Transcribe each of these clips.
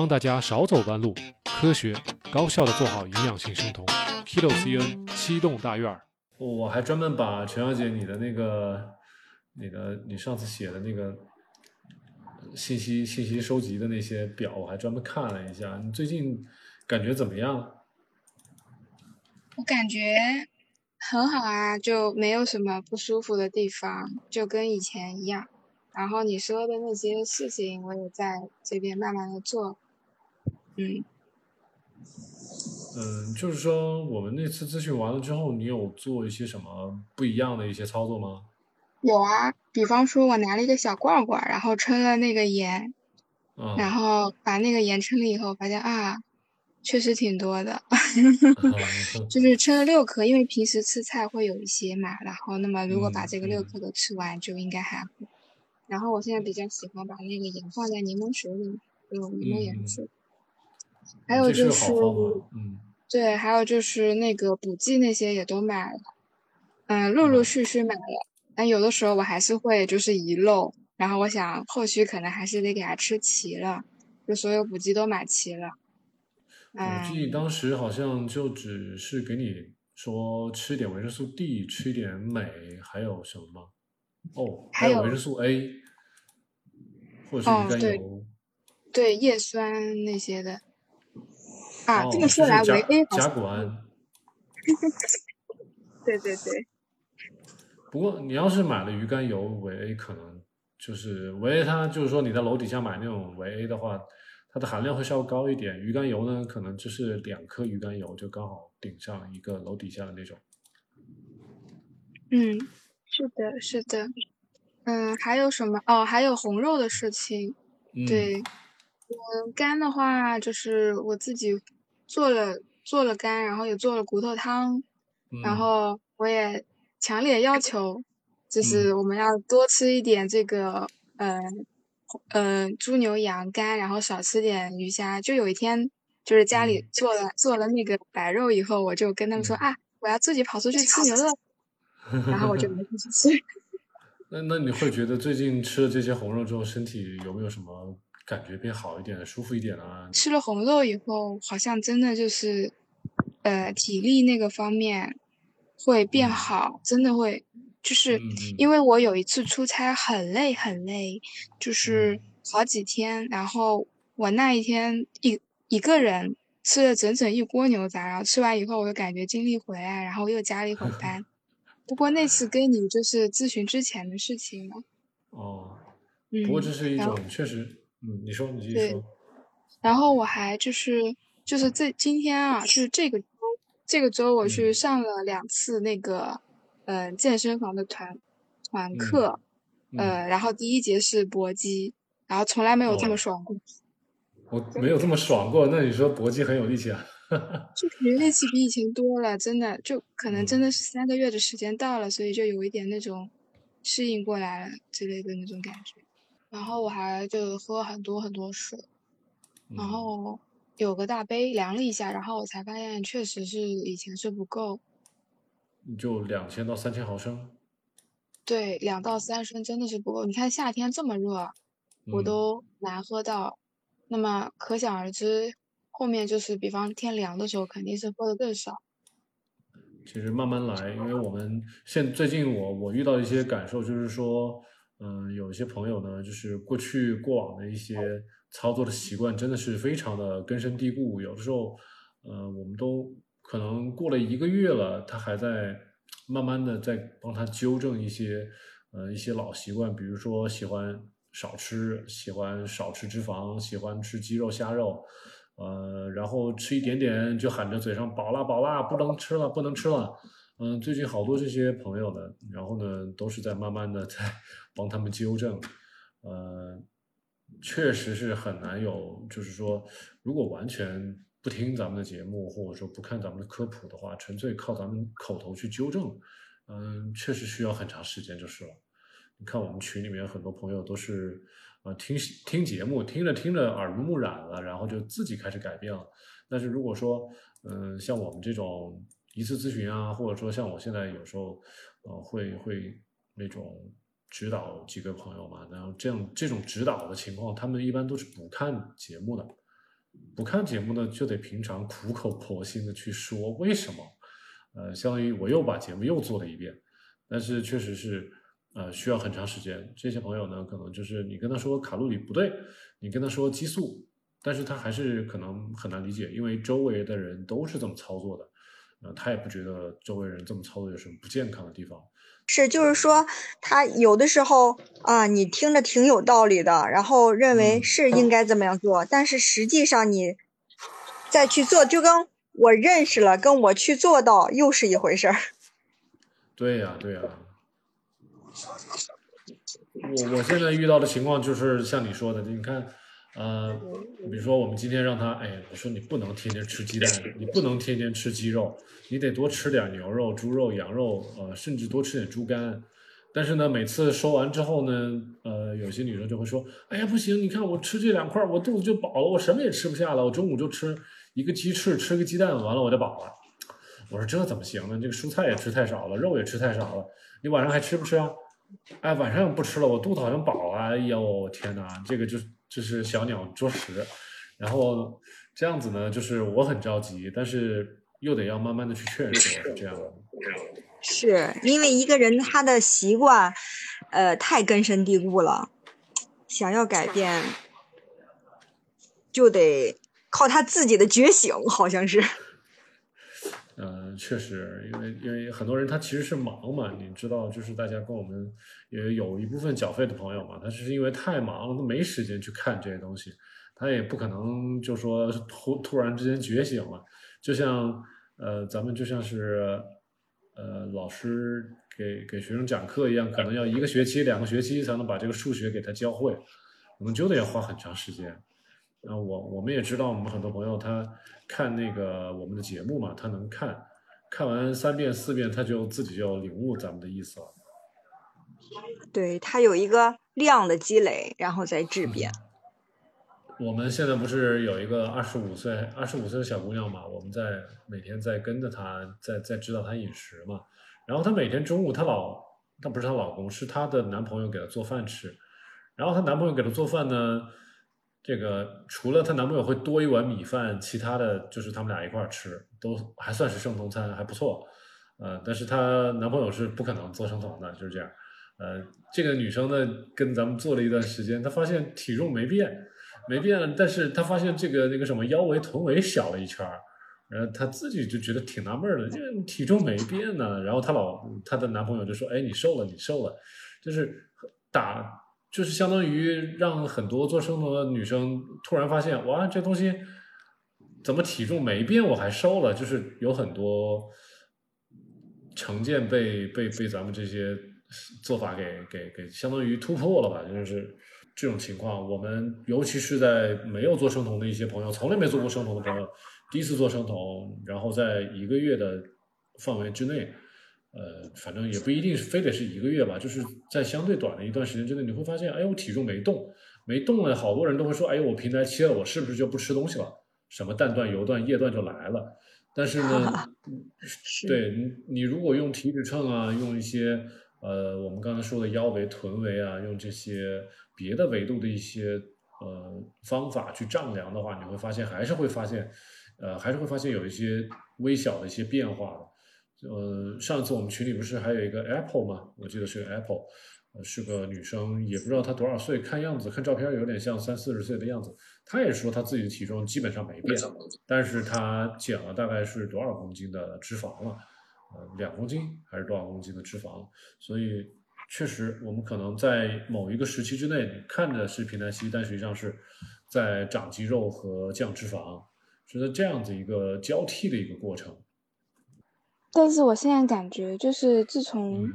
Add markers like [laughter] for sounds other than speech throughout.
帮大家少走弯路，科学高效的做好营养性生酮。Kilo CN 七栋大院儿，我还专门把陈小姐你的那个、你的你上次写的那个信息信息收集的那些表，我还专门看了一下。你最近感觉怎么样？我感觉很好啊，就没有什么不舒服的地方，就跟以前一样。然后你说的那些事情，我也在这边慢慢的做。嗯，嗯，就是说我们那次咨询完了之后，你有做一些什么不一样的一些操作吗？有啊，比方说我拿了一个小罐罐，然后称了那个盐，嗯，然后把那个盐称了以后，发现啊，确实挺多的，[laughs] 就是称了六克，因为平时吃菜会有一些嘛，然后那么如果把这个六克都吃完，就应该还好。然后我现在比较喜欢把那个盐放在柠檬水里，用柠檬颜色。还有就是，嗯，对，还有就是那个补剂那些也都买了，嗯，陆陆续续买了。但有的时候我还是会就是遗漏，然后我想后续可能还是得给它吃齐了，就所有补剂都买齐了。我记得当时好像就只是给你说吃点维生素 D，吃点镁，还有什么吗？哦，还有维生素 A，或者是鱼肝油，对叶酸那些的。啊，这么说来维 A 甲钴胺。[laughs] 对对对。不过你要是买了鱼肝油维 A，可能就是维 A，它就是说你在楼底下买那种维 A 的话，它的含量会稍微高一点。鱼肝油呢，可能就是两颗鱼肝油就刚好顶上一个楼底下的那种。嗯，是的，是的。嗯，还有什么？哦，还有红肉的事情。对。嗯，肝的话，就是我自己做了做了肝，然后也做了骨头汤，然后我也强烈要求，就是我们要多吃一点这个，呃，呃，猪牛羊肝，然后少吃点鱼虾。就有一天，就是家里做了做了那个白肉以后，我就跟他们说啊，我要自己跑出去吃牛肉，然后我就没出去吃。[laughs] 那那你会觉得最近吃了这些红肉之后，身体有没有什么？感觉变好一点，舒服一点啊。吃了红肉以后，好像真的就是，呃，体力那个方面会变好，真的会，就是因为我有一次出差很累很累，就是好几天，然后我那一天一一个人吃了整整一锅牛杂，然后吃完以后我就感觉精力回来，然后又加了一会儿班。[laughs] 不过那次跟你就是咨询之前的事情了。哦，不过这是一种确实。嗯，你说，你继续说。然后我还就是就是这今天啊，就是这个周这个周我去上了两次那个嗯健身房的团团课，呃，然后第一节是搏击，然后从来没有这么爽过。我没有这么爽过，那你说搏击很有力气啊？[laughs] 就感觉力气比以前多了，真的就可能真的是三个月的时间到了，所以就有一点那种适应过来了之类的那种感觉。然后我还就喝很多很多水，然后有个大杯量了一下，然后我才发现确实是以前是不够，就两千到三千毫升。对，两到三升真的是不够。你看夏天这么热，我都难喝到，那么可想而知，后面就是比方天凉的时候，肯定是喝的更少。其实慢慢来，因为我们现最近我我遇到一些感受，就是说。嗯，有一些朋友呢，就是过去过往的一些操作的习惯，真的是非常的根深蒂固。有的时候，呃，我们都可能过了一个月了，他还在慢慢的在帮他纠正一些，呃，一些老习惯，比如说喜欢少吃，喜欢少吃脂肪，喜欢吃鸡肉虾肉，呃，然后吃一点点就喊着嘴上饱啦饱啦，不能吃了不能吃了。嗯，最近好多这些朋友呢，然后呢，都是在慢慢的在 [laughs] 帮他们纠正，呃，确实是很难有，就是说，如果完全不听咱们的节目，或者说不看咱们的科普的话，纯粹靠咱们口头去纠正，嗯，确实需要很长时间就是了。你看我们群里面很多朋友都是，呃，听听节目，听着听着耳濡目染了，然后就自己开始改变了。但是如果说，嗯，像我们这种。一次咨询啊，或者说像我现在有时候，呃，会会那种指导几个朋友嘛，然后这样这种指导的情况，他们一般都是不看节目的，不看节目呢，就得平常苦口婆心的去说为什么，呃，相当于我又把节目又做了一遍，但是确实是，呃，需要很长时间。这些朋友呢，可能就是你跟他说卡路里不对，你跟他说激素，但是他还是可能很难理解，因为周围的人都是这么操作的，呃，他也不觉得周围人这么操作有什么不健康的地方。是，就是说，他有的时候啊，你听着挺有道理的，然后认为是应该这么样做，但是实际上你再去做，就跟我认识了，跟我去做到又是一回事儿。[laughs] 对呀，对呀。我我现在遇到的情况就是像你说的，你看，呃，比如说我们今天让他，哎，我说你不能天天吃鸡蛋，你不能天天吃鸡肉。你得多吃点牛肉、猪肉、羊肉，呃，甚至多吃点猪肝。但是呢，每次说完之后呢，呃，有些女生就会说：“哎呀，不行，你看我吃这两块，我肚子就饱了，我什么也吃不下了。我中午就吃一个鸡翅，吃个鸡蛋，完了我就饱了。”我说：“这怎么行呢？这个蔬菜也吃太少了，肉也吃太少了。你晚上还吃不吃啊？”哎，晚上不吃了，我肚子好像饱了。哎呦，天哪，这个就就是小鸟啄食。然后这样子呢，就是我很着急，但是。又得要慢慢的去劝说，这样是因为一个人他的习惯，呃，太根深蒂固了，想要改变，就得靠他自己的觉醒，好像是。确实，因为因为很多人他其实是忙嘛，你知道，就是大家跟我们也有一部分缴费的朋友嘛，他是因为太忙了，他没时间去看这些东西，他也不可能就说突突然之间觉醒了。就像呃，咱们就像是呃，老师给给学生讲课一样，可能要一个学期、两个学期才能把这个数学给他教会，我们就得要花很长时间。那我我们也知道，我们很多朋友他看那个我们的节目嘛，他能看看完三遍四遍，他就自己就领悟咱们的意思了。对他有一个量的积累，然后再质变。我们现在不是有一个二十五岁、二十五岁的小姑娘嘛？我们在每天在跟着她，在在指导她饮食嘛。然后她每天中午，她老，她不是她老公，是她的男朋友给她做饭吃。然后她男朋友给她做饭呢，这个除了她男朋友会多一碗米饭，其他的就是他们俩一块吃，都还算是生酮餐，还不错。呃，但是她男朋友是不可能做生酮的，就是这样。呃，这个女生呢，跟咱们做了一段时间，她发现体重没变。没变，但是她发现这个那个什么腰围臀围小了一圈，然后她自己就觉得挺纳闷的，这体重没变呢。然后她老她的男朋友就说：“哎，你瘦了，你瘦了。”就是打，就是相当于让很多做生酮的女生突然发现，哇，这东西怎么体重没变，我还瘦了？就是有很多成见被被被咱们这些做法给给给相当于突破了吧？就是。这种情况，我们尤其是在没有做生酮的一些朋友，从来没做过生酮的朋友，第一次做生酮，然后在一个月的范围之内，呃，反正也不一定是非得是一个月吧，就是在相对短的一段时间之内，你会发现，哎，我体重没动，没动了，好多人都会说，哎，我平台期了，我是不是就不吃东西了？什么蛋断、油断、液断就来了。但是呢，[laughs] 对你，你如果用体脂秤啊，用一些呃，我们刚才说的腰围、臀围啊，用这些。别的维度的一些呃方法去丈量的话，你会发现还是会发现，呃，还是会发现有一些微小的一些变化的。呃，上次我们群里不是还有一个 Apple 吗？我记得是个 Apple，是个女生，也不知道她多少岁，看样子看照片有点像三四十岁的样子。她也说她自己的体重基本上没变，但是她减了大概是多少公斤的脂肪了？呃，两公斤还是多少公斤的脂肪？所以。确实，我们可能在某一个时期之内看着是平台期，但实际上是在长肌肉和降脂肪，是在这样子一个交替的一个过程。但是我现在感觉，就是自从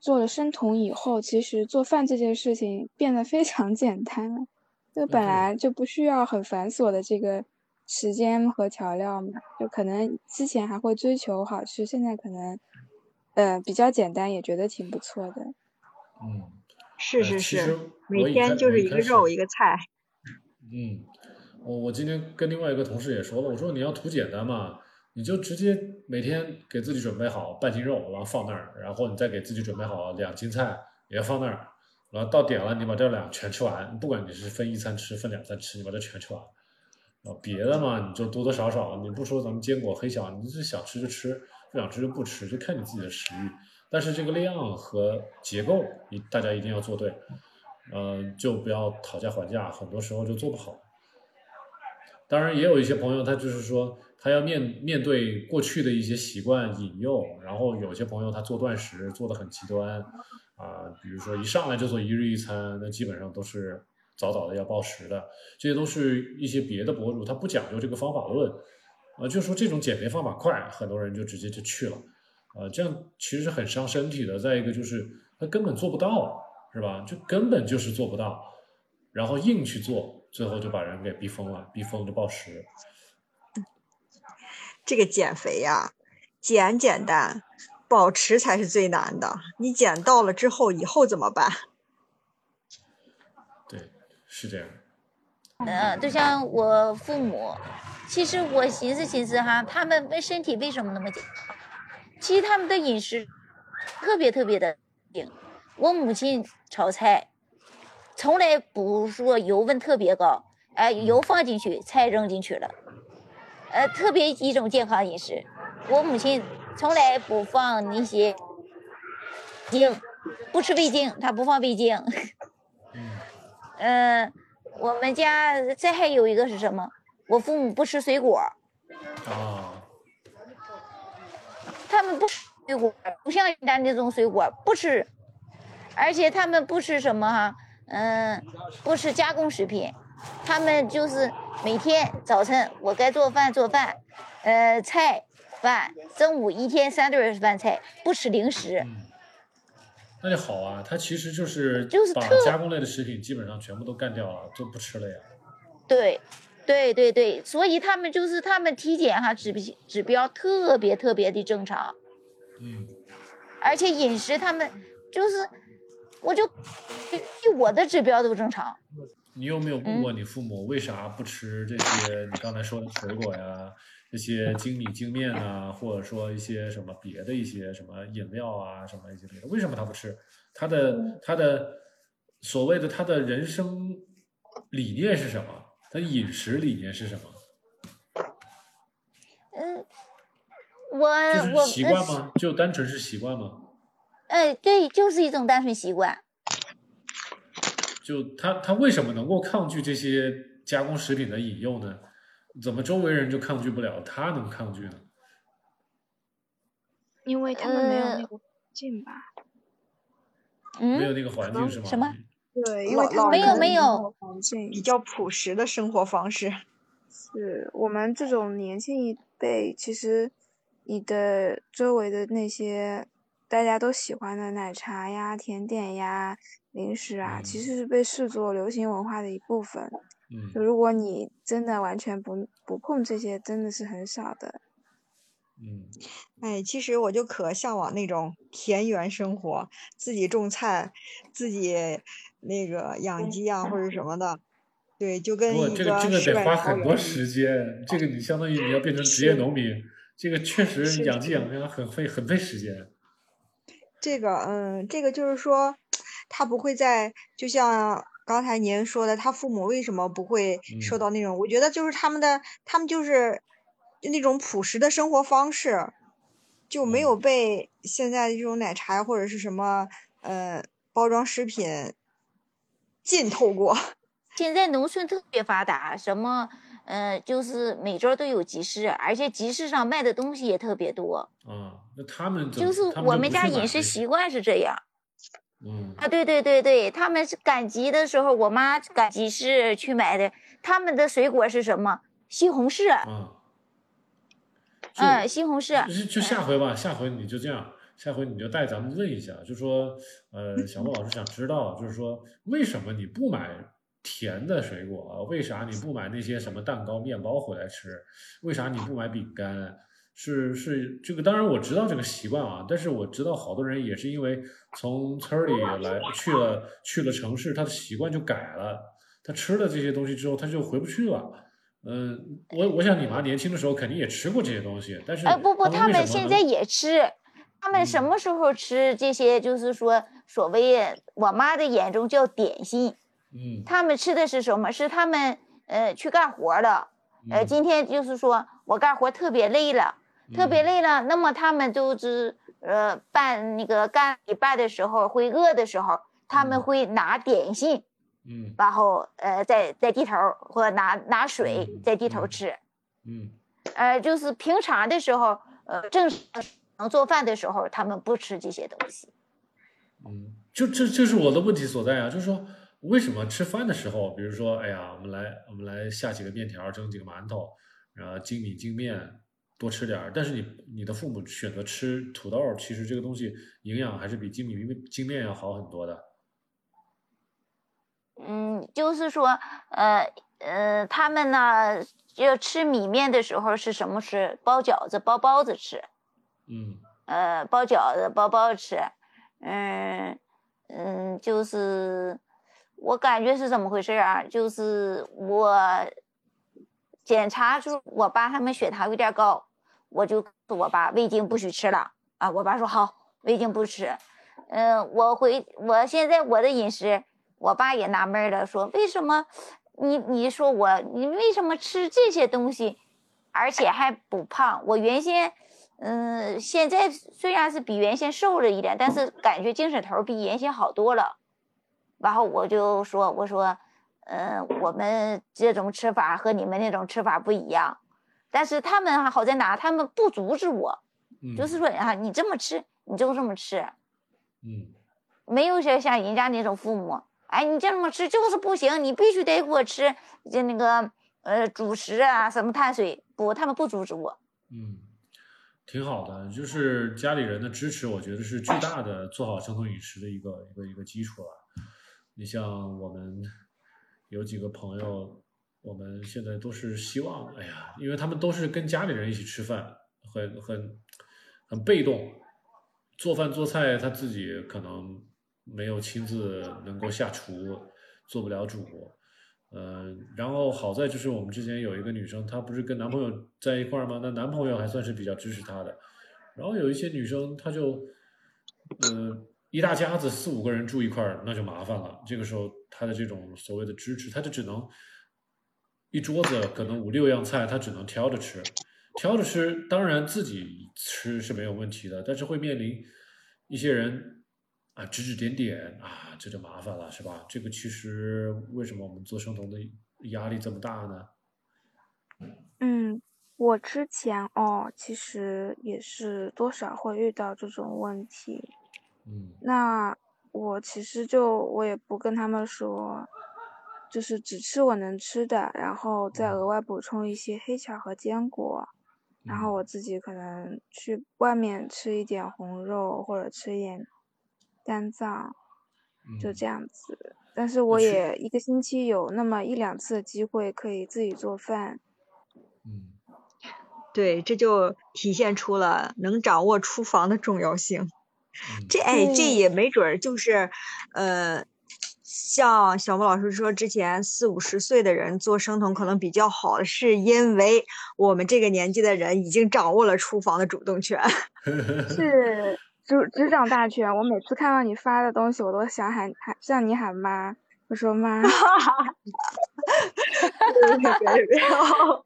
做了生酮以后，其实做饭这件事情变得非常简单了。就本来就不需要很繁琐的这个时间和调料嘛，就可能之前还会追求好吃，现在可能呃比较简单，也觉得挺不错的。嗯，是是是，每天就是一个肉一个菜。嗯，我我今天跟另外一个同事也说了，我说你要图简单嘛，你就直接每天给自己准备好半斤肉，然后放那儿，然后你再给自己准备好两斤菜也放那儿，然后到点了你把这两全吃完，不管你是分一餐吃分两餐吃，你把这全吃完，啊，别的嘛，你就多多少少，你不说咱们坚果黑小，你是想吃就吃，不想吃就不吃，就看你自己的食欲。但是这个量和结构，你大家一定要做对，呃，就不要讨价还价，很多时候就做不好。当然，也有一些朋友，他就是说，他要面面对过去的一些习惯引诱，然后有些朋友他做断食做的很极端，啊，比如说一上来就做一日一餐，那基本上都是早早的要暴食的，这些都是一些别的博主，他不讲究这个方法论，啊，就说这种减肥方法快，很多人就直接就去了，啊，这样其实很伤身体的。再一个就是他根本做不到，是吧？就根本就是做不到，然后硬去做。最后就把人给逼疯了，逼疯就暴食。这个减肥呀，减简单，保持才是最难的。你减到了之后，以后怎么办？[laughs] 对，是这样。嗯，就像我父母，其实我寻思寻思哈，他们为身体为什么那么健康？其实他们的饮食特别特别的硬。我母亲炒菜。从来不说油温特别高，哎，油放进去，菜扔进去了，呃，特别一种健康饮食。我母亲从来不放那些精，不吃味精，她不放味精。嗯，我们家再还有一个是什么？我父母不吃水果。啊。他们不吃水果，不像咱那种水果不吃，而且他们不吃什么哈。嗯，不吃加工食品，他们就是每天早晨我该做饭做饭，呃，菜饭，中午一天三顿饭菜，不吃零食。那就好啊，他其实就是就是把加工类的食品基本上全部都干掉了，就不吃了呀。对，对对对，所以他们就是他们体检哈指标指标特别特别的正常。嗯。而且饮食他们就是。我就，就我的指标都正常。你有没有问过你父母为啥不吃这些？你刚才说的水果呀，这些精米精面啊，或者说一些什么别的一些什么饮料啊，什么一些别的，为什么他不吃？他的他的所谓的他的人生理念是什么？他饮食理念是什么？嗯，我就是习惯吗？就单纯是习惯吗？哎，对，就是一种单纯习惯。就他，他为什么能够抗拒这些加工食品的引诱呢？怎么周围人就抗拒不了，他能抗拒呢？因为他们没有那个环境吧。嗯。没有那个环境是吗？什么？对，因为他没有没有环境，比较朴实的生活方式。是我们这种年轻一辈，其实你的周围的那些。大家都喜欢的奶茶呀、甜点呀、零食啊，其实是被视作流行文化的一部分。嗯，就如果你真的完全不不碰这些，真的是很少的。嗯，哎，其实我就可向往那种田园生活，自己种菜，自己那个养鸡啊或者什么的。对，就跟一个这个这个得花很多时间，这个你相当于你要变成职业农民，这个确实养鸡养鸭很费很费时间。这个，嗯，这个就是说，他不会在，就像刚才您说的，他父母为什么不会受到那种？我觉得就是他们的，他们就是那种朴实的生活方式，就没有被现在的这种奶茶或者是什么，呃，包装食品浸透过。[laughs] 现在农村特别发达，什么？呃，就是每周都有集市，而且集市上卖的东西也特别多。啊，那他们就是我们家饮食习惯是这样。嗯啊，对对对对，他们是赶集的时候，我妈赶集市去买的。他们的水果是什么？西红柿。嗯。嗯，西红柿。就就下回吧，下回你就这样，下回你就带咱们问一下，就说，呃，小莫老师想知道，就是说为什么你不买？甜的水果，为啥你不买那些什么蛋糕、面包回来吃？为啥你不买饼干？是是这个，当然我知道这个习惯啊，但是我知道好多人也是因为从村里来去了去了城市，他的习惯就改了。他吃了这些东西之后，他就回不去了。嗯，我我想你妈年轻的时候肯定也吃过这些东西，但是哎不不，他们现在也吃。他们什么时候吃这些？就是说所谓我妈的眼中叫点心。嗯，他们吃的是什么？是他们呃去干活了，呃，今天就是说我干活特别累了，特别累了，那么他们就是呃办那个干礼拜的时候会饿的时候，他们会拿点心，嗯，然后呃在在地头或者拿拿水在地头吃，嗯，呃，就是平常的时候，呃，正常做饭的时候，他们不吃这些东西。嗯，就这就是我的问题所在啊，就是说。为什么吃饭的时候，比如说，哎呀，我们来，我们来下几个面条，蒸几个馒头，然后精米精面，多吃点儿。但是你你的父母选择吃土豆，其实这个东西营养还是比精米精面要好很多的。嗯，就是说，呃呃，他们呢，要吃米面的时候是什么吃？包饺子、包包子吃。嗯。呃，包饺子、包包子吃。嗯嗯，就是。我感觉是怎么回事啊？就是我检查出我爸他们血糖有点高，我就我爸味精不许吃了啊！我爸说好，味精不吃。嗯，我回我现在我的饮食，我爸也纳闷了，说为什么你你说我你为什么吃这些东西，而且还不胖？我原先嗯现在虽然是比原先瘦了一点，但是感觉精神头比原先好多了。然后我就说：“我说，嗯，我们这种吃法和你们那种吃法不一样，但是他们好在哪？他们不阻止我，就是说啊，你这么吃，你就这么吃，嗯，没有像像人家那种父母，哎，你这么吃就是不行，你必须得给我吃就那个呃主食啊，什么碳水，不，他们不阻止我。嗯，挺好的，就是家里人的支持，我觉得是巨大的做好生酮饮食的一个一个一个基础了。”你像我们有几个朋友，我们现在都是希望，哎呀，因为他们都是跟家里人一起吃饭，很很很被动，做饭做菜他自己可能没有亲自能够下厨，做不了主，嗯，然后好在就是我们之前有一个女生，她不是跟男朋友在一块儿吗？那男朋友还算是比较支持她的，然后有一些女生，她就，嗯。一大家子四五个人住一块儿，那就麻烦了。这个时候，她的这种所谓的支持，她就只能一桌子可能五六样菜，他只能挑着吃，挑着吃。当然自己吃是没有问题的，但是会面临一些人啊指指点点啊，这就麻烦了，是吧？这个其实为什么我们做生酮的压力这么大呢？嗯，我之前哦，其实也是多少会遇到这种问题。嗯，那我其实就我也不跟他们说，就是只吃我能吃的，然后再额外补充一些黑巧和坚果，然后我自己可能去外面吃一点红肉或者吃一点肝脏，就这样子。但是我也一个星期有那么一两次机会可以自己做饭。嗯，对，这就体现出了能掌握厨房的重要性。[laughs] 这哎，这也没准儿就是，呃，像小莫老师说，之前四五十岁的人做生酮可能比较好，是因为我们这个年纪的人已经掌握了厨房的主动权，[laughs] 是执执掌大权。我每次看到你发的东西，我都想喊喊向你喊妈，我说妈，哈哈哈哈哈，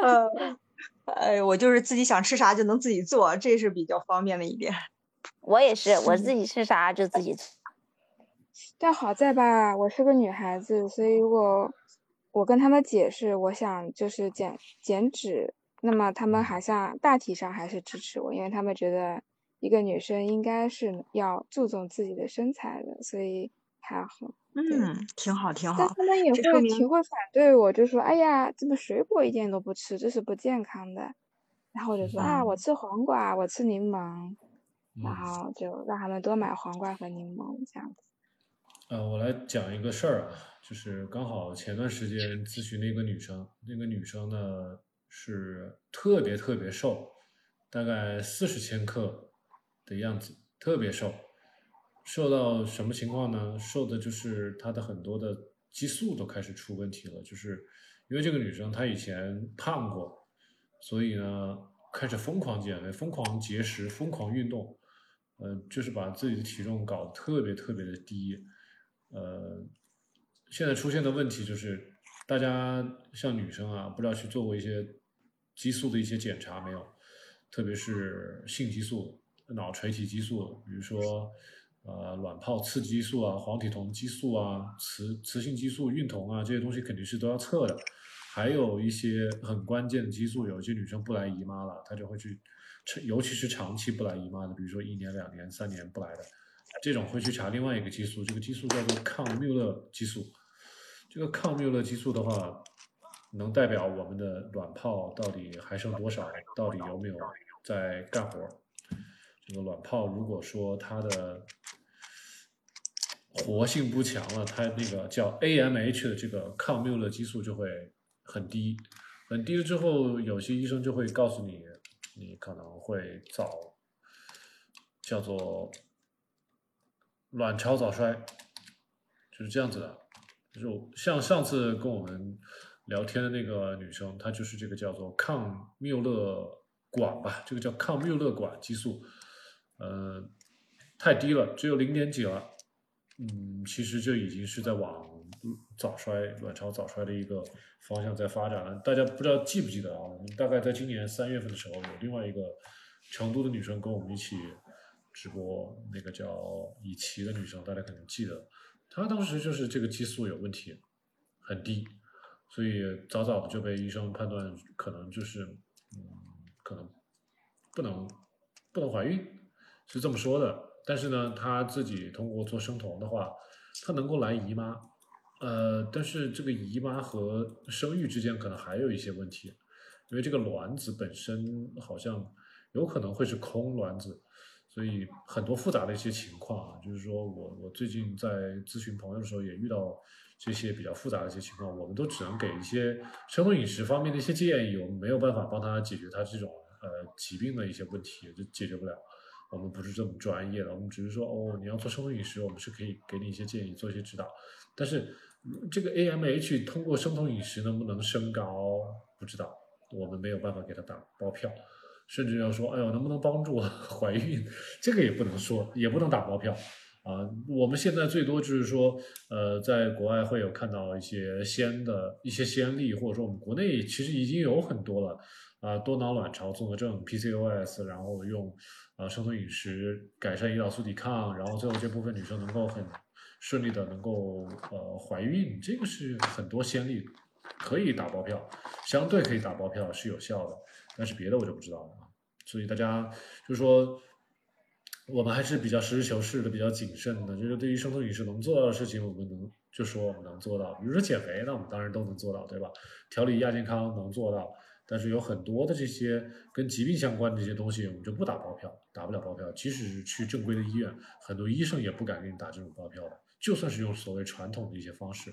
呃，哎，我就是自己想吃啥就能自己做，这是比较方便的一点。我也是，我自己吃啥就自己吃。但好在吧，我是个女孩子，所以如果我跟他们解释我想就是减减脂，那么他们好像大体上还是支持我，因为他们觉得一个女生应该是要注重自己的身材的，所以还好。嗯，挺好，挺好。但他们也会挺会反对我，就说：“哎呀，这个水果一点都不吃，这是不健康的。”然后我就说：“啊，我吃黄瓜，我吃柠檬。”然后就让他们多买黄瓜和柠檬这样子。呃，我来讲一个事儿啊，就是刚好前段时间咨询了一个女生，那个女生呢是特别特别瘦，大概四十千克的样子，特别瘦，瘦到什么情况呢？瘦的就是她的很多的激素都开始出问题了，就是因为这个女生她以前胖过，所以呢开始疯狂减肥、疯狂节食、疯狂运动。呃，就是把自己的体重搞得特别特别的低，呃，现在出现的问题就是大家像女生啊，不知道去做过一些激素的一些检查没有？特别是性激素、脑垂体激素，比如说呃卵泡刺激素啊、黄体酮激素啊、雌雌性激素、孕酮啊这些东西肯定是都要测的。还有一些很关键的激素，有些女生不来姨妈了，她就会去，尤其是长期不来姨妈的，比如说一年、两年、三年不来的，这种会去查另外一个激素，这个激素叫做抗缪勒激素。这个抗缪勒激素的话，能代表我们的卵泡到底还剩多少，到底有没有在干活。这个卵泡如果说它的活性不强了，它那个叫 AMH 的这个抗缪勒激素就会。很低，很低了之后，有些医生就会告诉你，你可能会早，叫做卵巢早衰，就是这样子的。就是像上次跟我们聊天的那个女生，她就是这个叫做抗缪勒管吧，这个叫抗缪勒管激素，呃，太低了，只有零点几了。嗯，其实这已经是在往。早衰、卵巢早衰的一个方向在发展了。大家不知道记不记得啊？我们大概在今年三月份的时候，有另外一个成都的女生跟我们一起直播，那个叫以琪的女生，大家可能记得。她当时就是这个激素有问题，很低，所以早早就被医生判断可能就是嗯，可能不能不能怀孕，是这么说的。但是呢，她自己通过做生酮的话，她能够来姨妈。呃，但是这个姨妈和生育之间可能还有一些问题，因为这个卵子本身好像有可能会是空卵子，所以很多复杂的一些情况啊，就是说我我最近在咨询朋友的时候也遇到这些比较复杂的一些情况，我们都只能给一些生酮饮食方面的一些建议，我们没有办法帮他解决他这种呃疾病的一些问题，就解决不了。我们不是这么专业的，我们只是说哦，你要做生酮饮食，我们是可以给你一些建议，做一些指导，但是。这个 AMH 通过生酮饮食能不能升高？不知道，我们没有办法给他打包票，甚至要说，哎呦，能不能帮助 [laughs] 怀孕？这个也不能说，也不能打包票啊。我们现在最多就是说，呃，在国外会有看到一些先的一些先例，或者说我们国内其实已经有很多了啊，多囊卵巢综合症 PCOS，然后用啊生酮饮食改善胰岛素抵抗，然后最后这部分女生能够很。顺利的能够呃怀孕，这个是很多先例，可以打包票，相对可以打包票是有效的，但是别的我就不知道了啊。所以大家就是说，我们还是比较实事求是的，比较谨慎的。就是对于生酮饮食能做到的事情，我们能就说我们能做到。比如说减肥，那我们当然都能做到，对吧？调理亚健康能做到，但是有很多的这些跟疾病相关的这些东西，我们就不打包票，打不了包票。即使是去正规的医院，很多医生也不敢给你打这种包票的。就算是用所谓传统的一些方式，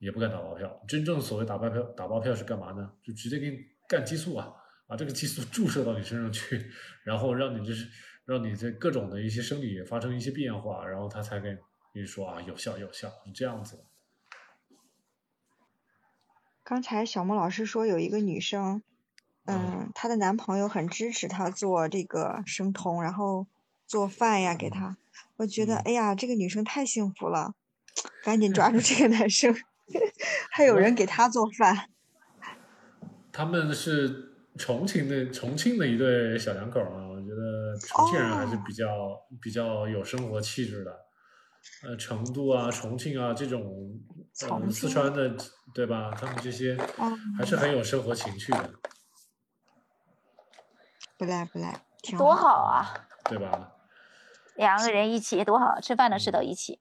也不敢打包票。真正所谓打包票，打包票是干嘛呢？就直接给你干激素啊，把这个激素注射到你身上去，然后让你就是让你这各种的一些生理发生一些变化，然后他才给你说啊有效有效，是这样子。刚才小莫老师说有一个女生，嗯，她的男朋友很支持她做这个生酮，然后做饭呀给她。我觉得，哎呀，这个女生太幸福了，赶紧抓住这个 [laughs] 男生，[laughs] 还有人给她做饭。他们是重庆的重庆的一对小两口嘛？我觉得重庆人还是比较比较有生活气质的。呃，成都啊、重庆啊这种，呃，四川的对吧？他们这些还是很有生活情趣的。不赖不赖，多好啊！对吧？两个人一起多好，吃饭的事都一起。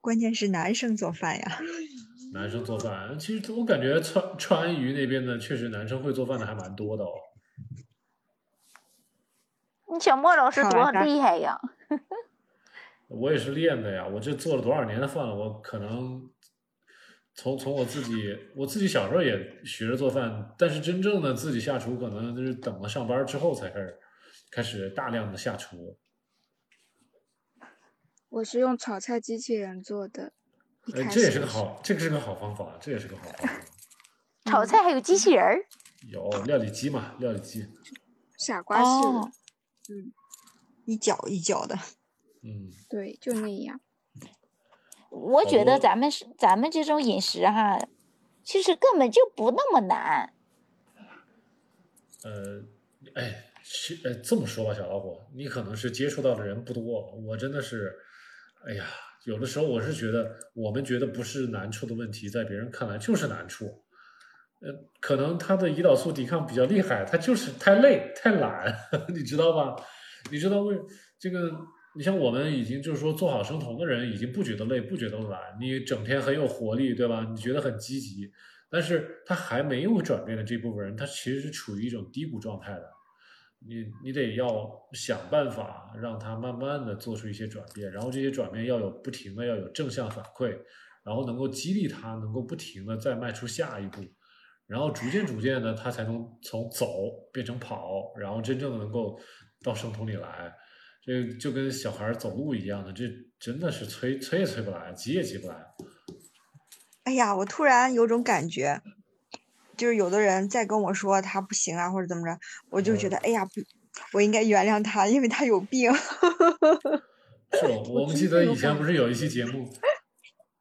关键是男生做饭呀。男生做饭，其实我感觉川川渝那边的确实男生会做饭的还蛮多的哦。你小莫老师多厉害呀！我也是练的呀，我这做了多少年的饭了？我可能从从我自己，我自己小时候也学着做饭，但是真正的自己下厨，可能就是等了上班之后才开始开始大量的下厨。我是用炒菜机器人做的，呃，这也是个好，这个是个好方法，这也是个好方法。[laughs] 炒菜还有机器人儿？有料理机嘛？料理机。傻瓜式。嗯。一搅一搅的。嗯。对，就那样。我觉得咱们是咱们这种饮食哈，其实根本就不那么难。呃，哎，其呃这么说吧，小老虎，你可能是接触到的人不多，我真的是，哎呀，有的时候我是觉得，我们觉得不是难处的问题，在别人看来就是难处。呃，可能他的胰岛素抵抗比较厉害，他就是太累太懒，[laughs] 你知道吧？你知道为这个？你像我们已经就是说做好生酮的人，已经不觉得累，不觉得懒，你整天很有活力，对吧？你觉得很积极，但是他还没有转变的这部分人，他其实是处于一种低谷状态的。你你得要想办法让他慢慢的做出一些转变，然后这些转变要有不停的要有正向反馈，然后能够激励他，能够不停的再迈出下一步，然后逐渐逐渐的他才能从走变成跑，然后真正的能够到生酮里来。这就跟小孩走路一样的，这真的是催催也催不来，急也急不来。哎呀，我突然有种感觉，就是有的人再跟我说他不行啊，或者怎么着，我就觉得哎呀，不，我应该原谅他，因为他有病。是，[laughs] 我们记得以前不是有一期节目，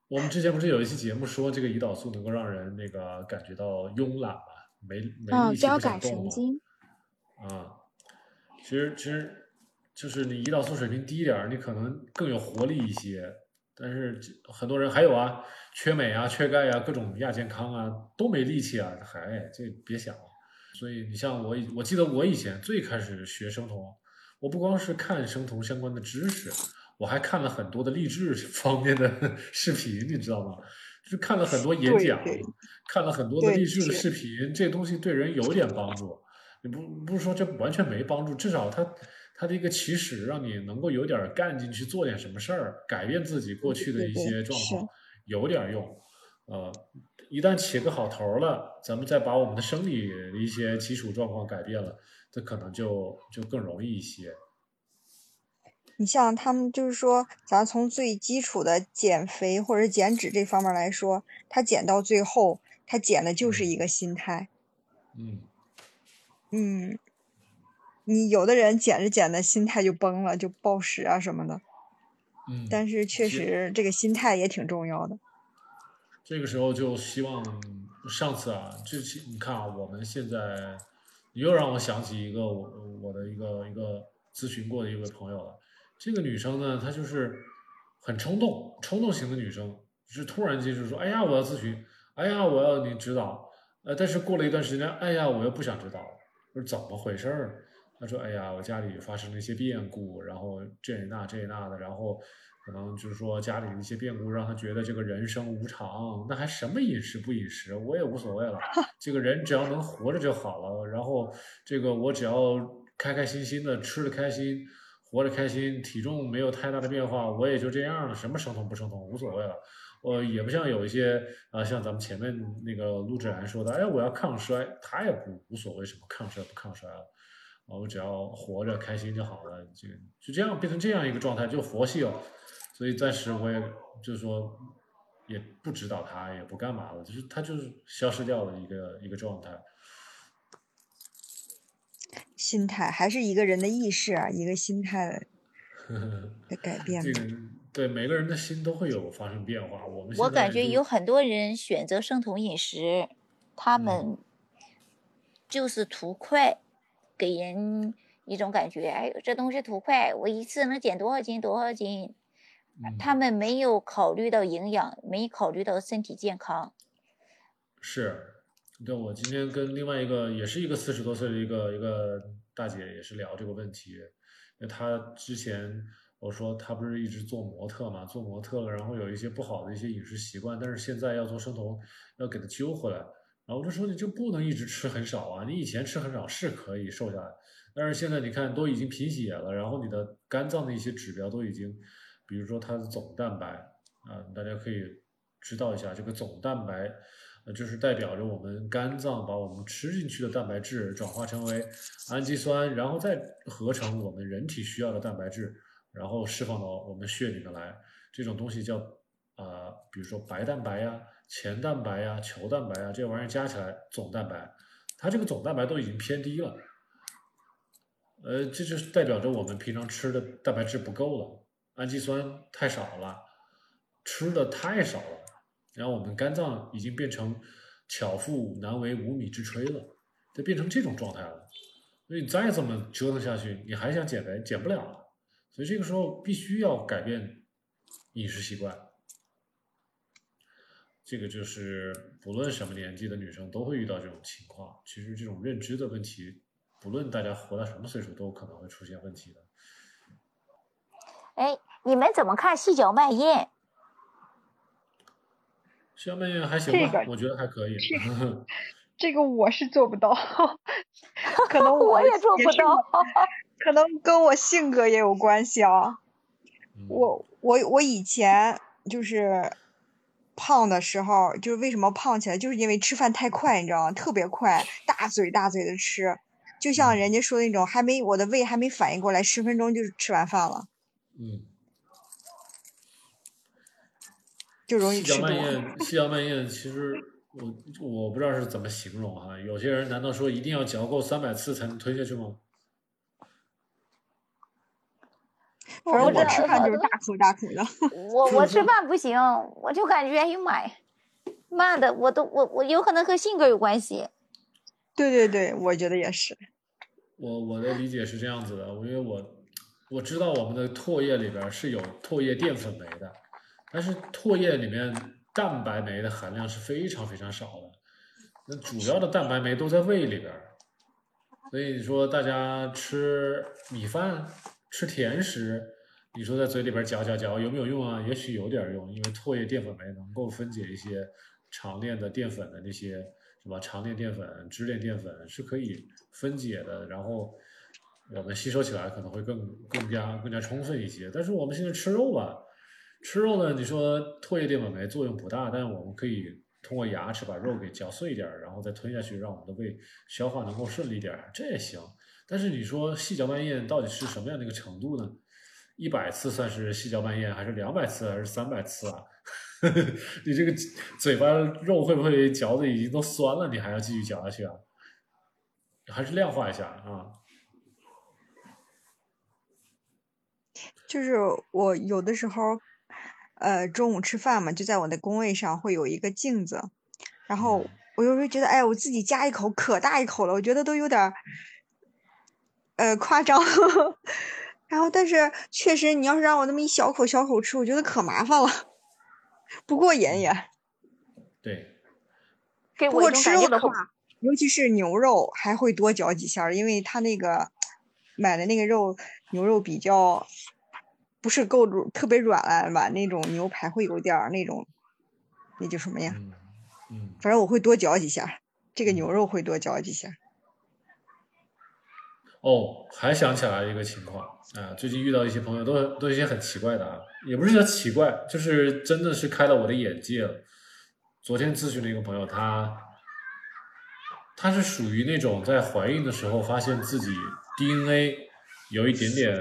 我们之前不是有一期节目说这个胰岛素能够让人那个感觉到慵懒嘛，没没力气不想动嘛。啊，其实其实。就是你胰岛素水平低一点，你可能更有活力一些。但是很多人还有啊，缺镁啊、缺钙啊、各种亚健康啊，都没力气啊，还这别想了。所以你像我，我记得我以前最开始学生酮，我不光是看生酮相关的知识，我还看了很多的励志方面的 [laughs] 视频，你知道吗？就看了很多演讲，看了很多的励志的视频，这东西对人有点帮助。你不不是说这完全没帮助，至少它。它的一个起始，让你能够有点干劲去做点什么事儿，改变自己过去的一些状况，有点用。呃，一旦起个好头了，咱们再把我们的生理的一些基础状况改变了，这可能就就更容易一些。你像他们就是说，咱从最基础的减肥或者减脂这方面来说，他减到最后，他减的就是一个心态。嗯。嗯。你有的人减着减的心态就崩了，就暴食啊什么的。嗯，但是确实这个心态也挺重要的。这个时候就希望上次啊，这期你看啊，我们现在又让我想起一个我我的一个一个咨询过的一位朋友了。这个女生呢，她就是很冲动，冲动型的女生，是突然间就说：“哎呀，我要咨询，哎呀，我要你指导。”呃，但是过了一段时间，哎呀，我又不想指导了，是怎么回事儿？他说：“哎呀，我家里发生了一些变故，然后这那这那的，然后可能就是说家里的一些变故，让他觉得这个人生无常。那还什么饮食不饮食，我也无所谓了。[laughs] 这个人只要能活着就好了。然后这个我只要开开心心的吃的开心，活着开心，体重没有太大的变化，我也就这样了。什么生酮不生酮无所谓了。我也不像有一些啊，像咱们前面那个陆志然说的，哎，我要抗衰，他也不无所谓什么抗衰不抗衰了。”我只要活着开心就好了，就就这样变成这样一个状态，就佛系哦。所以暂时我也就是说，也不指导他，也不干嘛了，就是他就是消失掉了一个一个状态。心态还是一个人的意识啊，一个心态的改 [laughs] 变。这个对每个人的心都会有发生变化。我们我感觉有很多人选择生酮饮食，他们就是图快。给人一种感觉，哎呦，这东西图快，我一次能减多少斤多少斤？他们没有考虑到营养，没考虑到身体健康。是，对，我今天跟另外一个也是一个四十多岁的一个一个大姐也是聊这个问题，因为她之前我说她不是一直做模特嘛，做模特了，然后有一些不好的一些饮食习惯，但是现在要做生酮，要给她揪回来。然后我就说，你就不能一直吃很少啊！你以前吃很少是可以瘦下来，但是现在你看都已经贫血了，然后你的肝脏的一些指标都已经，比如说它的总蛋白啊，大家可以知道一下，这个总蛋白，就是代表着我们肝脏把我们吃进去的蛋白质转化成为氨基酸，然后再合成我们人体需要的蛋白质，然后释放到我们血里面来。这种东西叫啊，比如说白蛋白呀。前蛋白呀、球蛋白啊，这玩意儿加起来总蛋白，它这个总蛋白都已经偏低了，呃，这就是代表着我们平常吃的蛋白质不够了，氨基酸太少了，吃的太少了，然后我们肝脏已经变成巧妇难为无米之炊了，就变成这种状态了。所以你再这么折腾下去，你还想减肥，减不了了。所以这个时候必须要改变饮食习惯。这个就是不论什么年纪的女生都会遇到这种情况。其实这种认知的问题，不论大家活到什么岁数，都可能会出现问题的。哎，你们怎么看细嚼慢咽？细嚼慢咽还行吧，我觉得还可以。[laughs] 这个我是做不到，可能 [laughs] 我也做不到，可能跟我性格也有关系啊。我我我以前就是胖的时候，就是为什么胖起来，就是因为吃饭太快，你知道吗？特别快，大嘴大嘴的吃，就像人家说那种，还没我的胃还没反应过来，十分钟就吃完饭了。嗯。就容易。细嚼慢咽，细嚼慢咽，其实。我我不知道是怎么形容哈，有些人难道说一定要嚼够三百次才能吞下去吗？反正我吃饭就是大口大口的。[laughs] 我我吃饭不行，我就感觉哎呀妈呀，慢的我都我我有可能和性格有关系。对对对，我觉得也是。我我的理解是这样子的，因为我我知道我们的唾液里边是有唾液淀粉酶的，但是唾液里面。蛋白酶的含量是非常非常少的，那主要的蛋白酶都在胃里边儿，所以你说大家吃米饭、吃甜食，你说在嘴里边嚼嚼嚼有没有用啊？也许有点用，因为唾液淀粉酶能够分解一些长链的淀粉的那些什么长链淀粉、支链淀粉是可以分解的，然后我们吸收起来可能会更更加更加充分一些。但是我们现在吃肉吧。吃肉呢？你说唾液淀粉酶作用不大，但是我们可以通过牙齿把肉给嚼碎一点，然后再吞下去，让我们的胃消化能够顺利点，这也行。但是你说细嚼慢咽到底是什么样的一个程度呢？一百次算是细嚼慢咽，还是两百次，还是三百次啊？[laughs] 你这个嘴巴肉会不会嚼的已经都酸了？你还要继续嚼下去啊？还是量化一下啊？就是我有的时候。呃，中午吃饭嘛，就在我的工位上会有一个镜子，然后我有时候觉得，哎，我自己夹一口可大一口了，我觉得都有点呃夸张。然后，但是确实，你要是让我那么一小口小口吃，我觉得可麻烦了，不过瘾也。对。不过吃肉的话，尤其是牛肉，还会多嚼几下，因为它那个买的那个肉，牛肉比较。不是够特别软了吧？那种牛排会有点儿那种，那叫什么呀？嗯，反正我会多嚼几下，这个牛肉会多嚼几下。哦，还想起来一个情况啊，最近遇到一些朋友都都一些很奇怪的啊，也不是说奇怪，就是真的是开了我的眼界了。昨天咨询的一个朋友，他他是属于那种在怀孕的时候发现自己 DNA。有一点点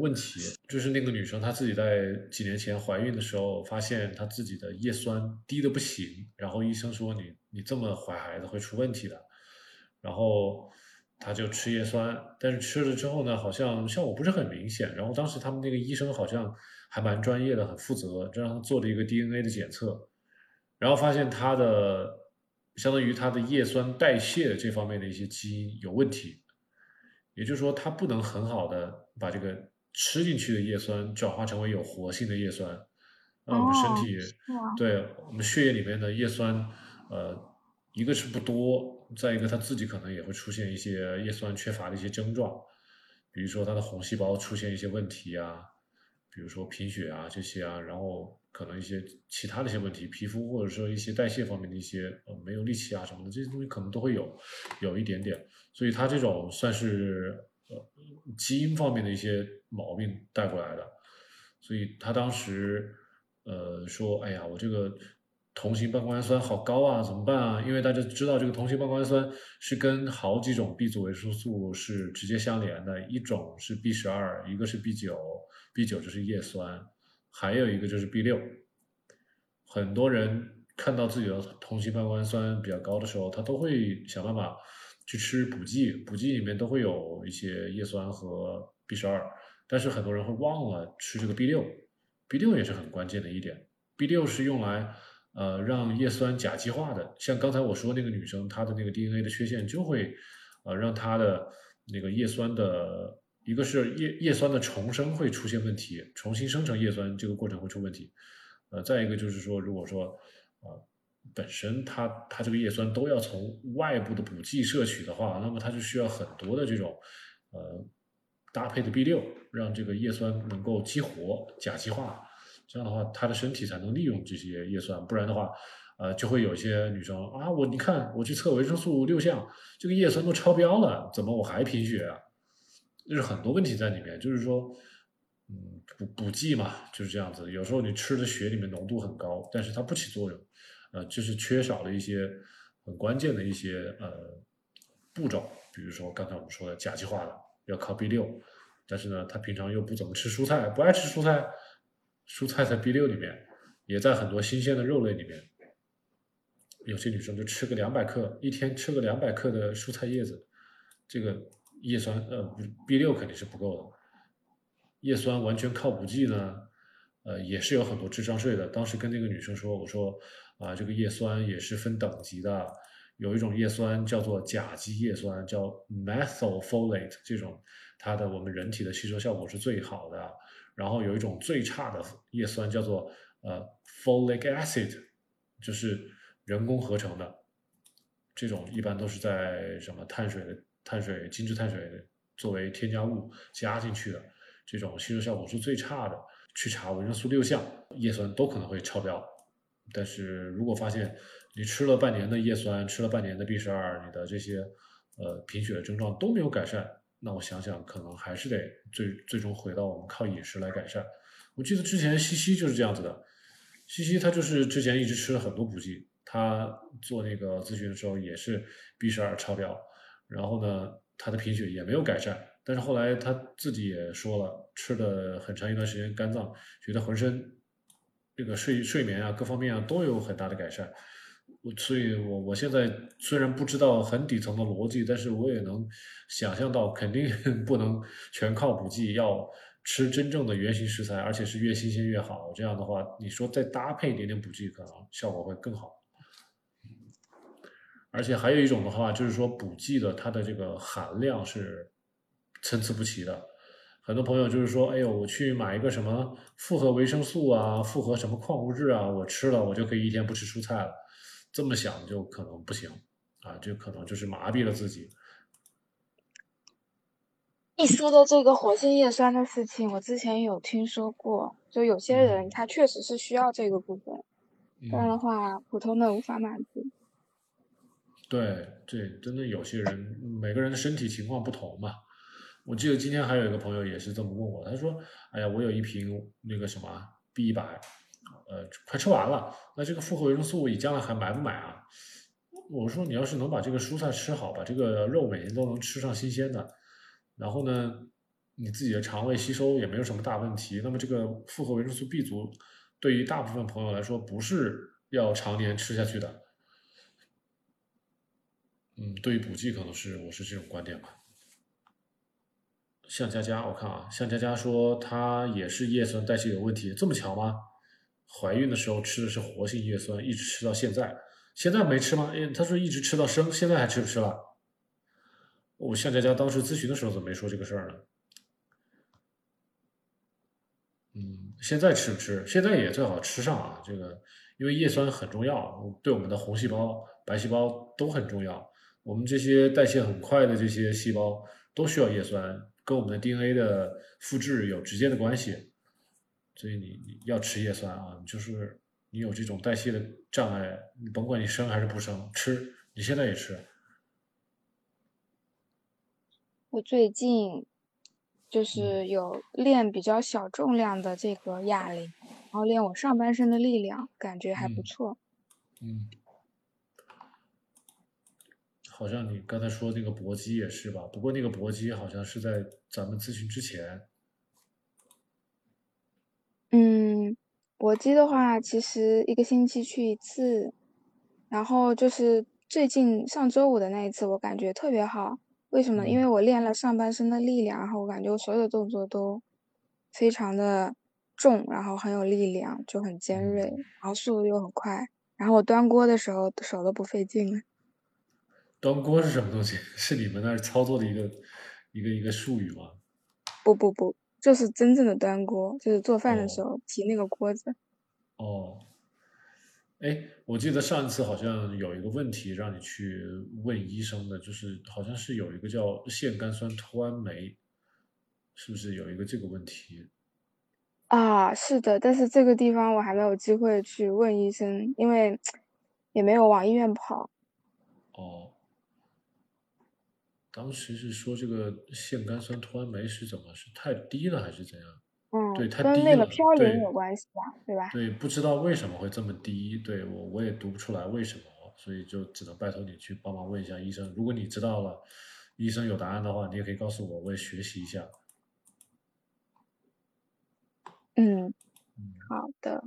问题，就是那个女生她自己在几年前怀孕的时候，发现她自己的叶酸低的不行，然后医生说你你这么怀孩子会出问题的，然后她就吃叶酸，但是吃了之后呢，好像效果不是很明显，然后当时他们那个医生好像还蛮专业的，很负责，就让他做了一个 DNA 的检测，然后发现他的相当于他的叶酸代谢这方面的一些基因有问题。也就是说，他不能很好的把这个吃进去的叶酸转化成为有活性的叶酸，那我们身体对我们血液里面的叶酸，呃，一个是不多，再一个他自己可能也会出现一些叶酸缺乏的一些症状，比如说他的红细胞出现一些问题啊，比如说贫血啊这些啊，然后可能一些其他的一些问题，皮肤或者说一些代谢方面的一些呃没有力气啊什么的这些东西可能都会有有一点点。所以他这种算是呃基因方面的一些毛病带过来的，所以他当时呃说，哎呀，我这个同型半胱氨酸好高啊，怎么办啊？因为大家知道这个同型半胱氨酸是跟好几种 B 族维生素是直接相连的，一种是 B 十二，一个是 B 九，B 九就是叶酸，还有一个就是 B 六。很多人看到自己的同型半胱氨酸比较高的时候，他都会想办法。去吃补剂，补剂里面都会有一些叶酸和 B 十二，但是很多人会忘了吃这个 B 六，B 六也是很关键的一点。B 六是用来呃，让叶酸甲基化的，像刚才我说那个女生，她的那个 DNA 的缺陷就会，呃，让她的那个叶酸的，一个是叶叶酸的重生会出现问题，重新生成叶酸这个过程会出问题，呃，再一个就是说，如果说，呃，本身它它这个叶酸都要从外部的补剂摄取的话，那么它就需要很多的这种，呃，搭配的 B 六，让这个叶酸能够激活甲基化。这样的话，他的身体才能利用这些叶酸，不然的话，呃，就会有一些女生啊，我你看我去测维生素六项，这个叶酸都超标了，怎么我还贫血啊？就是很多问题在里面，就是说，嗯，补补剂嘛，就是这样子。有时候你吃的血里面浓度很高，但是它不起作用，呃，就是缺少了一些很关键的一些呃步骤，比如说刚才我们说的甲基化的要靠 B 六，但是呢，他平常又不怎么吃蔬菜，不爱吃蔬菜。蔬菜在 B 六里面，也在很多新鲜的肉类里面。有些女生就吃个两百克，一天吃个两百克的蔬菜叶子，这个叶酸呃 B 六肯定是不够的。叶酸完全靠补剂呢，呃也是有很多智商税的。当时跟那个女生说，我说啊这个叶酸也是分等级的，有一种叶酸叫做甲基叶酸，叫 methylfolate，这种它的我们人体的吸收效果是最好的。然后有一种最差的叶酸叫做呃 folic acid，就是人工合成的，这种一般都是在什么碳水的碳水精致碳水作为添加物加进去的，这种吸收效果是最差的。去查维生素六项叶酸都可能会超标，但是如果发现你吃了半年的叶酸，吃了半年的 B 十二，你的这些呃贫血的症状都没有改善。那我想想，可能还是得最最终回到我们靠饮食来改善。我记得之前西西就是这样子的，西西他就是之前一直吃了很多补剂，他做那个咨询的时候也是 B 十二超标，然后呢，他的贫血也没有改善。但是后来他自己也说了，吃了很长一段时间肝脏，觉得浑身这个睡睡眠啊各方面啊都有很大的改善。我所以，我我现在虽然不知道很底层的逻辑，但是我也能想象到，肯定 [laughs] 不能全靠补剂，要吃真正的原型食材，而且是越新鲜越好。这样的话，你说再搭配一点点补剂，可能效果会更好。而且还有一种的话，就是说补剂的它的这个含量是参差不齐的。很多朋友就是说，哎呦，我去买一个什么复合维生素啊，复合什么矿物质啊，我吃了，我就可以一天不吃蔬菜了。这么想就可能不行啊，就可能就是麻痹了自己。一说到这个活性叶酸的事情，我之前有听说过，就有些人他确实是需要这个部分，不然的话普通的无法满足。对，这真的有些人每个人的身体情况不同嘛。我记得今天还有一个朋友也是这么问我，他说：“哎呀，我有一瓶那个什么 B 一百。”呃，快吃完了，那这个复合维生素你将来还买不买啊？我说你要是能把这个蔬菜吃好，把这个肉每天都能吃上新鲜的，然后呢，你自己的肠胃吸收也没有什么大问题，那么这个复合维生素 B 族对于大部分朋友来说不是要常年吃下去的。嗯，对于补剂可能是我是这种观点吧。向佳佳，我看啊，向佳佳说她也是叶酸代谢有问题，这么巧吗？怀孕的时候吃的是活性叶酸，一直吃到现在，现在没吃吗？哎，他说一直吃到生，现在还吃不吃了？我向佳佳当时咨询的时候怎么没说这个事儿呢？嗯，现在吃不吃？现在也最好吃上啊，这个因为叶酸很重要，对我们的红细胞、白细胞都很重要。我们这些代谢很快的这些细胞都需要叶酸，跟我们的 DNA 的复制有直接的关系。所以你你要吃叶酸啊，就是你有这种代谢的障碍，你甭管你生还是不生，吃你现在也吃。我最近就是有练比较小重量的这个哑铃，然后练我上半身的力量，感觉还不错。嗯，好像你刚才说那个搏击也是吧？不过那个搏击好像是在咱们咨询之前。嗯，搏击的话，其实一个星期去一次，然后就是最近上周五的那一次，我感觉特别好。为什么？因为我练了上半身的力量，然后我感觉我所有的动作都非常的重，然后很有力量，就很尖锐，然后速度又很快。然后我端锅的时候手都不费劲了。端锅是什么东西？[laughs] 是你们那儿操作的一个一个一个术语吗？不不不，就是真正的端锅，就是做饭的时候提那个锅子。哦，哎，我记得上一次好像有一个问题让你去问医生的，就是好像是有一个叫腺苷酸脱氨酶，是不是有一个这个问题？啊，是的，但是这个地方我还没有机会去问医生，因为也没有往医院跑。哦。当时是说这个腺苷酸脱氨酶是怎么是太低了还是怎样？嗯，对，太低了。跟那个嘌呤有关系吧？对吧？对，不知道为什么会这么低，对我我也读不出来为什么，所以就只能拜托你去帮忙问一下医生。如果你知道了，医生有答案的话，你也可以告诉我，我也学习一下。嗯，好的。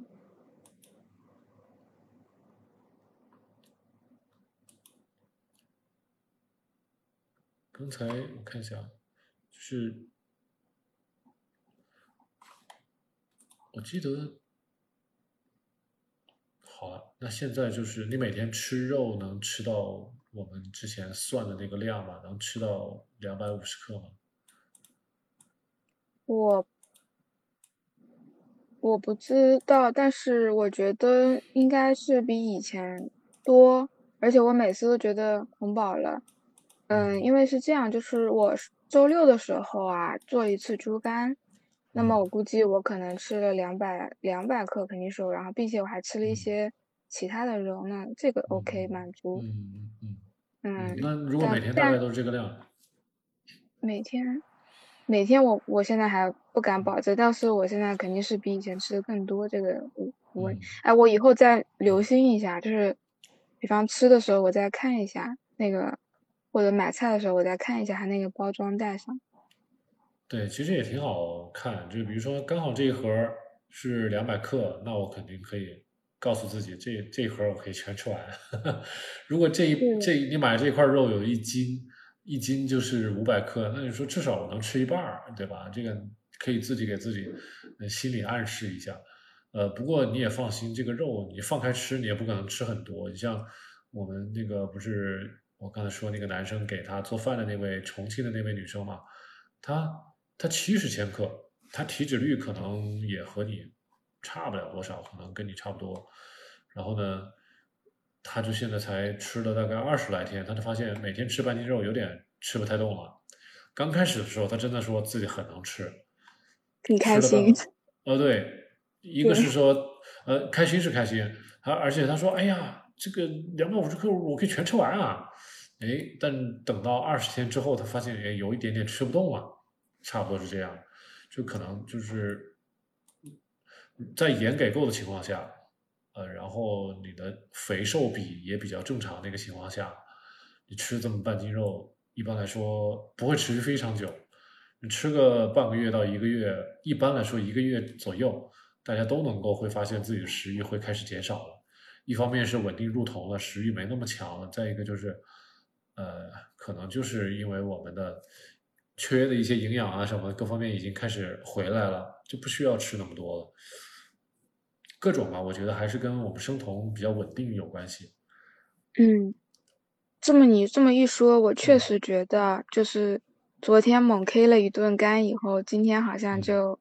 刚才我看一下，就是我记得，好了，那现在就是你每天吃肉能吃到我们之前算的那个量吗？能吃到两百五十克吗？我我不知道，但是我觉得应该是比以前多，而且我每次都觉得很饱了。嗯，因为是这样，就是我周六的时候啊做一次猪肝，那么我估计我可能吃了两百两百克肯定是有，然后并且我还吃了一些其他的肉，那这个 OK 满足。嗯嗯嗯。嗯。那如果每天大概都是这个量？每天，每天我我现在还不敢保证，但是我现在肯定是比以前吃的更多。这个我我哎，我以后再留心一下，就是比方吃的时候我再看一下那个。或者买菜的时候，我再看一下它那个包装袋上。对，其实也挺好看，就比如说刚好这一盒是两百克，那我肯定可以告诉自己，这这一盒我可以全吃完。[laughs] 如果这一这你买这块肉有一斤，一斤就是五百克，那你说至少我能吃一半儿，对吧？这个可以自己给自己心理暗示一下。呃，不过你也放心，这个肉你放开吃，你也不可能吃很多。你像我们那个不是。我刚才说那个男生给他做饭的那位重庆的那位女生嘛，她她七十千克，她体脂率可能也和你差不了多少，可能跟你差不多。然后呢，她就现在才吃了大概二十来天，她就发现每天吃半斤肉有点吃不太动了。刚开始的时候，她真的说自己很能吃，挺开心。呃，对，[laughs] 一个是说呃开心是开心，而而且她说，哎呀。这个两百五十克我可以全吃完啊，哎，但等到二十天之后，他发现哎有一点点吃不动了，差不多是这样，就可能就是在盐给够的情况下，呃，然后你的肥瘦比也比较正常的一个情况下，你吃这么半斤肉，一般来说不会持续非常久，你吃个半个月到一个月，一般来说一个月左右，大家都能够会发现自己的食欲会开始减少了。一方面是稳定入酮了，食欲没那么强了；再一个就是，呃，可能就是因为我们的缺的一些营养啊什么各方面已经开始回来了，就不需要吃那么多了。各种吧，我觉得还是跟我们生酮比较稳定有关系。嗯，这么你这么一说，我确实觉得，就是昨天猛 K 了一顿肝以后，今天好像就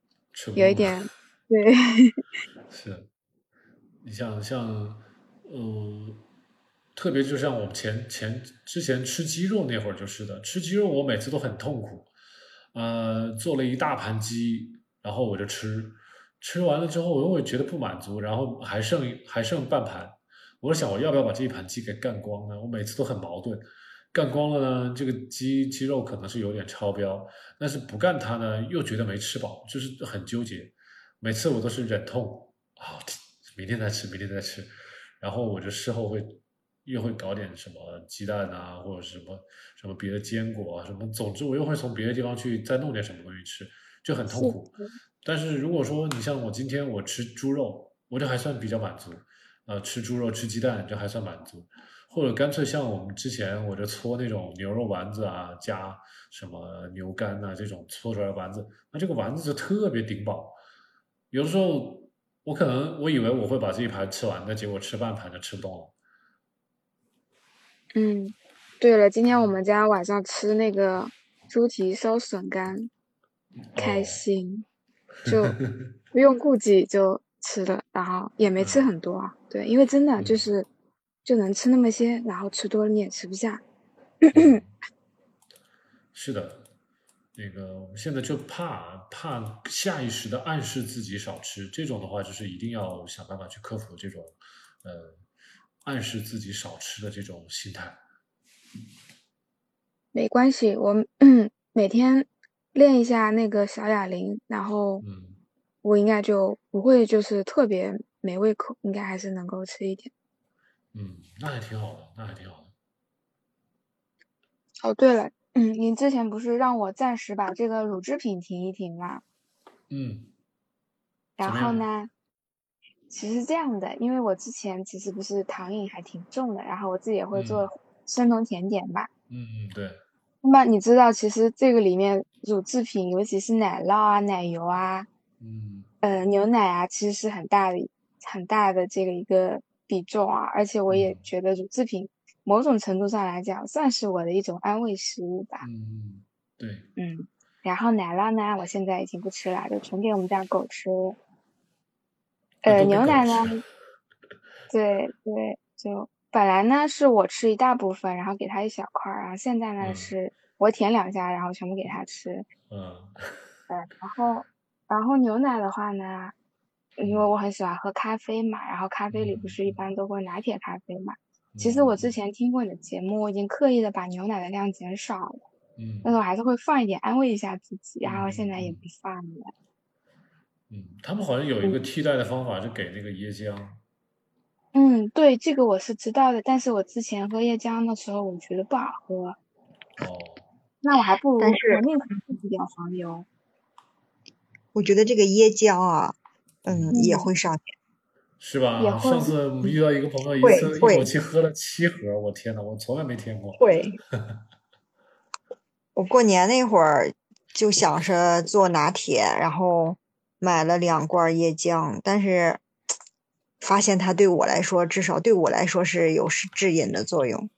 有一点对。[laughs] 是，你像像。呃，特别就像我前前之前吃鸡肉那会儿就是的，吃鸡肉我每次都很痛苦，呃，做了一大盘鸡，然后我就吃，吃完了之后我又会觉得不满足，然后还剩还剩半盘，我想我要不要把这一盘鸡给干光呢？我每次都很矛盾，干光了呢，这个鸡鸡肉可能是有点超标，但是不干它呢，又觉得没吃饱，就是很纠结，每次我都是忍痛啊，明天再吃，明天再吃。然后我就事后会又会搞点什么鸡蛋啊，或者什么什么别的坚果啊，什么，总之我又会从别的地方去再弄点什么东西吃，就很痛苦。但是如果说你像我今天我吃猪肉，我就还算比较满足，呃，吃猪肉吃鸡蛋就还算满足，或者干脆像我们之前我就搓那种牛肉丸子啊，加什么牛肝啊这种搓出来丸子，那这个丸子就特别顶饱，有的时候。我可能我以为我会把这一盘吃完，但结果吃半盘就吃不动了。嗯，对了，今天我们家晚上吃那个猪蹄烧笋干，开心，就不用顾忌就吃了，然后也没吃很多啊。对，因为真的就是就能吃那么些，然后吃多了你也吃不下。是的，那个我们现在就怕怕下意识的暗示自己少吃，这种的话就是一定要想办法去克服这种呃暗示自己少吃的这种心态。没关系，我 [clears throat] 每天练一下那个小哑铃，然后我应该就不会就是特别没胃口，应该还是能够吃一点。嗯，那还挺好的，那还挺好的。哦，对了。嗯，您之前不是让我暂时把这个乳制品停一停吗？嗯。然后呢，其实这样的，因为我之前其实不是糖瘾还挺重的，然后我自己也会做生酮甜点嘛。嗯嗯，对。那么你知道，其实这个里面乳制品，尤其是奶酪啊、奶油啊，嗯，呃，牛奶啊，其实是很大的、很大的这个一个比重啊。而且我也觉得乳制品。某种程度上来讲，算是我的一种安慰食物吧。嗯，对。嗯，然后奶酪呢，我现在已经不吃了，就全给我们家狗吃。呃，牛奶呢？对对，就本来呢是我吃一大部分，然后给它一小块儿，然后现在呢是我舔两下，然后全部给它吃。嗯。呃，然后然后牛奶的话呢，因为我很喜欢喝咖啡嘛，然后咖啡里不是一般都会拿铁咖啡嘛。其实我之前听过你的节目，我已经刻意的把牛奶的量减少了，嗯，但是我还是会放一点安慰一下自己，然后现在也不放了。嗯，他们好像有一个替代的方法，是给那个椰浆。嗯，对，这个我是知道的，但是我之前喝椰浆的时候，我觉得不好喝。哦。那我还不如但是宁可自己点黄油。我觉得这个椰浆啊，嗯，也会上瘾。是吧？上次遇到一个朋友，一次一口气喝了七盒，我天呐，我从来没听过。会。[laughs] 我过年那会儿就想着做拿铁，然后买了两罐椰浆，但是发现它对我来说，至少对我来说是有致瘾的作用。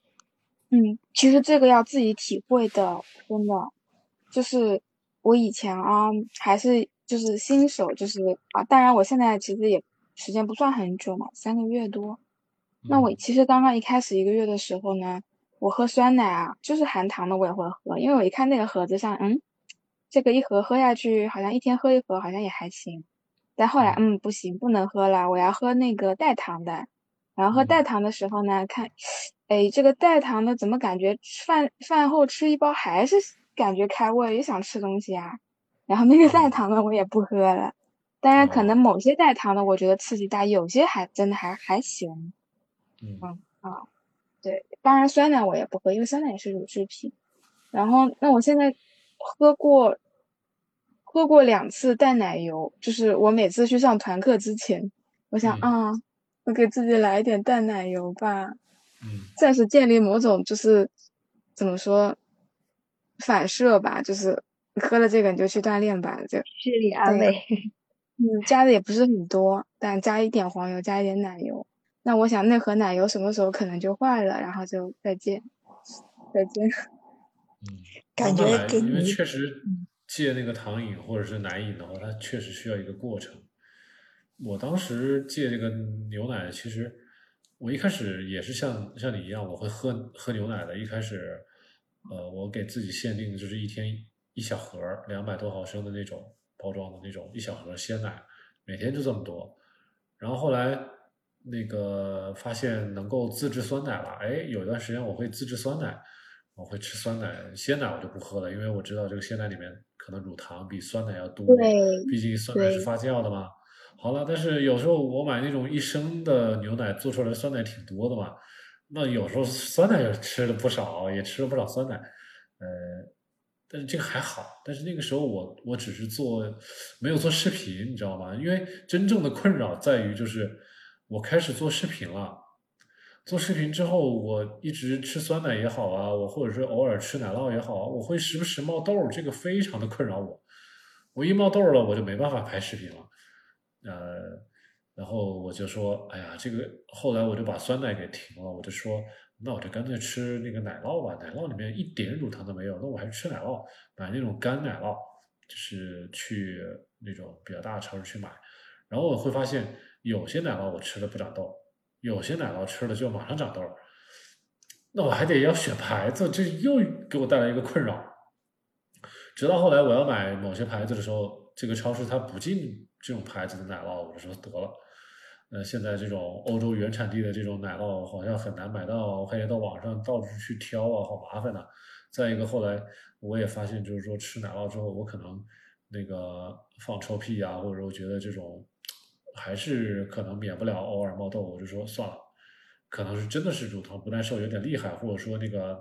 嗯，其实这个要自己体会的，真的。就是我以前啊，还是就是新手，就是啊，当然我现在其实也。时间不算很久嘛，三个月多。那我其实刚刚一开始一个月的时候呢，我喝酸奶啊，就是含糖的我也会喝，因为我一看那个盒子上，嗯，这个一盒喝下去，好像一天喝一盒好像也还行。但后来，嗯，不行，不能喝了，我要喝那个代糖的。然后喝代糖的时候呢，看，哎，这个代糖的怎么感觉饭饭后吃一包还是感觉开胃，又想吃东西啊？然后那个代糖的我也不喝了。当然，可能某些代糖的，我觉得刺激大，有些还真的还还行。嗯啊，对，当然酸奶我也不喝，因为酸奶也是乳制品。然后，那我现在喝过喝过两次淡奶油，就是我每次去上团课之前，我想啊，我给自己来一点淡奶油吧。嗯。暂时建立某种就是怎么说反射吧，就是喝了这个你就去锻炼吧，就心理安慰。[laughs] 嗯，加的也不是很多，但加一点黄油，加一点奶油。那我想那盒奶油什么时候可能就坏了，然后就再见，再见。[laughs] 嗯，感觉因为确实戒那个糖饮或者是奶饮的话，它确实需要一个过程。我当时戒这个牛奶，其实我一开始也是像像你一样，我会喝喝牛奶的。一开始，呃，我给自己限定的就是一天一小盒，两百多毫升的那种。包装的那种一小盒鲜奶，每天就这么多。然后后来那个发现能够自制酸奶了，哎，有一段时间我会自制酸奶，我会吃酸奶，鲜奶我就不喝了，因为我知道这个鲜奶里面可能乳糖比酸奶要多，毕竟酸奶是发酵的嘛。好了，但是有时候我买那种一升的牛奶做出来的酸奶挺多的嘛，那有时候酸奶也吃了不少，也吃了不少酸奶，呃。但是这个还好，但是那个时候我我只是做没有做视频，你知道吗？因为真正的困扰在于就是我开始做视频了，做视频之后我一直吃酸奶也好啊，我或者说偶尔吃奶酪也好，我会时不时冒痘，这个非常的困扰我。我一冒痘了，我就没办法拍视频了。呃，然后我就说，哎呀，这个后来我就把酸奶给停了，我就说，那我就干脆吃那个奶酪吧，奶酪里面一点乳糖都没有，那我还是吃奶酪，买那种干奶酪，就是去那种比较大的超市去买。然后我会发现，有些奶酪我吃了不长痘，有些奶酪吃了就马上长痘。那我还得要选牌子，这又给我带来一个困扰。直到后来我要买某些牌子的时候，这个超市它不进这种牌子的奶酪，我就说得了。呃，现在这种欧洲原产地的这种奶酪好像很难买到，我还得到网上到处去挑啊，好麻烦呐。再一个，后来我也发现，就是说吃奶酪之后，我可能那个放臭屁啊，或者我觉得这种还是可能免不了偶尔冒痘，我就说算了，可能是真的是乳糖不耐受有点厉害，或者说那个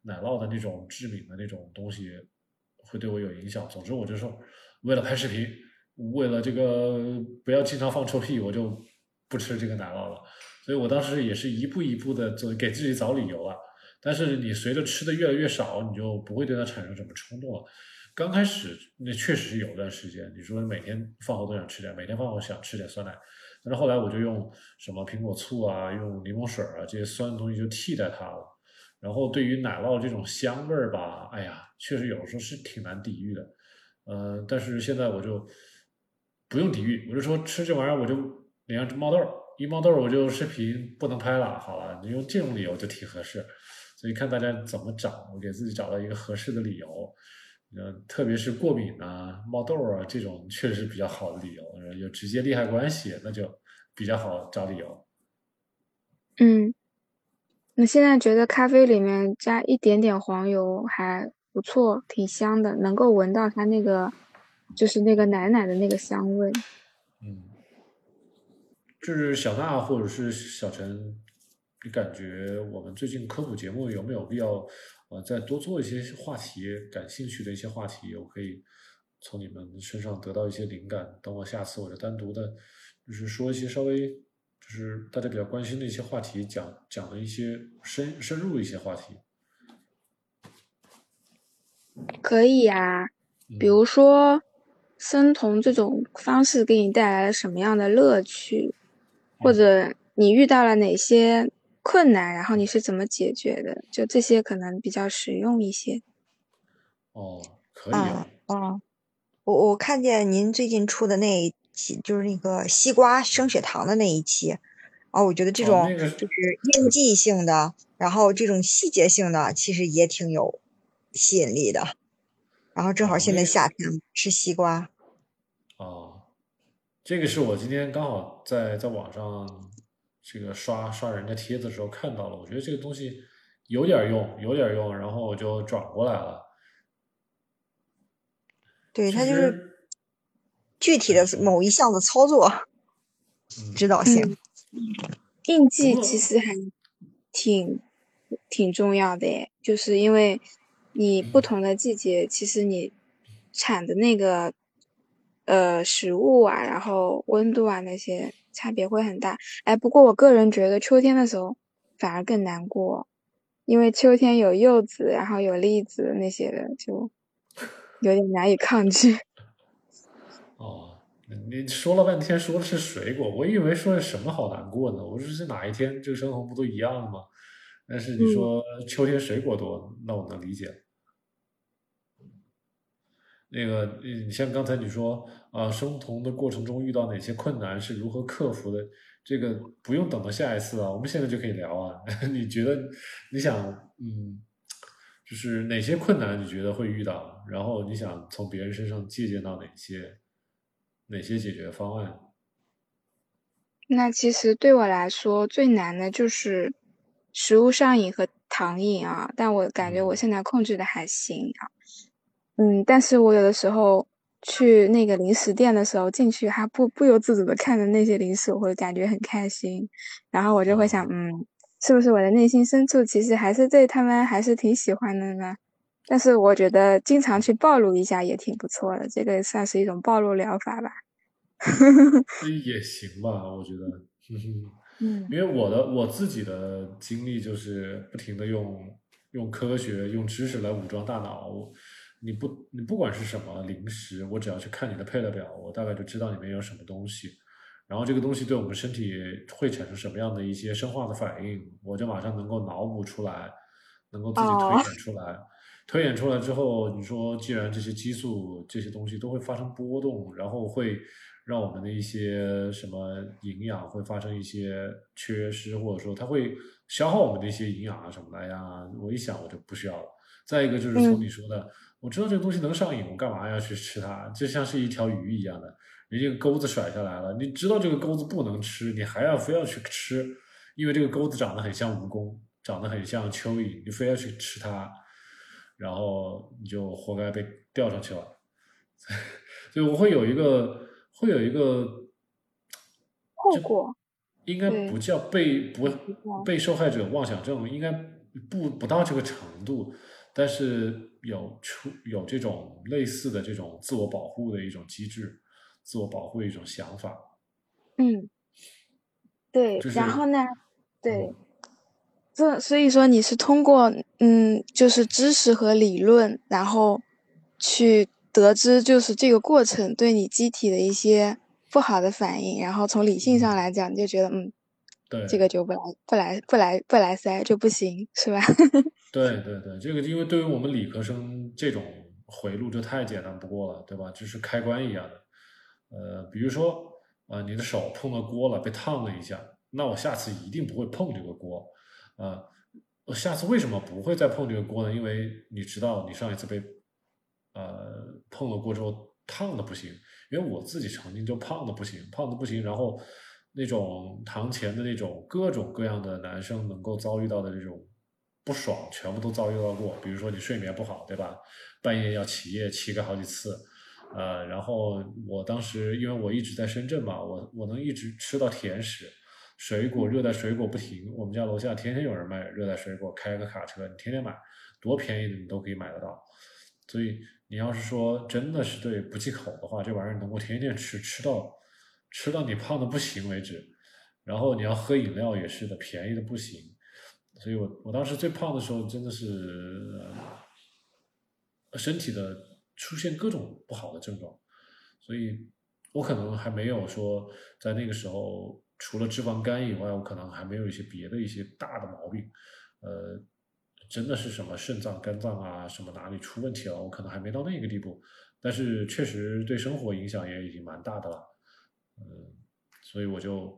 奶酪的那种致敏的那种东西会对我有影响。总之，我就说为了拍视频，为了这个不要经常放臭屁，我就。不吃这个奶酪了，所以我当时也是一步一步的做，给自己找理由啊。但是你随着吃的越来越少，你就不会对它产生什么冲动了。刚开始那确实是有段时间，你说每天饭后都想吃点，每天饭后想吃点酸奶。但是后来我就用什么苹果醋啊，用柠檬水啊这些酸的东西就替代它了。然后对于奶酪这种香味儿吧，哎呀，确实有时候是挺难抵御的。嗯，但是现在我就不用抵御，我就说吃这玩意儿我就。你看这冒痘一冒痘我就视频不能拍了。好了，你用这种理由就挺合适，所以看大家怎么找，我给自己找到一个合适的理由。嗯，特别是过敏啊、冒痘啊这种，确实比较好的理由，有直接利害关系，那就比较好找理由。嗯，我现在觉得咖啡里面加一点点黄油还不错，挺香的，能够闻到它那个就是那个奶奶的那个香味。嗯。就是小娜或者是小陈，你感觉我们最近科普节目有没有必要，呃，再多做一些话题，感兴趣的一些话题，我可以从你们身上得到一些灵感。等我下次我就单独的，就是说一些稍微就是大家比较关心的一些话题，讲讲的一些深深入一些话题。可以呀，比如说生酮这种方式给你带来了什么样的乐趣？或者你遇到了哪些困难，然后你是怎么解决的？就这些可能比较实用一些。哦，可以啊。哦，我我看见您最近出的那一期，就是那个西瓜升血糖的那一期。哦，我觉得这种就是应季性的，然后这种细节性的，其实也挺有吸引力的。然后正好现在夏天吃西瓜。哦。这个是我今天刚好在在网上这个刷刷人家帖子的时候看到了，我觉得这个东西有点用，有点用，然后我就转过来了。对，它就是具体的某一项的操作指导性。印记其实还挺挺重要的耶，就是因为你不同的季节，其实你产的那个。呃，食物啊，然后温度啊那些差别会很大。哎，不过我个人觉得秋天的时候反而更难过，因为秋天有柚子，然后有栗子那些的，就有点难以抗拒。[laughs] 哦，你说了半天说的是水果，我以为说什么好难过呢？我说是哪一天这个生活不都一样吗？但是你说秋天水果多，那我能理解。那个，你像刚才你说啊，生酮的过程中遇到哪些困难，是如何克服的？这个不用等到下一次啊，我们现在就可以聊啊。[laughs] 你觉得，你想，嗯，就是哪些困难你觉得会遇到？然后你想从别人身上借鉴到哪些哪些解决方案？那其实对我来说最难的就是食物上瘾和糖瘾啊，但我感觉我现在控制的还行啊。嗯，但是我有的时候去那个零食店的时候，进去还不不由自主的看着那些零食，我会感觉很开心，然后我就会想，嗯，是不是我的内心深处其实还是对他们还是挺喜欢的呢？但是我觉得经常去暴露一下也挺不错的，这个算是一种暴露疗法吧。[laughs] 也行吧，我觉得，嗯，因为我的我自己的经历就是不停的用用科学用知识来武装大脑。你不，你不管是什么零食，我只要去看你的配料表，我大概就知道里面有什么东西。然后这个东西对我们身体会产生什么样的一些生化的反应，我就马上能够脑补出来，能够自己推演出来。推演出来之后，你说既然这些激素这些东西都会发生波动，然后会让我们的一些什么营养会发生一些缺失，或者说它会消耗我们的一些营养啊什么的呀，我一想我就不需要了。再一个就是从你说的，我知道这个东西能上瘾，我干嘛要去吃它？就像是一条鱼一样的，你这个钩子甩下来了，你知道这个钩子不能吃，你还要非要去吃，因为这个钩子长得很像蜈蚣，长得很像蚯蚓，你非要去吃它。然后你就活该被钓上去了，[laughs] 所以我会有一个会有一个后果，应该不叫被不被受害者妄想症，应该不不到这个程度，但是有出有这种类似的这种自我保护的一种机制，自我保护的一种想法。嗯，对，然后呢，对。这所以说你是通过嗯，就是知识和理论，然后去得知就是这个过程对你机体的一些不好的反应，然后从理性上来讲，你就觉得嗯，对，这个就不来不来不来不来塞就不行，是吧？[laughs] 对对对，这个因为对于我们理科生这种回路就太简单不过了，对吧？就是开关一样的，呃，比如说啊，你的手碰到锅了，被烫了一下，那我下次一定不会碰这个锅。啊，我下次为什么不会再碰这个锅呢？因为你知道，你上一次被呃碰了锅之后烫的不行，因为我自己曾经就胖的不行，胖的不行，然后那种堂前的那种各种各样的男生能够遭遇到的这种不爽，全部都遭遇到过。比如说你睡眠不好，对吧？半夜要起夜，起个好几次，呃，然后我当时因为我一直在深圳嘛，我我能一直吃到甜食。水果，热带水果不停。我们家楼下天天有人卖热带水果，开个卡车，你天天买，多便宜的你都可以买得到。所以你要是说真的是对不忌口的话，这玩意儿能够天天吃，吃到吃到你胖的不行为止。然后你要喝饮料也是的，便宜的不行。所以我我当时最胖的时候，真的是身体的出现各种不好的症状。所以我可能还没有说在那个时候。除了脂肪肝以外，我可能还没有一些别的一些大的毛病，呃，真的是什么肾脏、肝脏啊，什么哪里出问题了，我可能还没到那个地步，但是确实对生活影响也已经蛮大的了，嗯，所以我就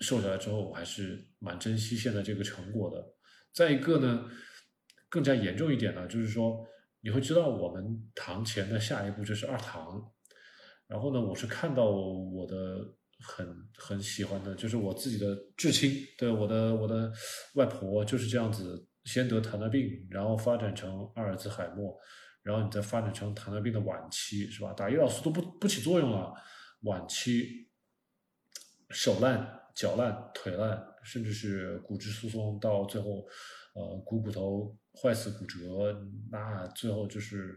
瘦下来之后，我还是蛮珍惜现在这个成果的。再一个呢，更加严重一点呢，就是说你会知道我们堂前的下一步就是二堂，然后呢，我是看到我的。很很喜欢的，就是我自己的至亲，对我的我的外婆就是这样子，先得糖尿病，然后发展成阿尔兹海默，然后你再发展成糖尿病的晚期，是吧？打胰岛素都不不起作用了，晚期手烂、脚烂、腿烂，甚至是骨质疏松，到最后呃股骨头坏死、骨折，那最后就是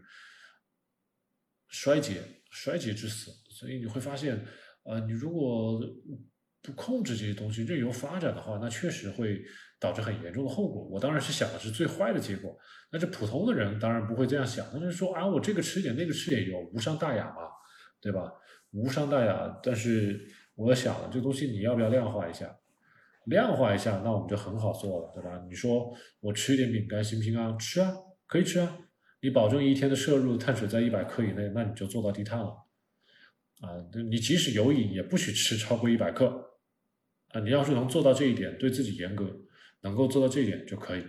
衰竭、衰竭致死。所以你会发现。呃，你如果不控制这些东西，任由发展的话，那确实会导致很严重的后果。我当然是想的是最坏的结果。但是普通的人当然不会这样想，他就说啊，我这个吃点，那个吃点，有无伤大雅嘛，对吧？无伤大雅。但是我想了，这东西你要不要量化一下？量化一下，那我们就很好做了，对吧？你说我吃一点饼干行不行啊？吃啊，可以吃啊。你保证一天的摄入碳水在一百克以内，那你就做到低碳了。啊，你即使有瘾，也不许吃超过一百克。啊，你要是能做到这一点，对自己严格，能够做到这一点就可以。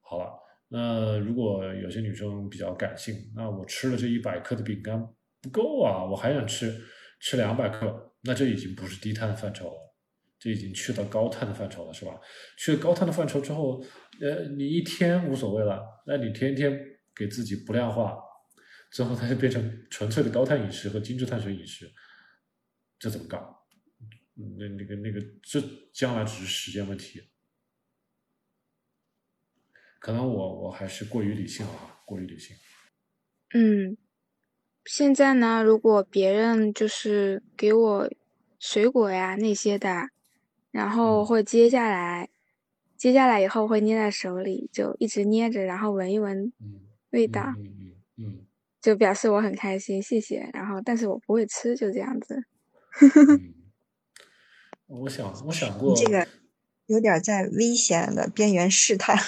好了，那如果有些女生比较感性，那我吃了这一百克的饼干不够啊，我还想吃吃两百克，那这已经不是低碳的范畴了，这已经去到高碳的范畴了，是吧？去了高碳的范畴之后，呃，你一天无所谓了，那你天天给自己不量化。之后，它就变成纯粹的高碳饮食和精致碳水饮食，这怎么搞？那那个那个，这将来只是时间问题。可能我我还是过于理性了哈，过于理性。嗯，现在呢，如果别人就是给我水果呀那些的，然后会接下来，接下来以后会捏在手里，就一直捏着，然后闻一闻味道。嗯嗯嗯。[laughs] 就表示我很开心，谢谢。然后，但是我不会吃，就这样子。[laughs] 我想，我想过这个有点在危险的边缘试探。[laughs]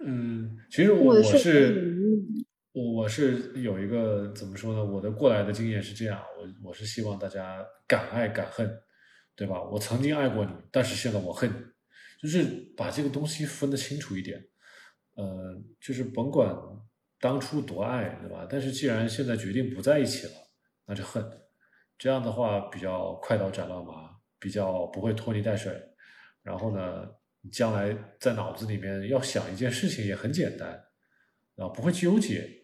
嗯，其实我是我我是有一个怎么说呢？我的过来的经验是这样，我我是希望大家敢爱敢恨，对吧？我曾经爱过你，但是现在我恨你，就是把这个东西分得清楚一点。呃，就是甭管当初多爱，对吧？但是既然现在决定不在一起了，那就恨。这样的话比较快刀斩乱麻，比较不会拖泥带水。然后呢，将来在脑子里面要想一件事情也很简单，啊，不会纠结。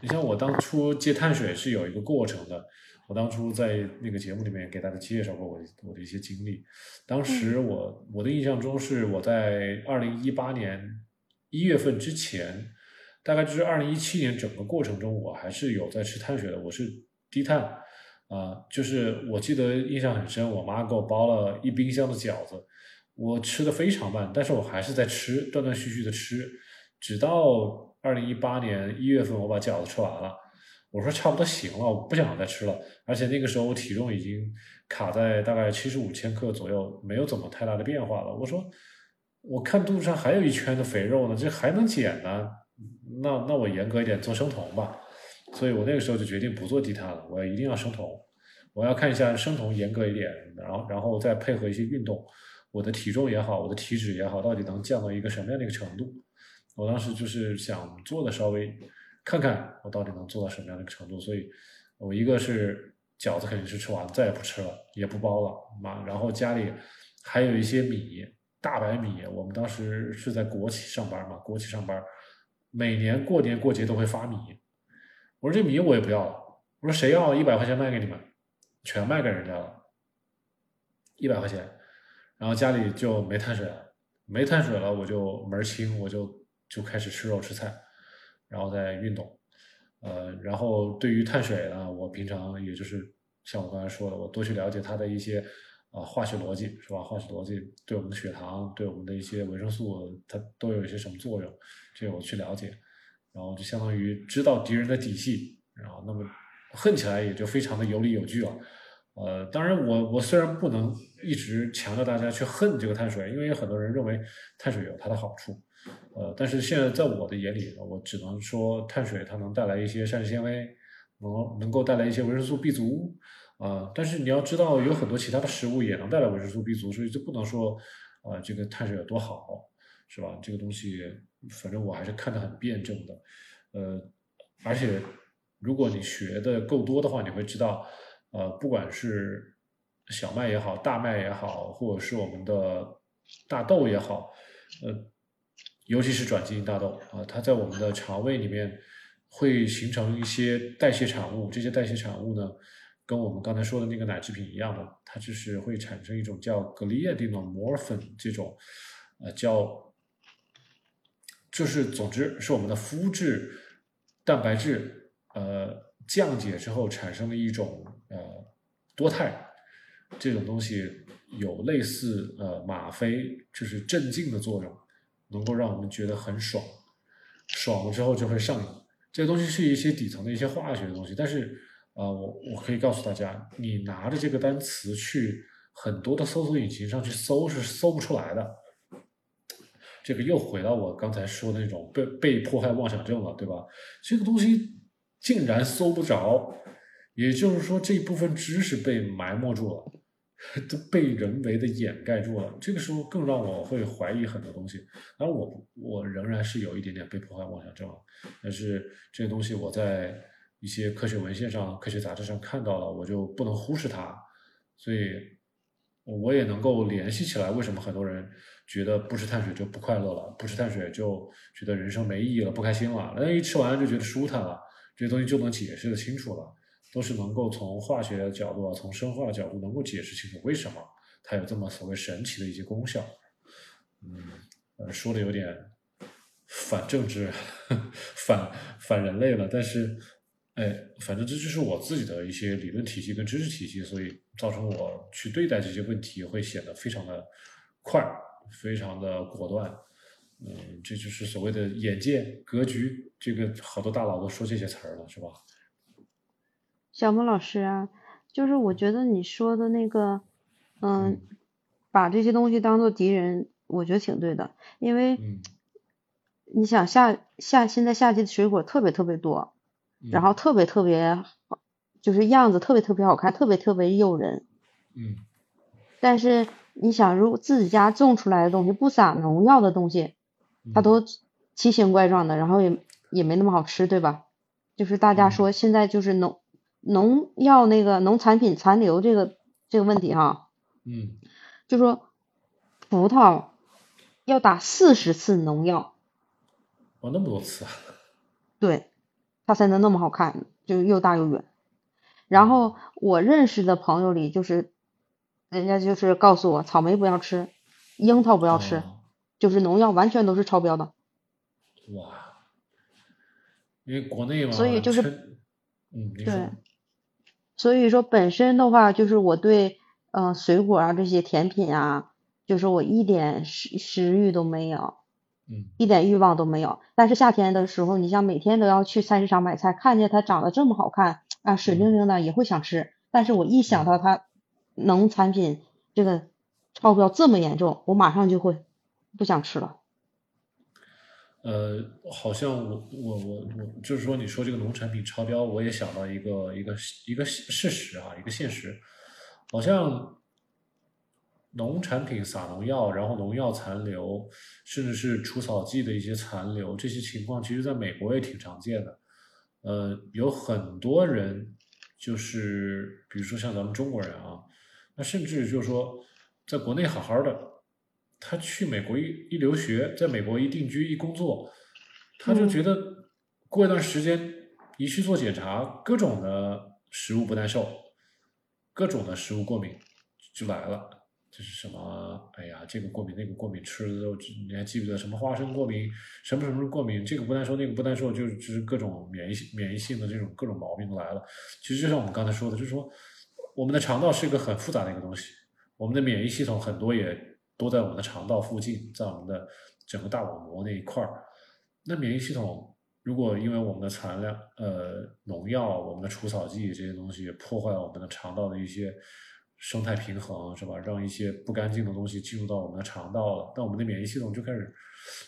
你像我当初接碳水是有一个过程的，我当初在那个节目里面给大家介绍过我我的一些经历。当时我我的印象中是我在二零一八年一月份之前，大概就是二零一七年整个过程中，我还是有在吃碳水的，我是低碳啊，就是我记得印象很深，我妈给我包了一冰箱的饺子，我吃的非常慢，但是我还是在吃，断断续续的吃，直到。二零一八年一月份，我把饺子吃完了，我说差不多行了，我不想再吃了。而且那个时候我体重已经卡在大概七十五千克左右，没有怎么太大的变化了。我说，我看肚子上还有一圈的肥肉呢，这还能减呢？那那我严格一点做生酮吧。所以我那个时候就决定不做低碳了，我一定要生酮。我要看一下生酮严格一点，然后然后再配合一些运动，我的体重也好，我的体脂也好，到底能降到一个什么样的一个程度？我当时就是想做的稍微看看我到底能做到什么样的一个程度，所以我一个是饺子肯定是吃完了再也不吃了，也不包了嘛。然后家里还有一些米，大白米。我们当时是在国企上班嘛，国企上班，每年过年过节都会发米。我说这米我也不要了，我说谁要一百块钱卖给你们，全卖给人家了，一百块钱。然后家里就没碳水了，没碳水了，我就门儿清，我就。就开始吃肉吃菜，然后再运动，呃，然后对于碳水呢，我平常也就是像我刚才说的，我多去了解它的一些啊化学逻辑，是吧？化学逻辑对我们的血糖，对我们的一些维生素，它都有一些什么作用，这个我去了解，然后就相当于知道敌人的底细，然后那么恨起来也就非常的有理有据了。呃，当然我我虽然不能一直强调大家去恨这个碳水，因为有很多人认为碳水有它的好处。呃，但是现在在我的眼里，我只能说碳水它能带来一些膳食纤维，能能够带来一些维生素 B 族，啊，但是你要知道有很多其他的食物也能带来维生素 B 族，所以就不能说，啊，这个碳水有多好，是吧？这个东西反正我还是看得很辩证的，呃，而且如果你学的够多的话，你会知道，呃，不管是小麦也好，大麦也好，或者是我们的大豆也好，呃。尤其是转基因大豆啊，它在我们的肠胃里面会形成一些代谢产物，这些代谢产物呢，跟我们刚才说的那个奶制品一样的，它就是会产生一种叫 gliadinomorphin 这种，呃，叫，就是总之是我们的肤质蛋白质呃降解之后产生的一种呃多肽，这种东西有类似呃吗啡，就是镇静的作用。能够让我们觉得很爽，爽了之后就会上瘾。这个东西是一些底层的一些化学的东西，但是啊，我我可以告诉大家，你拿着这个单词去很多的搜索引擎上去搜是搜不出来的。这个又回到我刚才说的那种被被迫害妄想症了，对吧？这个东西竟然搜不着，也就是说这一部分知识被埋没住了。[laughs] 都被人为的掩盖住了，这个时候更让我会怀疑很多东西。当然，我我仍然是有一点点被破坏妄想症，但是这些东西我在一些科学文献上、科学杂志上看到了，我就不能忽视它。所以，我也能够联系起来，为什么很多人觉得不吃碳水就不快乐了，不吃碳水就觉得人生没意义了、不开心了，那一吃完就觉得舒坦了，这些东西就能解释的清楚了。都是能够从化学的角度啊，从生化的角度能够解释清楚为什么它有这么所谓神奇的一些功效。嗯，呃说的有点反政治、反反人类了，但是，哎，反正这就是我自己的一些理论体系跟知识体系，所以造成我去对待这些问题会显得非常的快，非常的果断。嗯，这就是所谓的眼界、格局。这个好多大佬都说这些词儿了，是吧？小莫老师啊，就是我觉得你说的那个，嗯，把这些东西当做敌人，我觉得挺对的，因为，你想夏夏现在夏季的水果特别特别多，然后特别特别，就是样子特别特别好看，特别特别诱人。嗯。但是你想，如果自己家种出来的东西，不撒农药的东西，它都奇形怪状的，然后也也没那么好吃，对吧？就是大家说现在就是农。农药那个农产品残留这个这个问题哈，嗯，就说葡萄要打四十次农药，哦，那么多次啊？对，它才能那么好看，就又大又圆。然后我认识的朋友里，就是人家就是告诉我，草莓不要吃，樱桃不要吃，就是农药完全都是超标的。哇，因为国内嘛，所以就是，嗯，对。所以说本身的话，就是我对呃水果啊这些甜品啊，就是我一点食食欲都没有，嗯，一点欲望都没有。但是夏天的时候，你像每天都要去菜市场买菜，看见它长得这么好看啊，水灵灵的也会想吃。但是我一想到它农产品这个超标这么严重，我马上就会不想吃了。呃，好像我我我我就是说，你说这个农产品超标，我也想到一个一个一个事实啊，一个现实，好像农产品撒农药，然后农药残留，甚至是除草剂的一些残留，这些情况其实在美国也挺常见的。呃，有很多人就是，比如说像咱们中国人啊，那甚至就是说，在国内好好的。他去美国一一留学，在美国一定居一工作，他就觉得过一段时间一去做检查，各种的食物不耐受，各种的食物过敏就来了。这是什么？哎呀，这个过敏那个过敏，吃了之后你还记不得什么花生过敏，什么什么过敏，这个不耐受那个不耐受，就是就是各种免疫免疫性的这种各种毛病都来了。其实就像我们刚才说的，就是说我们的肠道是一个很复杂的一个东西，我们的免疫系统很多也。都在我们的肠道附近，在我们的整个大网膜那一块儿。那免疫系统如果因为我们的残量呃农药、我们的除草剂这些东西破坏了我们的肠道的一些生态平衡，是吧？让一些不干净的东西进入到我们的肠道了，那我们的免疫系统就开始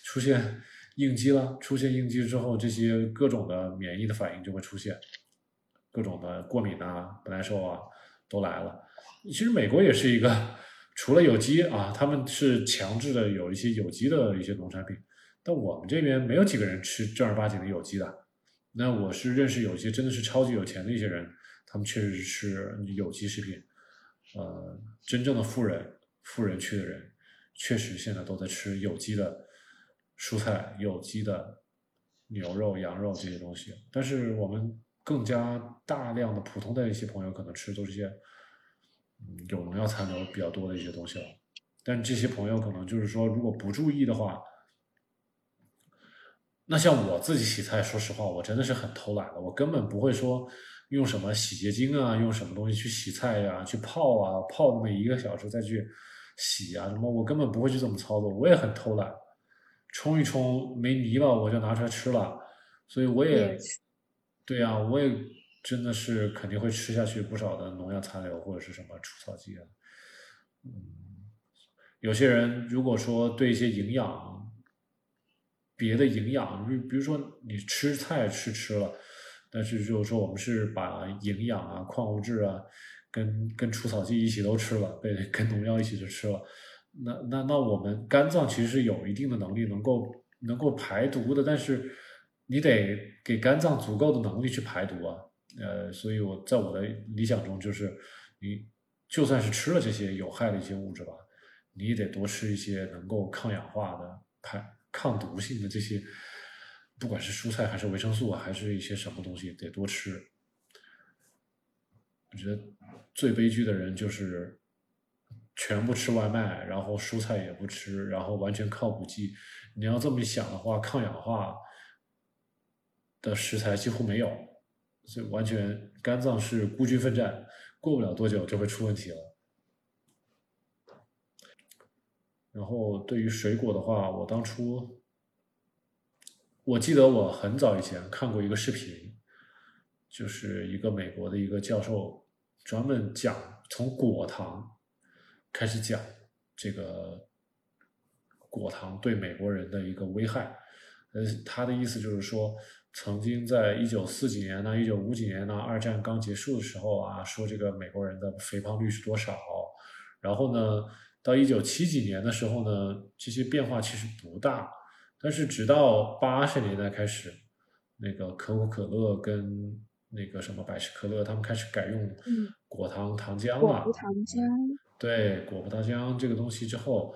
出现 [laughs] 应激了。出现应激之后，这些各种的免疫的反应就会出现，各种的过敏啊、不耐受啊都来了。其实美国也是一个。除了有机啊，他们是强制的有一些有机的一些农产品，但我们这边没有几个人吃正儿八经的有机的。那我是认识有些真的是超级有钱的一些人，他们确实是吃有机食品。呃，真正的富人、富人区的人，确实现在都在吃有机的蔬菜、有机的牛肉、羊肉这些东西。但是我们更加大量的普通的一些朋友，可能吃都是些。有农药残留比较多的一些东西了，但这些朋友可能就是说，如果不注意的话，那像我自己洗菜，说实话，我真的是很偷懒的，我根本不会说用什么洗洁精啊，用什么东西去洗菜呀，去泡啊，泡那么一个小时再去洗啊，什么我根本不会去这么操作，我也很偷懒，冲一冲没泥了我就拿出来吃了，所以我也，对呀，我也。真的是肯定会吃下去不少的农药残留或者是什么除草剂啊，嗯，有些人如果说对一些营养，别的营养，比比如说你吃菜吃吃了，但是就是说我们是把营养啊、矿物质啊，跟跟除草剂一起都吃了，被跟农药一起就吃了，那那那我们肝脏其实是有一定的能力能够能够排毒的，但是你得给肝脏足够的能力去排毒啊。呃，所以我在我的理想中，就是你就算是吃了这些有害的一些物质吧，你也得多吃一些能够抗氧化的、排抗毒性的这些，不管是蔬菜还是维生素，还是一些什么东西，得多吃。我觉得最悲剧的人就是全部吃外卖，然后蔬菜也不吃，然后完全靠补剂。你要这么一想的话，抗氧化的食材几乎没有。所以完全肝脏是孤军奋战，过不了多久就会出问题了。然后对于水果的话，我当初我记得我很早以前看过一个视频，就是一个美国的一个教授，专门讲从果糖开始讲这个果糖对美国人的一个危害。呃，他的意思就是说，曾经在一九四几年呢，一九五几年呢，二战刚结束的时候啊，说这个美国人的肥胖率是多少，然后呢，到一九七几年的时候呢，这些变化其实不大，但是直到八十年代开始，那个可口可乐跟那个什么百事可乐，他们开始改用果糖糖浆了，果葡糖。浆，对，果葡糖浆这个东西之后，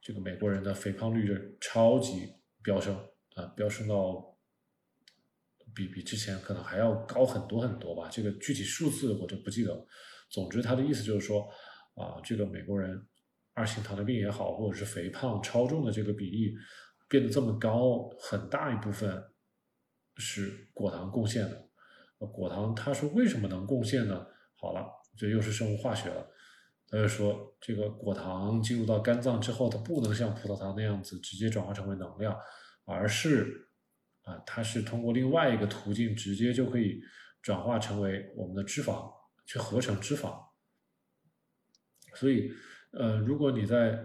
这个美国人的肥胖率就超级。飙升啊，飙升到比比之前可能还要高很多很多吧。这个具体数字我就不记得了。总之，他的意思就是说啊，这个美国人二型糖尿病也好，或者是肥胖超重的这个比例变得这么高，很大一部分是果糖贡献的。果糖，他说为什么能贡献呢？好了，这又是生物化学了。他就说，这个果糖进入到肝脏之后，它不能像葡萄糖那样子直接转化成为能量，而是啊，它是通过另外一个途径直接就可以转化成为我们的脂肪，去合成脂肪。所以，呃，如果你在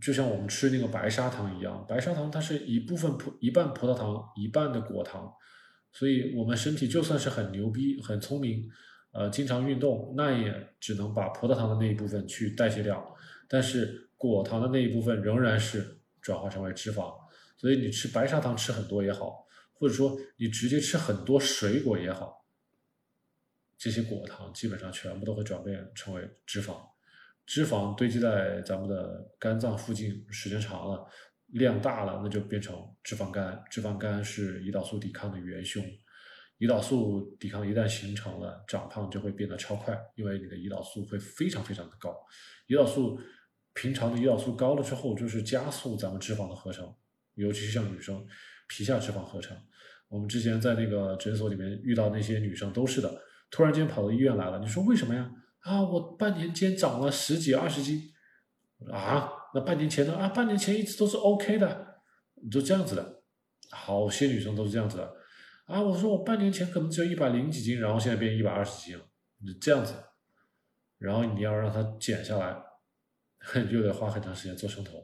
就像我们吃那个白砂糖一样，白砂糖它是一部分葡一半葡萄糖，一半的果糖，所以我们身体就算是很牛逼、很聪明。呃，经常运动，那也只能把葡萄糖的那一部分去代谢掉，但是果糖的那一部分仍然是转化成为脂肪。所以你吃白砂糖吃很多也好，或者说你直接吃很多水果也好，这些果糖基本上全部都会转变成为脂肪。脂肪堆积在咱们的肝脏附近，时间长了，量大了，那就变成脂肪肝。脂肪肝是胰岛素抵抗的元凶。胰岛素抵抗一旦形成了，长胖就会变得超快，因为你的胰岛素会非常非常的高。胰岛素平常的胰岛素高了之后，就是加速咱们脂肪的合成，尤其是像女生皮下脂肪合成。我们之前在那个诊所里面遇到那些女生都是的，突然间跑到医院来了，你说为什么呀？啊，我半年间长了十几二十斤。啊，那半年前呢？啊，半年前一直都是 OK 的，你就这样子的。好些女生都是这样子的。啊，我说我半年前可能只有一百零几斤，然后现在变一百二十斤了，就这样子。然后你要让它减下来，[laughs] 又得花很长时间做生酮。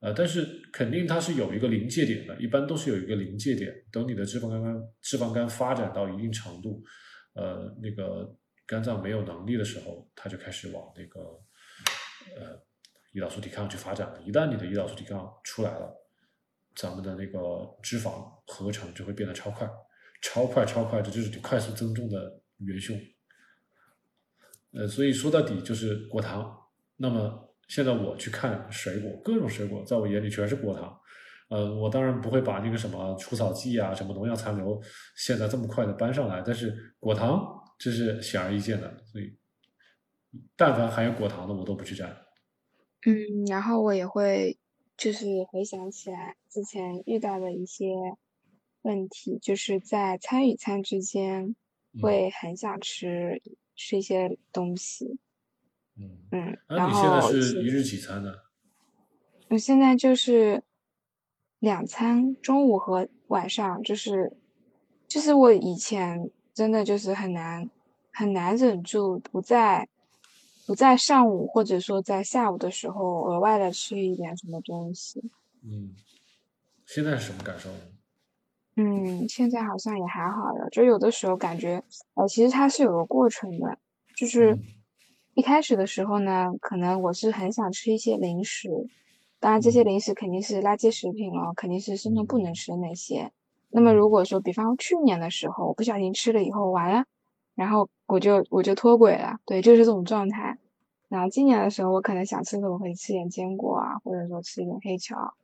呃，但是肯定它是有一个临界点的，一般都是有一个临界点。等你的脂肪肝肝脂肪肝发展到一定程度，呃，那个肝脏没有能力的时候，它就开始往那个呃胰岛素抵抗去发展了。一旦你的胰岛素抵抗出来了。咱们的那个脂肪合成就会变得超快，超快超快，这就是你快速增重的元凶。呃，所以说到底就是果糖。那么现在我去看水果，各种水果在我眼里全是果糖。呃，我当然不会把那个什么除草剂啊、什么农药残留现在这么快的搬上来，但是果糖这是显而易见的。所以，但凡含有果糖的，我都不去沾。嗯，然后我也会。就是回想起来之前遇到的一些问题，就是在餐与餐之间会很想吃吃一些东西。嗯嗯，那你现在是一日几餐呢？我现在就是两餐，中午和晚上。就是就是我以前真的就是很难很难忍住不在。不在上午，或者说在下午的时候，额外的吃一点什么东西。嗯，现在是什么感受？嗯，现在好像也还好了。就有的时候感觉，呃，其实它是有个过程的。就是一开始的时候呢，可能我是很想吃一些零食，当然这些零食肯定是垃圾食品了，肯定是生酮不能吃的那些。那么如果说，比方去年的时候，我不小心吃了以后，完了。然后我就我就脱轨了，对，就是这种状态。然后今年的时候，我可能想吃的，我可以吃点坚果啊，或者说吃一点黑巧。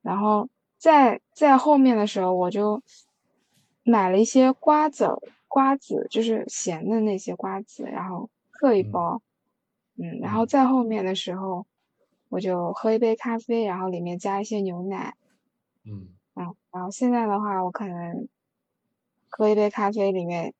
然后在在后面的时候，我就买了一些瓜子，瓜子就是咸的那些瓜子，然后嗑一包。嗯，然后再后面的时候，我就喝一杯咖啡，然后里面加一些牛奶。嗯。嗯，然后现在的话，我可能喝一杯咖啡里面。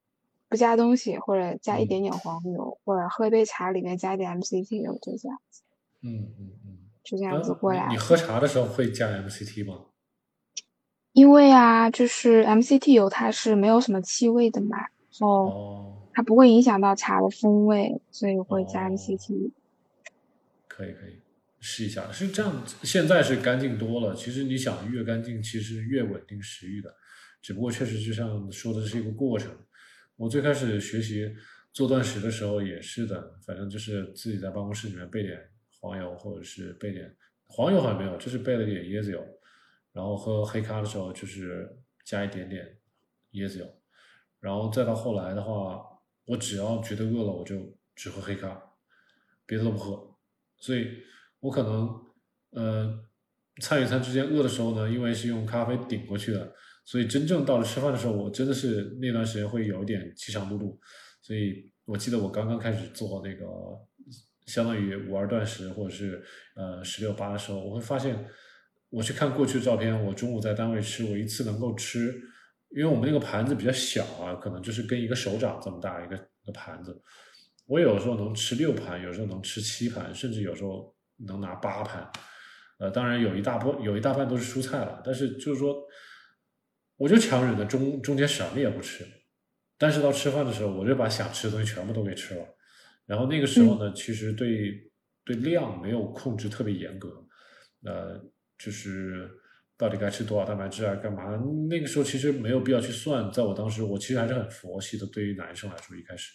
不加东西，或者加一点点黄油，或者喝一杯茶，里面加一点 MCT 油，就这样子。嗯嗯嗯，就这样子过来。你喝茶的时候会加 MCT 吗？因为啊，就是 MCT 油它是没有什么气味的嘛，哦，它不会影响到茶的风味，所以会加一些精油。可以可以试一下，是这样。现在是干净多了。其实你想越干净，其实越稳定食欲的。只不过确实就像说的是一个过程。我最开始学习做断食的时候也是的，反正就是自己在办公室里面备点黄油，或者是备点黄油好像没有，就是备了点椰子油。然后喝黑咖的时候就是加一点点椰子油。然后再到后来的话，我只要觉得饿了，我就只喝黑咖，别的都不喝。所以，我可能，呃，餐与餐之间饿的时候呢，因为是用咖啡顶过去的，所以真正到了吃饭的时候，我真的是那段时间会有一点饥肠辘辘。所以我记得我刚刚开始做那个，相当于五二断食或者是呃十六八的时候，我会发现，我去看过去的照片，我中午在单位吃，我一次能够吃，因为我们那个盘子比较小啊，可能就是跟一个手掌这么大一个一个盘子。我有时候能吃六盘，有时候能吃七盘，甚至有时候能拿八盘。呃，当然有一大波有一大半都是蔬菜了，但是就是说，我就强忍着中中间什么也不吃。但是到吃饭的时候，我就把想吃的东西全部都给吃了。然后那个时候呢，其实对对量没有控制特别严格。呃，就是到底该吃多少蛋白质啊，干嘛？那个时候其实没有必要去算。在我当时，我其实还是很佛系的。对于男生来说，一开始。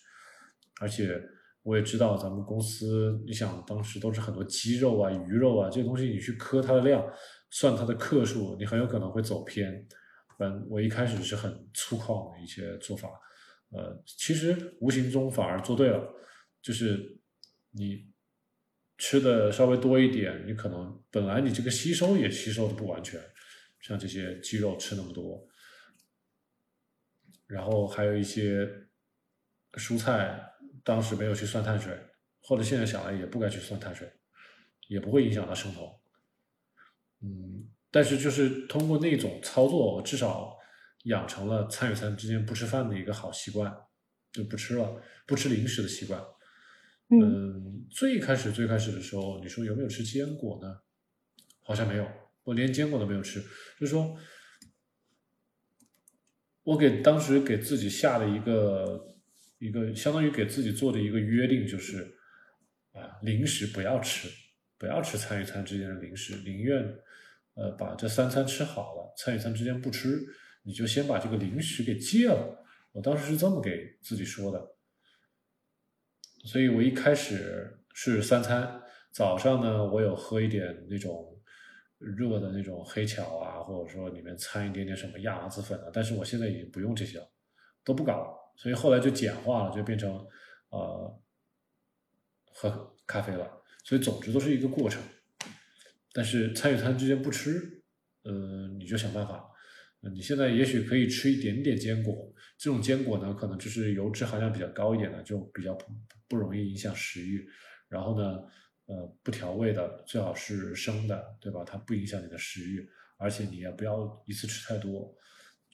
而且我也知道咱们公司，你想当时都是很多鸡肉啊、鱼肉啊这些东西，你去磕它的量，算它的克数，你很有可能会走偏。嗯，我一开始是很粗犷的一些做法，呃，其实无形中反而做对了，就是你吃的稍微多一点，你可能本来你这个吸收也吸收的不完全，像这些鸡肉吃那么多，然后还有一些蔬菜。当时没有去算碳水，或者现在想来也不该去算碳水，也不会影响到生酮。嗯，但是就是通过那种操作，我至少养成了餐与餐之间不吃饭的一个好习惯，就不吃了，不吃零食的习惯。嗯，最开始最开始的时候，你说有没有吃坚果呢？好像没有，我连坚果都没有吃。就是说，我给当时给自己下了一个。一个相当于给自己做的一个约定就是，啊，零食不要吃，不要吃餐与餐之间的零食，宁愿呃把这三餐吃好了，餐与餐之间不吃，你就先把这个零食给戒了。我当时是这么给自己说的，所以我一开始是三餐，早上呢我有喝一点那种热的那种黑巧啊，或者说里面掺一点点什么亚麻籽粉啊，但是我现在已经不用这些了，都不搞了。所以后来就简化了，就变成，呃，喝咖啡了。所以总之都是一个过程。但是餐与餐之间不吃，呃，你就想办法。你现在也许可以吃一点点坚果，这种坚果呢，可能就是油脂含量比较高一点的，就比较不不容易影响食欲。然后呢，呃，不调味的，最好是生的，对吧？它不影响你的食欲，而且你也不要一次吃太多。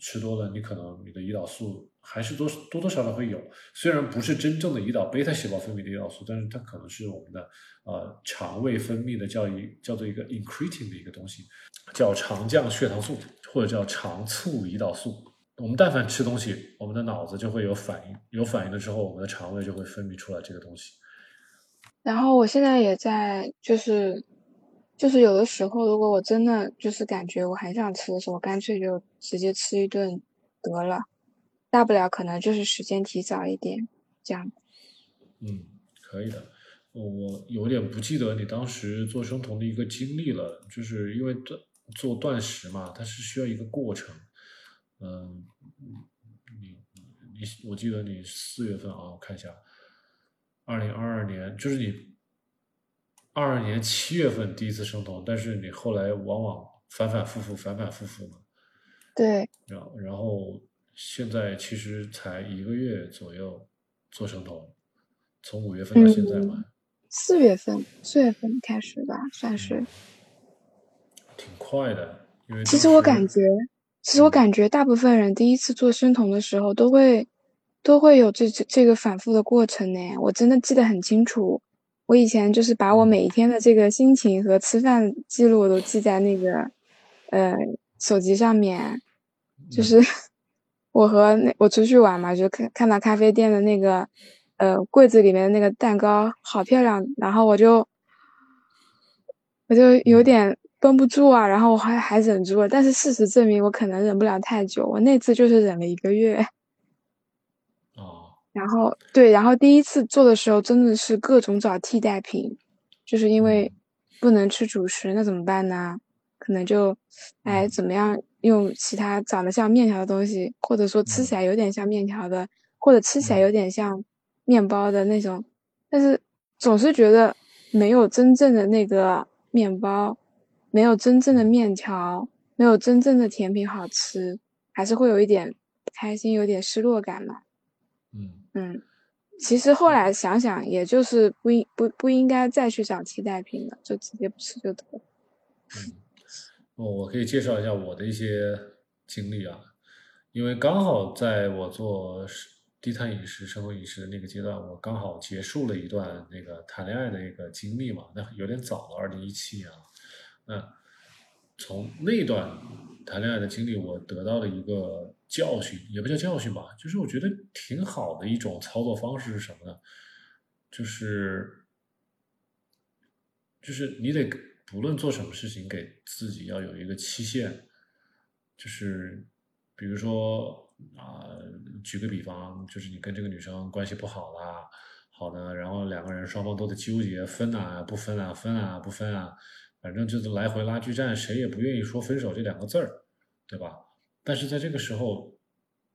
吃多了，你可能你的胰岛素还是多多多少少会有，虽然不是真正的胰岛贝塔细胞分泌的胰岛素，但是它可能是我们的呃肠胃分泌的叫一叫做一个 incretin 的一个东西，叫肠降血糖素或者叫肠促胰岛素。我们但凡吃东西，我们的脑子就会有反应，有反应了之后，我们的肠胃就会分泌出来这个东西。然后我现在也在就是。就是有的时候，如果我真的就是感觉我很想吃的时候，我干脆就直接吃一顿得了，大不了可能就是时间提早一点这样。嗯，可以的。我有点不记得你当时做生酮的一个经历了，就是因为断做断食嘛，它是需要一个过程。嗯，你你我记得你四月份啊，我看一下，二零二二年就是你。二二年七月份第一次生酮，但是你后来往往反反复复，反反复复嘛。对。然然后现在其实才一个月左右做生酮，从五月份到现在嘛。四月份，四月份开始吧，算是。挺快的，因为。其实我感觉，其实我感觉大部分人第一次做生酮的时候，都会都会有这这这个反复的过程呢。我真的记得很清楚。我以前就是把我每一天的这个心情和吃饭记录都记在那个，呃，手机上面，就是我和那我出去玩嘛，就看看到咖啡店的那个呃柜子里面的那个蛋糕好漂亮，然后我就我就有点绷不住啊，然后我还还忍住了，但是事实证明我可能忍不了太久，我那次就是忍了一个月。哦。然后对，然后第一次做的时候真的是各种找替代品，就是因为不能吃主食，那怎么办呢？可能就哎怎么样用其他长得像面条的东西，或者说吃起来有点像面条的，或者吃起来有点像面包的那种，但是总是觉得没有真正的那个面包，没有真正的面条，没有真正的甜品好吃，还是会有一点不开心，有点失落感嘛。嗯，其实后来想想，也就是不应不不应该再去找替代品了，就直接不吃就得了。嗯。我可以介绍一下我的一些经历啊，因为刚好在我做低碳饮食、生活饮食的那个阶段，我刚好结束了一段那个谈恋爱的一个经历嘛，那有点早了，二零一七年了。那从那段谈恋爱的经历，我得到了一个教训，也不叫教训吧，就是我觉得挺好的一种操作方式是什么呢？就是就是你得。不论做什么事情，给自己要有一个期限，就是比如说啊，举个比方，就是你跟这个女生关系不好啦，好的，然后两个人双方都在纠结分啊不分啊分啊不分啊，反正就是来回拉锯战，谁也不愿意说分手这两个字儿，对吧？但是在这个时候，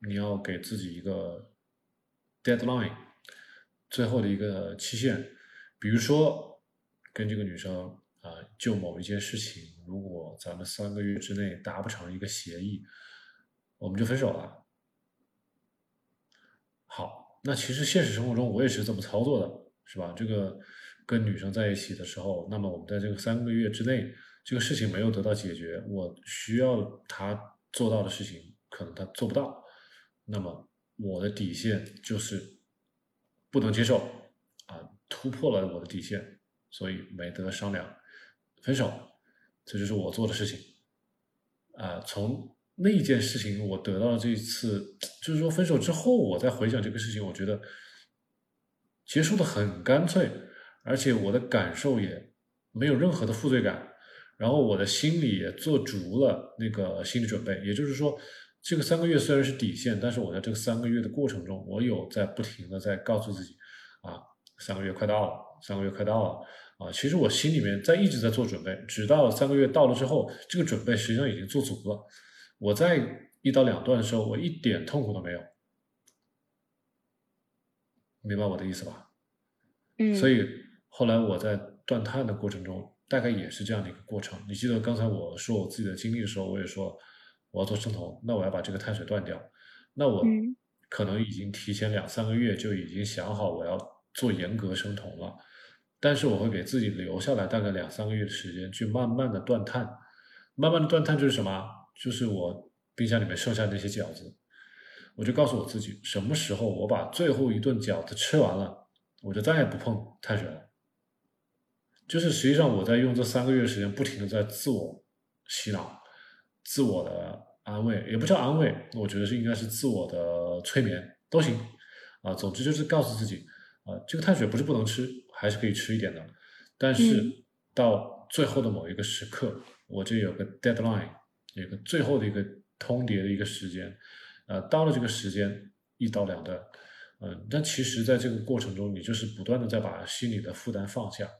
你要给自己一个 deadline，最后的一个期限，比如说跟这个女生。啊，就某一件事情，如果咱们三个月之内达不成一个协议，我们就分手了。好，那其实现实生活中我也是这么操作的，是吧？这个跟女生在一起的时候，那么我们在这个三个月之内，这个事情没有得到解决，我需要她做到的事情，可能她做不到，那么我的底线就是不能接受啊，突破了我的底线，所以没得商量。分手，这就是我做的事情，啊，从那件事情我得到这一次，就是说分手之后，我再回想这个事情，我觉得结束的很干脆，而且我的感受也没有任何的负罪感，然后我的心里也做足了那个心理准备，也就是说，这个三个月虽然是底线，但是我在这个三个月的过程中，我有在不停的在告诉自己，啊，三个月快到了，三个月快到了。啊，其实我心里面在一直在做准备，直到三个月到了之后，这个准备实际上已经做足了。我在一刀两断的时候，我一点痛苦都没有，明白我的意思吧？嗯。所以后来我在断碳的过程中，大概也是这样的一个过程。你记得刚才我说我自己的经历的时候，我也说我要做生酮，那我要把这个碳水断掉，那我可能已经提前两三个月就已经想好我要做严格生酮了。但是我会给自己留下来大概两三个月的时间，去慢慢的断碳。慢慢的断碳就是什么？就是我冰箱里面剩下那些饺子，我就告诉我自己，什么时候我把最后一顿饺子吃完了，我就再也不碰碳水了。就是实际上我在用这三个月的时间，不停的在自我洗脑、自我的安慰，也不叫安慰，我觉得是应该是自我的催眠都行。啊，总之就是告诉自己，啊，这个碳水不是不能吃。还是可以吃一点的，但是到最后的某一个时刻，我就有个 deadline，有个最后的一个通牒的一个时间，呃，到了这个时间一刀两断，嗯，但其实在这个过程中，你就是不断的在把心里的负担放下，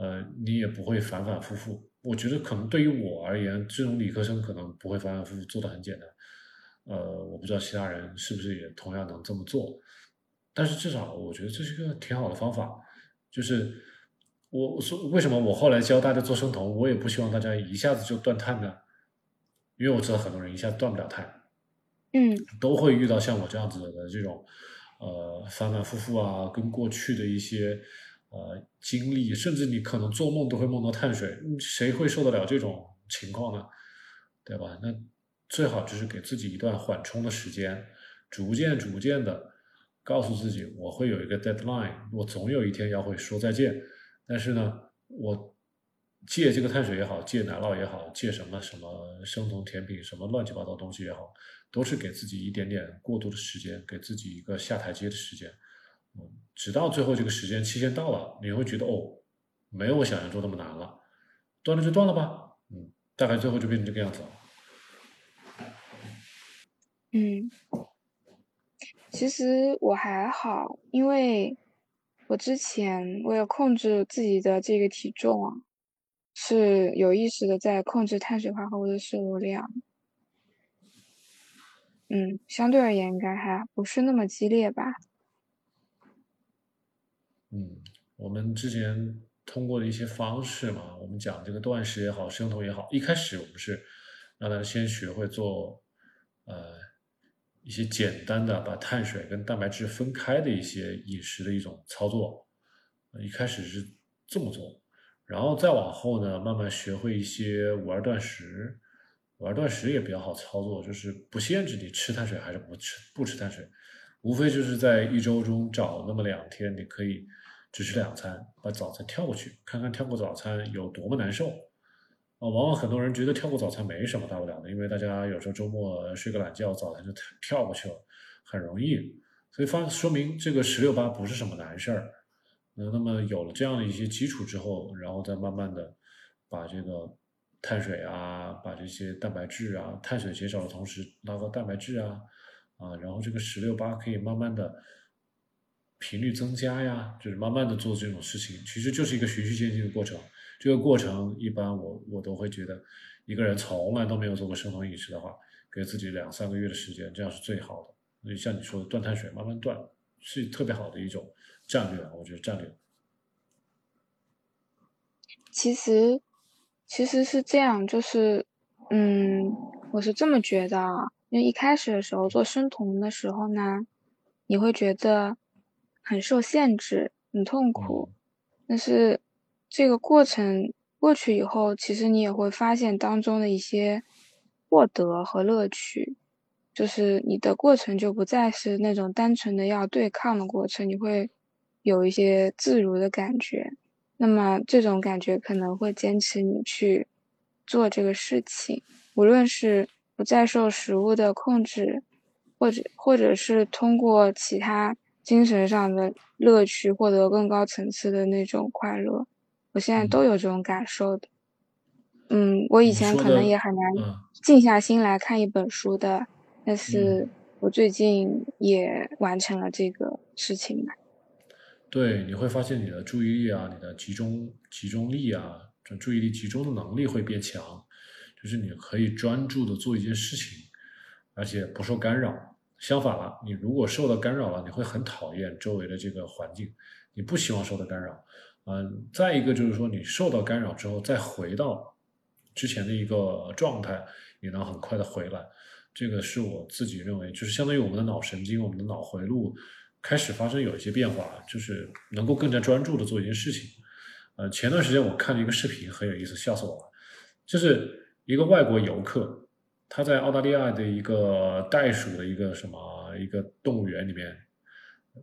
呃，你也不会反反复复。我觉得可能对于我而言，这种理科生可能不会反反复复做的很简单，呃，我不知道其他人是不是也同样能这么做，但是至少我觉得这是个挺好的方法。就是我说为什么我后来教大家做生酮，我也不希望大家一下子就断碳呢？因为我知道很多人一下断不了碳，嗯，都会遇到像我这样子的这种呃反反复复啊，跟过去的一些呃经历，甚至你可能做梦都会梦到碳水，谁会受得了这种情况呢？对吧？那最好就是给自己一段缓冲的时间，逐渐逐渐的。告诉自己，我会有一个 deadline，我总有一天要会说再见。但是呢，我戒这个碳水也好，戒奶酪也好，戒什么什么生酮甜品，什么乱七八糟东西也好，都是给自己一点点过渡的时间，给自己一个下台阶的时间。直到最后这个时间期限到了，你会觉得哦，没有我想象中那么难了，断了就断了吧。嗯，大概最后就变成这个样子。嗯，其实我还好，因为我之前为了控制自己的这个体重啊。是有意识的在控制碳水化合物的摄入量，嗯，相对而言应该还不是那么激烈吧。嗯，我们之前通过的一些方式嘛，我们讲这个断食也好，生酮也好，一开始我们是让他先学会做呃一些简单的把碳水跟蛋白质分开的一些饮食的一种操作，一开始是这么做。然后再往后呢，慢慢学会一些五二断食，五二断食也比较好操作，就是不限制你吃碳水还是不吃不吃碳水，无非就是在一周中找那么两天，你可以只吃两餐，把早餐跳过去，看看跳过早餐有多么难受。啊，往往很多人觉得跳过早餐没什么大不了的，因为大家有时候周末睡个懒觉，早餐就跳过去了，很容易。所以发说明这个十六八不是什么难事儿。那那么有了这样的一些基础之后，然后再慢慢的把这个碳水啊，把这些蛋白质啊，碳水减少的同时拉高蛋白质啊，啊，然后这个十六八可以慢慢的频率增加呀，就是慢慢的做这种事情，其实就是一个循序渐进的过程。这个过程一般我我都会觉得，一个人从来都没有做过生酮饮食的话，给自己两三个月的时间，这样是最好的。所以像你说的断碳水，慢慢断，是特别好的一种。战略，我觉得战略。其实，其实是这样，就是，嗯，我是这么觉得啊。因为一开始的时候做生酮的时候呢，你会觉得很受限制，很痛苦。但是这个过程过去以后，其实你也会发现当中的一些获得和乐趣，就是你的过程就不再是那种单纯的要对抗的过程，你会。有一些自如的感觉，那么这种感觉可能会坚持你去做这个事情，无论是不再受食物的控制，或者或者是通过其他精神上的乐趣获得更高层次的那种快乐，我现在都有这种感受的。嗯，我以前可能也很难静下心来看一本书的，但是我最近也完成了这个事情吧。对，你会发现你的注意力啊，你的集中集中力啊，这注意力集中的能力会变强，就是你可以专注的做一件事情，而且不受干扰。相反了，你如果受到干扰了，你会很讨厌周围的这个环境，你不希望受到干扰。嗯，再一个就是说，你受到干扰之后，再回到之前的一个状态，也能很快的回来。这个是我自己认为，就是相当于我们的脑神经，我们的脑回路。开始发生有一些变化，就是能够更加专注的做一件事情。呃，前段时间我看了一个视频，很有意思，笑死我了。就是一个外国游客，他在澳大利亚的一个袋鼠的一个什么一个动物园里面，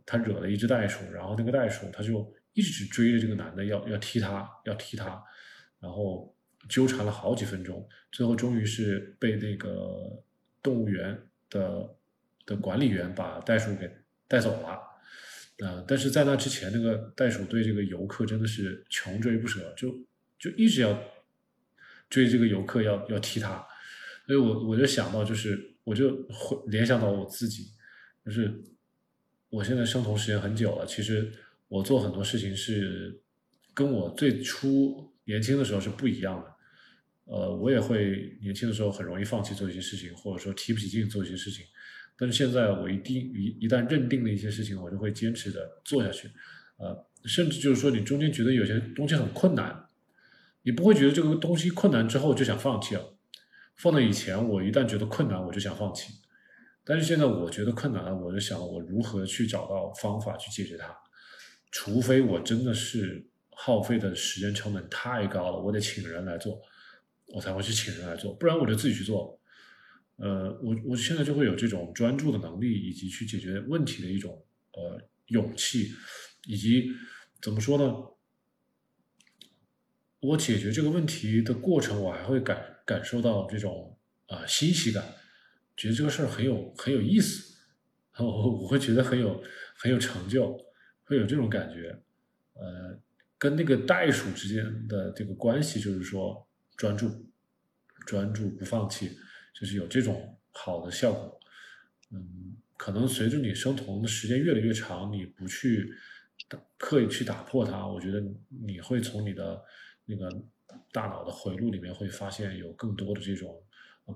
他惹了一只袋鼠，然后那个袋鼠他就一直追着这个男的要要踢他，要踢他，然后纠缠了好几分钟，最后终于是被那个动物园的的管理员把袋鼠给。带走了，啊！但是在那之前，那个袋鼠对这个游客真的是穷追不舍，就就一直要追这个游客，要要踢他。所以我我就想到，就是我就会联想到我自己，就是我现在生酮时间很久了，其实我做很多事情是跟我最初年轻的时候是不一样的。呃，我也会年轻的时候很容易放弃做一些事情，或者说提不起劲做一些事情。但是现在我一定一一旦认定了一些事情，我就会坚持的做下去，呃，甚至就是说你中间觉得有些东西很困难，你不会觉得这个东西困难之后就想放弃了。放在以前，我一旦觉得困难，我就想放弃。但是现在我觉得困难了，我就想我如何去找到方法去解决它。除非我真的是耗费的时间成本太高了，我得请人来做，我才会去请人来做，不然我就自己去做。呃，我我现在就会有这种专注的能力，以及去解决问题的一种呃勇气，以及怎么说呢？我解决这个问题的过程，我还会感感受到这种啊欣喜感，觉得这个事儿很有很有意思，[laughs] 我我会觉得很有很有成就，会有这种感觉。呃，跟那个袋鼠之间的这个关系，就是说专注、专注不放弃，就是有这种好的效果。嗯，可能随着你生酮的时间越来越长，你不去刻意去打破它，我觉得你会从你的。那个大脑的回路里面会发现有更多的这种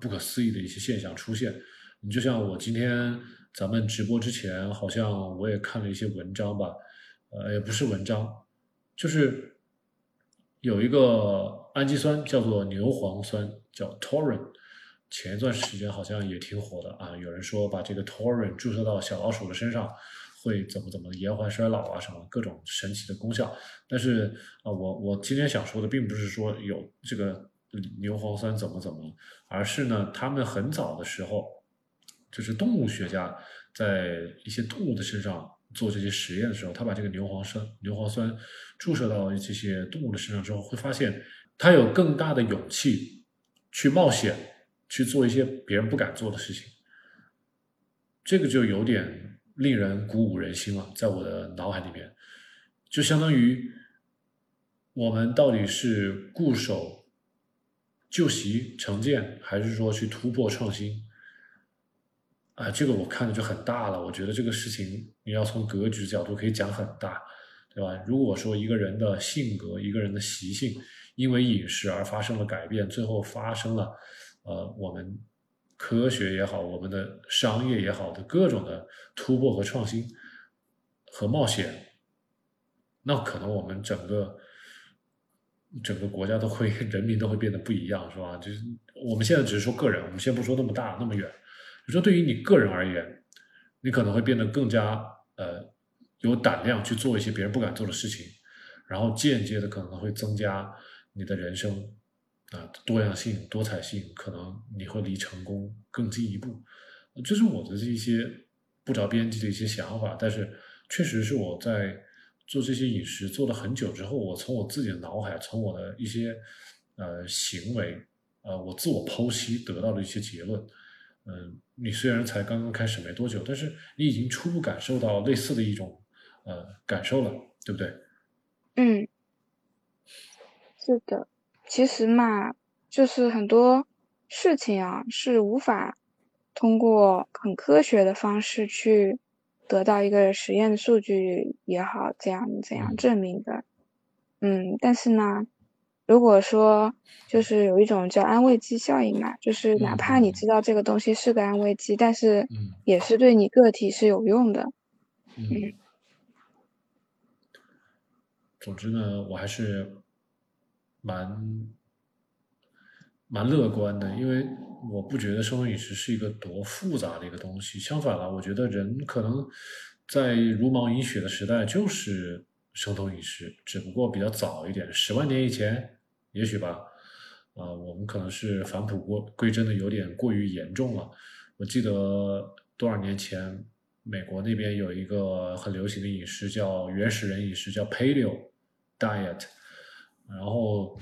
不可思议的一些现象出现。你就像我今天咱们直播之前，好像我也看了一些文章吧，呃，也不是文章，就是有一个氨基酸叫做牛磺酸，叫 Taurine，前一段时间好像也挺火的啊。有人说把这个 Taurine 注射到小老鼠的身上。会怎么怎么延缓衰老啊，什么各种神奇的功效。但是啊，我我今天想说的并不是说有这个牛磺酸怎么怎么，而是呢，他们很早的时候，就是动物学家在一些动物的身上做这些实验的时候，他把这个牛磺酸牛磺酸注射到这些动物的身上之后，会发现它有更大的勇气去冒险去做一些别人不敢做的事情。这个就有点。令人鼓舞人心了，在我的脑海里面，就相当于我们到底是固守旧习成见，还是说去突破创新？啊，这个我看的就很大了。我觉得这个事情你要从格局角度可以讲很大，对吧？如果说一个人的性格、一个人的习性因为饮食而发生了改变，最后发生了呃我们。科学也好，我们的商业也好的各种的突破和创新和冒险，那可能我们整个整个国家都会，人民都会变得不一样，是吧？就是我们现在只是说个人，我们先不说那么大那么远，就说对于你个人而言，你可能会变得更加呃有胆量去做一些别人不敢做的事情，然后间接的可能会增加你的人生。啊，多样性、多彩性，可能你会离成功更进一步。这是我的这一些不着边际的一些想法，但是确实是我在做这些饮食做了很久之后，我从我自己的脑海，从我的一些呃行为，呃，我自我剖析得到的一些结论。嗯，你虽然才刚刚开始没多久，但是你已经初步感受到类似的一种呃感受了，对不对？嗯，是的。其实嘛，就是很多事情啊，是无法通过很科学的方式去得到一个实验的数据也好，这样怎样证明的。嗯，但是呢，如果说就是有一种叫安慰剂效应嘛，就是哪怕你知道这个东西是个安慰剂，但是也是对你个体是有用的。嗯。总之呢，我还是。蛮蛮乐观的，因为我不觉得生酮饮食是一个多复杂的一个东西。相反了，我觉得人可能在茹毛饮血的时代就是生酮饮食，只不过比较早一点，十万年以前也许吧。啊，我们可能是返璞归归真的有点过于严重了。我记得多少年前，美国那边有一个很流行的饮食叫原始人饮食，叫 Paleo Diet。然后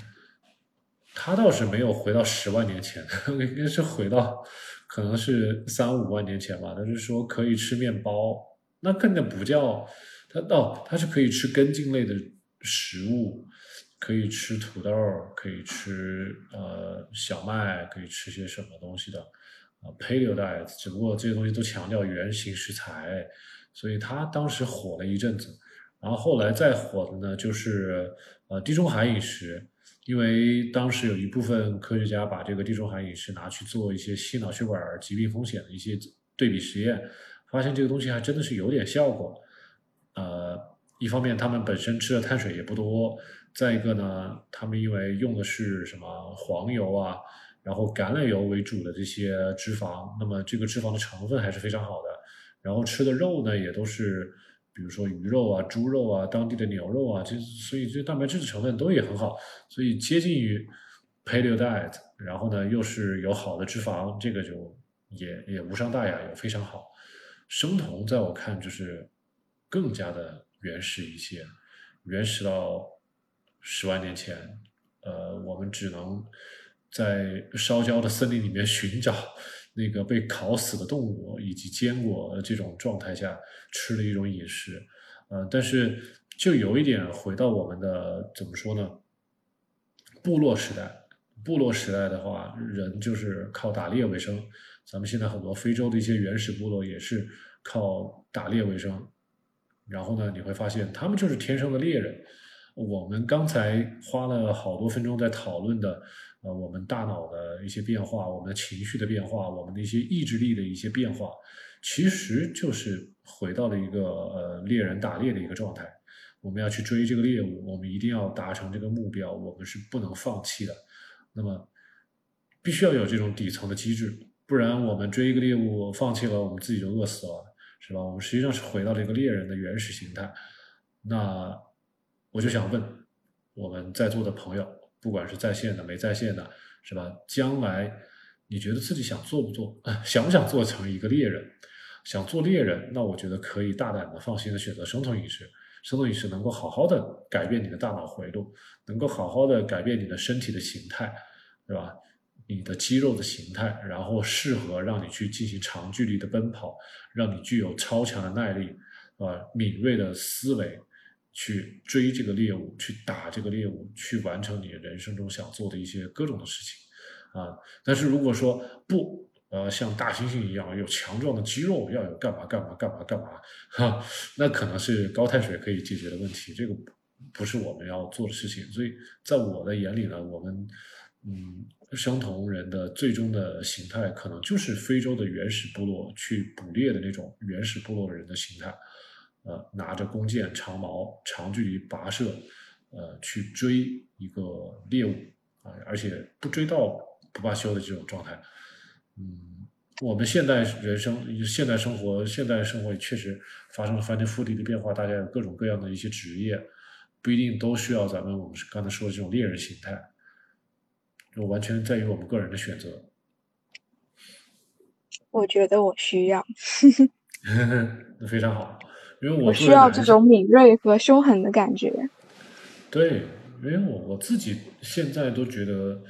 他倒是没有回到十万年前，[laughs] 应该是回到可能是三五万年前吧。他是说可以吃面包，那根本不叫他哦，他是可以吃根茎类的食物，可以吃土豆，可以吃呃小麦，可以吃些什么东西的啊？Paleo diet，只不过这些东西都强调原型食材，所以他当时火了一阵子。然后后来再火的呢，就是呃地中海饮食，因为当时有一部分科学家把这个地中海饮食拿去做一些心脑血管疾病风险的一些对比实验，发现这个东西还真的是有点效果。呃，一方面他们本身吃的碳水也不多，再一个呢，他们因为用的是什么黄油啊，然后橄榄油为主的这些脂肪，那么这个脂肪的成分还是非常好的，然后吃的肉呢也都是。比如说鱼肉啊、猪肉啊、当地的牛肉啊，这所以这蛋白质的成分都也很好，所以接近于 paleo diet，然后呢又是有好的脂肪，这个就也也无伤大雅，也非常好。生酮在我看就是更加的原始一些，原始到十万年前呃，我们只能在烧焦的森林里面寻找那个被烤死的动物以及坚果这种状态下吃的一种饮食。呃，但是就有一点回到我们的怎么说呢？部落时代，部落时代的话，人就是靠打猎为生。咱们现在很多非洲的一些原始部落也是靠打猎为生。然后呢，你会发现他们就是天生的猎人。我们刚才花了好多分钟在讨论的，呃，我们大脑的一些变化，我们的情绪的变化，我们的一些意志力的一些变化，其实就是回到了一个呃猎人打猎的一个状态。我们要去追这个猎物，我们一定要达成这个目标，我们是不能放弃的。那么，必须要有这种底层的机制，不然我们追一个猎物放弃了，我们自己就饿死了，是吧？我们实际上是回到了一个猎人的原始形态。那。我就想问我们在座的朋友，不管是在线的、没在线的，是吧？将来你觉得自己想做不做？[laughs] 想不想做成一个猎人？想做猎人，那我觉得可以大胆的、放心的选择生酮饮食。生酮饮食能够好好的改变你的大脑回路，能够好好的改变你的身体的形态，对吧？你的肌肉的形态，然后适合让你去进行长距离的奔跑，让你具有超强的耐力，啊，敏锐的思维。去追这个猎物，去打这个猎物，去完成你人生中想做的一些各种的事情，啊！但是如果说不，呃，像大猩猩一样有强壮的肌肉，要有干嘛干嘛干嘛干嘛，哈，那可能是高碳水可以解决的问题，这个不是我们要做的事情。所以在我的眼里呢，我们，嗯，生酮人的最终的形态，可能就是非洲的原始部落去捕猎的那种原始部落的人的形态。呃，拿着弓箭、长矛，长距离跋涉，呃，去追一个猎物啊，而且不追到不罢休的这种状态。嗯，我们现代人生、现代生活、现代生活确实发生了翻天覆地的变化，大家有各种各样的一些职业，不一定都需要咱们我们刚才说的这种猎人形态，就完全在于我们个人的选择。我觉得我需要，那 [laughs] 非常好。因为我需要这种敏锐和凶狠的感觉。对，因为我我自己现在都觉得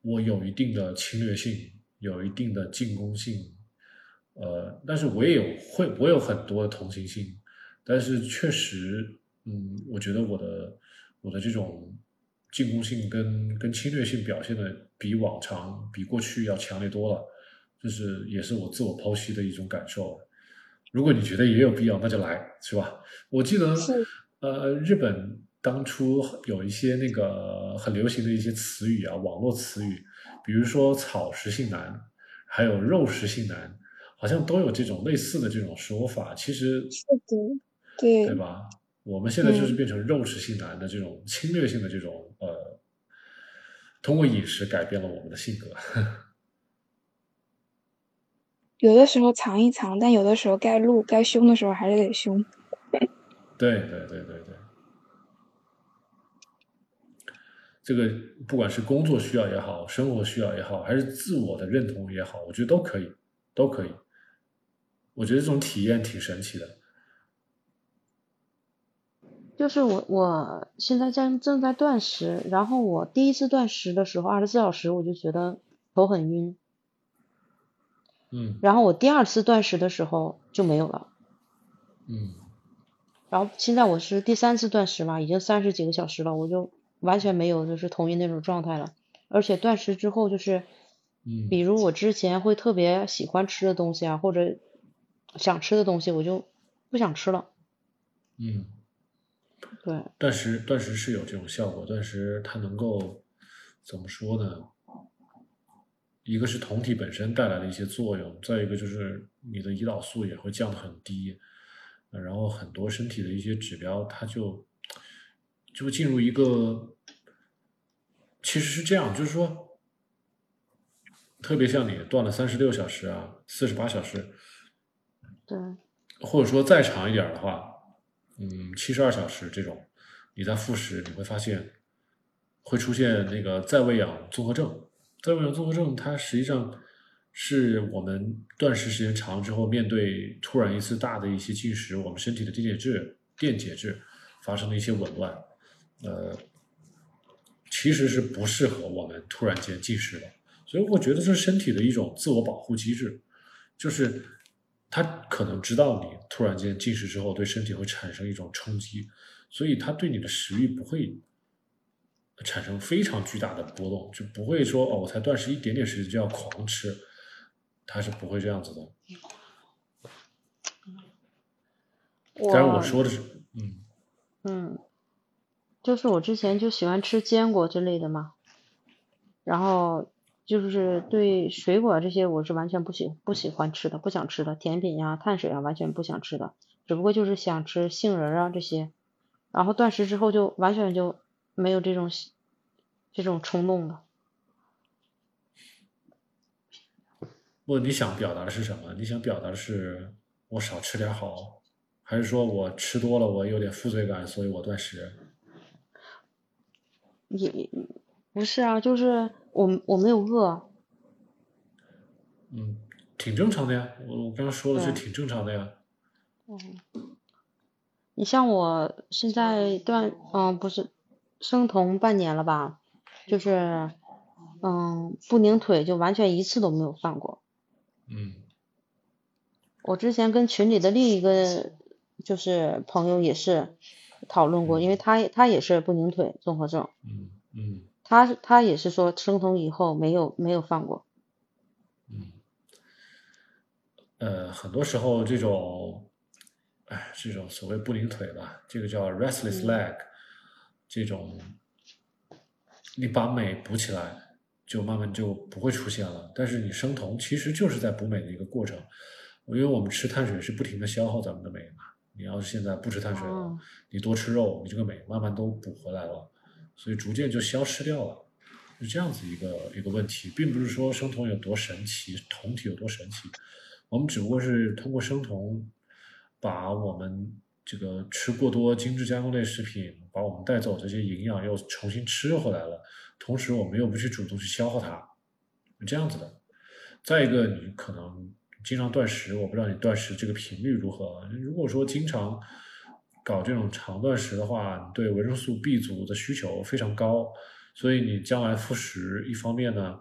我有一定的侵略性，有一定的进攻性，呃，但是我也有会，我有很多的同情心，但是确实，嗯，我觉得我的我的这种进攻性跟跟侵略性表现的比往常比过去要强烈多了，就是也是我自我剖析的一种感受。如果你觉得也有必要，那就来，是吧？我记得，呃，日本当初有一些那个很流行的一些词语啊，网络词语，比如说“草食性男”，还有“肉食性男”，好像都有这种类似的这种说法。其实，是的，对，对吧？我们现在就是变成肉食性男的这种侵略性的这种呃，通过饮食改变了我们的性格。有的时候藏一藏，但有的时候该露该凶的时候还是得凶。对对对对对，这个不管是工作需要也好，生活需要也好，还是自我的认同也好，我觉得都可以，都可以。我觉得这种体验挺神奇的。就是我我现在正正在断食，然后我第一次断食的时候，二十四小时我就觉得头很晕。嗯，然后我第二次断食的时候就没有了，嗯，然后现在我是第三次断食嘛，已经三十几个小时了，我就完全没有就是头晕那种状态了，而且断食之后就是，嗯，比如我之前会特别喜欢吃的东西啊，或者想吃的东西，我就不想吃了，嗯，对，断食断食是有这种效果，断食它能够怎么说呢？一个是酮体本身带来的一些作用，再一个就是你的胰岛素也会降得很低，然后很多身体的一些指标它就就会进入一个，其实是这样，就是说，特别像你断了三十六小时啊，四十八小时，对，或者说再长一点的话，嗯，七十二小时这种，你在复食，你会发现会出现那个再喂养综合症。在喂养综合症，它实际上是我们断食时间长之后，面对突然一次大的一些进食，我们身体的电解质、电解质发生了一些紊乱。呃，其实是不适合我们突然间进食的。所以我觉得这是身体的一种自我保护机制，就是他可能知道你突然间进食之后对身体会产生一种冲击，所以他对你的食欲不会产生非常巨大的波动，就不会说哦，我才断食一点点时间就要狂吃，他是不会这样子的。当然我说的是，嗯嗯，就是我之前就喜欢吃坚果之类的嘛，然后就是对水果这些我是完全不喜不喜欢吃的，不想吃的甜品呀、碳水啊完全不想吃的，只不过就是想吃杏仁啊这些，然后断食之后就完全就没有这种这种冲动了。不，你想表达的是什么？你想表达的是我少吃点好。还是说我吃多了，我有点负罪感，所以我断食。也不是啊，就是我我没有饿。嗯，挺正常的呀。我我刚刚说的是挺正常的呀。嗯。你像我现在断嗯不是生酮半年了吧？就是嗯不拧腿就完全一次都没有犯过。嗯。我之前跟群里的另一个。就是朋友也是讨论过，因为他他也是不拧腿综合症，嗯嗯，他他也是说生酮以后没有没有犯过，嗯，呃，很多时候这种，哎，这种所谓不拧腿吧，这个叫 restless leg，这种，你把镁补起来，就慢慢就不会出现了。但是你生酮其实就是在补镁的一个过程，因为我们吃碳水是不停的消耗咱们的镁嘛。你要是现在不吃碳水了，你多吃肉，你这个镁慢慢都补回来了，所以逐渐就消失掉了，是这样子一个一个问题，并不是说生酮有多神奇，酮体有多神奇，我们只不过是通过生酮，把我们这个吃过多精致加工类食品，把我们带走这些营养又重新吃回来了，同时我们又不去主动去消耗它，这样子的。再一个，你可能。经常断食，我不知道你断食这个频率如何。如果说经常搞这种长断食的话，你对维生素 B 族的需求非常高，所以你将来复食，一方面呢，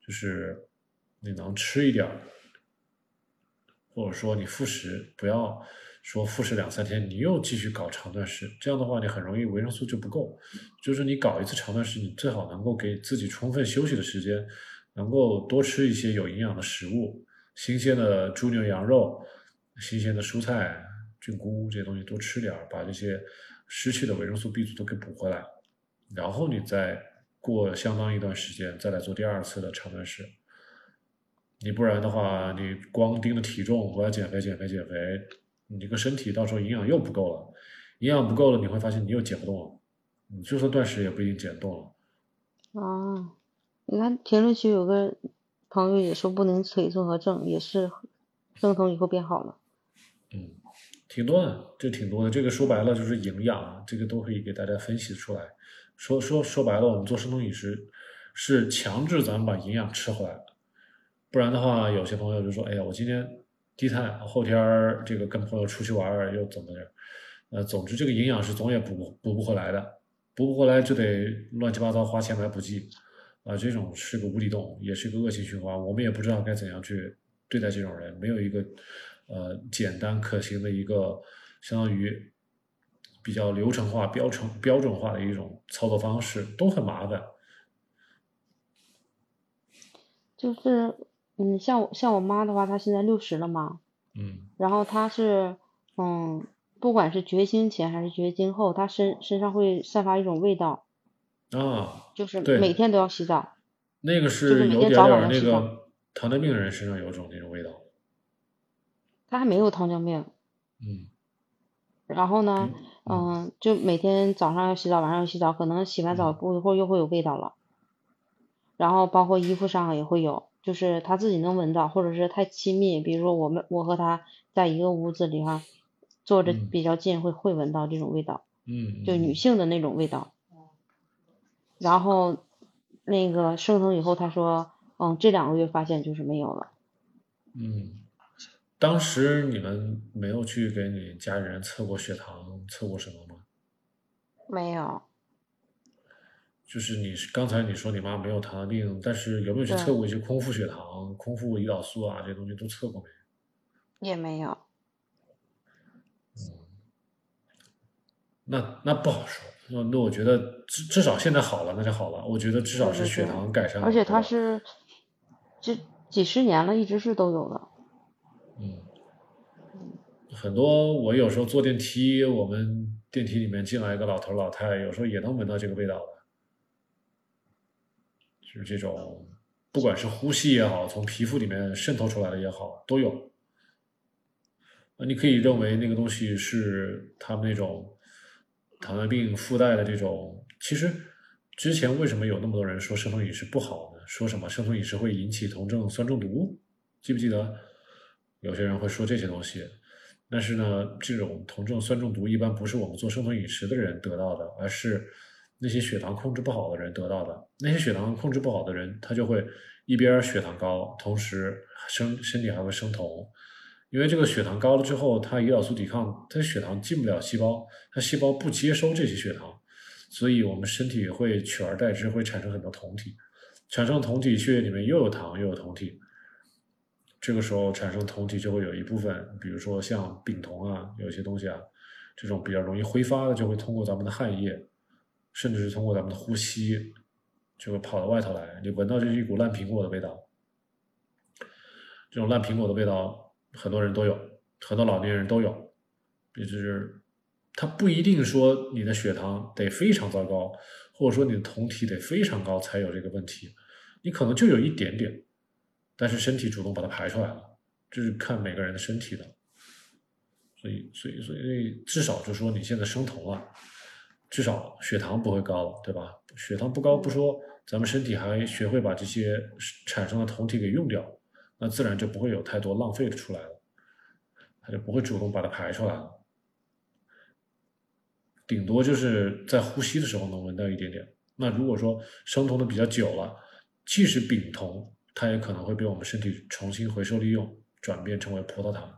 就是你能吃一点，或者说你复食，不要说复食两三天，你又继续搞长断食，这样的话你很容易维生素就不够。就是你搞一次长断食，你最好能够给自己充分休息的时间，能够多吃一些有营养的食物。新鲜的猪牛羊肉，新鲜的蔬菜、菌菇这些东西多吃点儿，把这些失去的维生素 B 族都给补回来，然后你再过相当一段时间再来做第二次的长断食。你不然的话，你光盯着体重，我要减肥、减肥、减肥，你这个身体到时候营养又不够了，营养不够了，你会发现你又减不动了，你就算断食也不一定减动了。哦，你看评论区有个。朋友也说不能腿综合症，也是生酮以后变好了。嗯，挺多的，这挺多的。这个说白了就是营养，这个都可以给大家分析出来。说说说白了，我们做生酮饮食是强制咱们把营养吃回来，不然的话，有些朋友就说：“哎呀，我今天低碳，后天儿这个跟朋友出去玩儿又怎么着？”呃，总之这个营养是总也补补不回来的，补不回来就得乱七八糟花钱买补剂。啊，这种是个无底洞，也是一个恶性循环。我们也不知道该怎样去对待这种人，没有一个呃简单可行的一个相当于比较流程化、标准标准化的一种操作方式，都很麻烦。就是嗯，像我像我妈的话，她现在六十了嘛，嗯，然后她是嗯，不管是绝经前还是绝经后，她身身上会散发一种味道。啊，就是每天都要洗澡，那个是有点点那个糖尿病人身上有种那种味道。他还没有糖尿病。嗯。然后呢，嗯，就每天早上要洗澡，晚上要洗澡，可能洗完澡过一会儿又会有味道了。然后包括衣服上也会有，就是他自己能闻到，或者是太亲密，比如说我们我和他在一个屋子里哈，坐着比较近，会会闻到这种味道。嗯。就女性的那种味道。然后，那个生酮以后，他说，嗯，这两个月发现就是没有了。嗯，当时你们没有去给你家人测过血糖，测过什么吗？没有。就是你刚才你说你妈没有糖尿病，但是有没有去测过一些空腹血糖、空腹胰岛素啊这些东西都测过没？也没有。嗯，那那不好说。那那我觉得至至少现在好了，那就好了。我觉得至少是血糖改善了。而且他是这几十年了，一直是都有的。嗯。很多我有时候坐电梯，我们电梯里面进来一个老头老太太，有时候也能闻到这个味道的。就是这种，不管是呼吸也好，从皮肤里面渗透出来的也好，都有。那你可以认为那个东西是他们那种。糖尿病附带的这种，其实之前为什么有那么多人说生酮饮食不好呢？说什么生酮饮食会引起酮症酸中毒？记不记得？有些人会说这些东西。但是呢，这种酮症酸中毒一般不是我们做生酮饮食的人得到的，而是那些血糖控制不好的人得到的。那些血糖控制不好的人，他就会一边血糖高，同时身身体还会生酮。因为这个血糖高了之后，它胰岛素抵抗，它血糖进不了细胞，它细胞不接收这些血糖，所以我们身体会取而代之，会产生很多酮体，产生酮体，血液里面又有糖又有酮体，这个时候产生酮体就会有一部分，比如说像丙酮啊，有些东西啊，这种比较容易挥发的，就会通过咱们的汗液，甚至是通过咱们的呼吸，就会跑到外头来，你闻到就是一股烂苹果的味道，这种烂苹果的味道。很多人都有，很多老年人都有，也就是他不一定说你的血糖得非常糟糕，或者说你的酮体得非常高才有这个问题，你可能就有一点点，但是身体主动把它排出来了，这是看每个人的身体的，所以所以所以至少就说你现在生酮了，至少血糖不会高了，对吧？血糖不高不说，咱们身体还学会把这些产生的酮体给用掉。那自然就不会有太多浪费的出来了，它就不会主动把它排出来了，顶多就是在呼吸的时候能闻到一点点。那如果说生酮的比较久了，即使丙酮，它也可能会被我们身体重新回收利用，转变成为葡萄糖，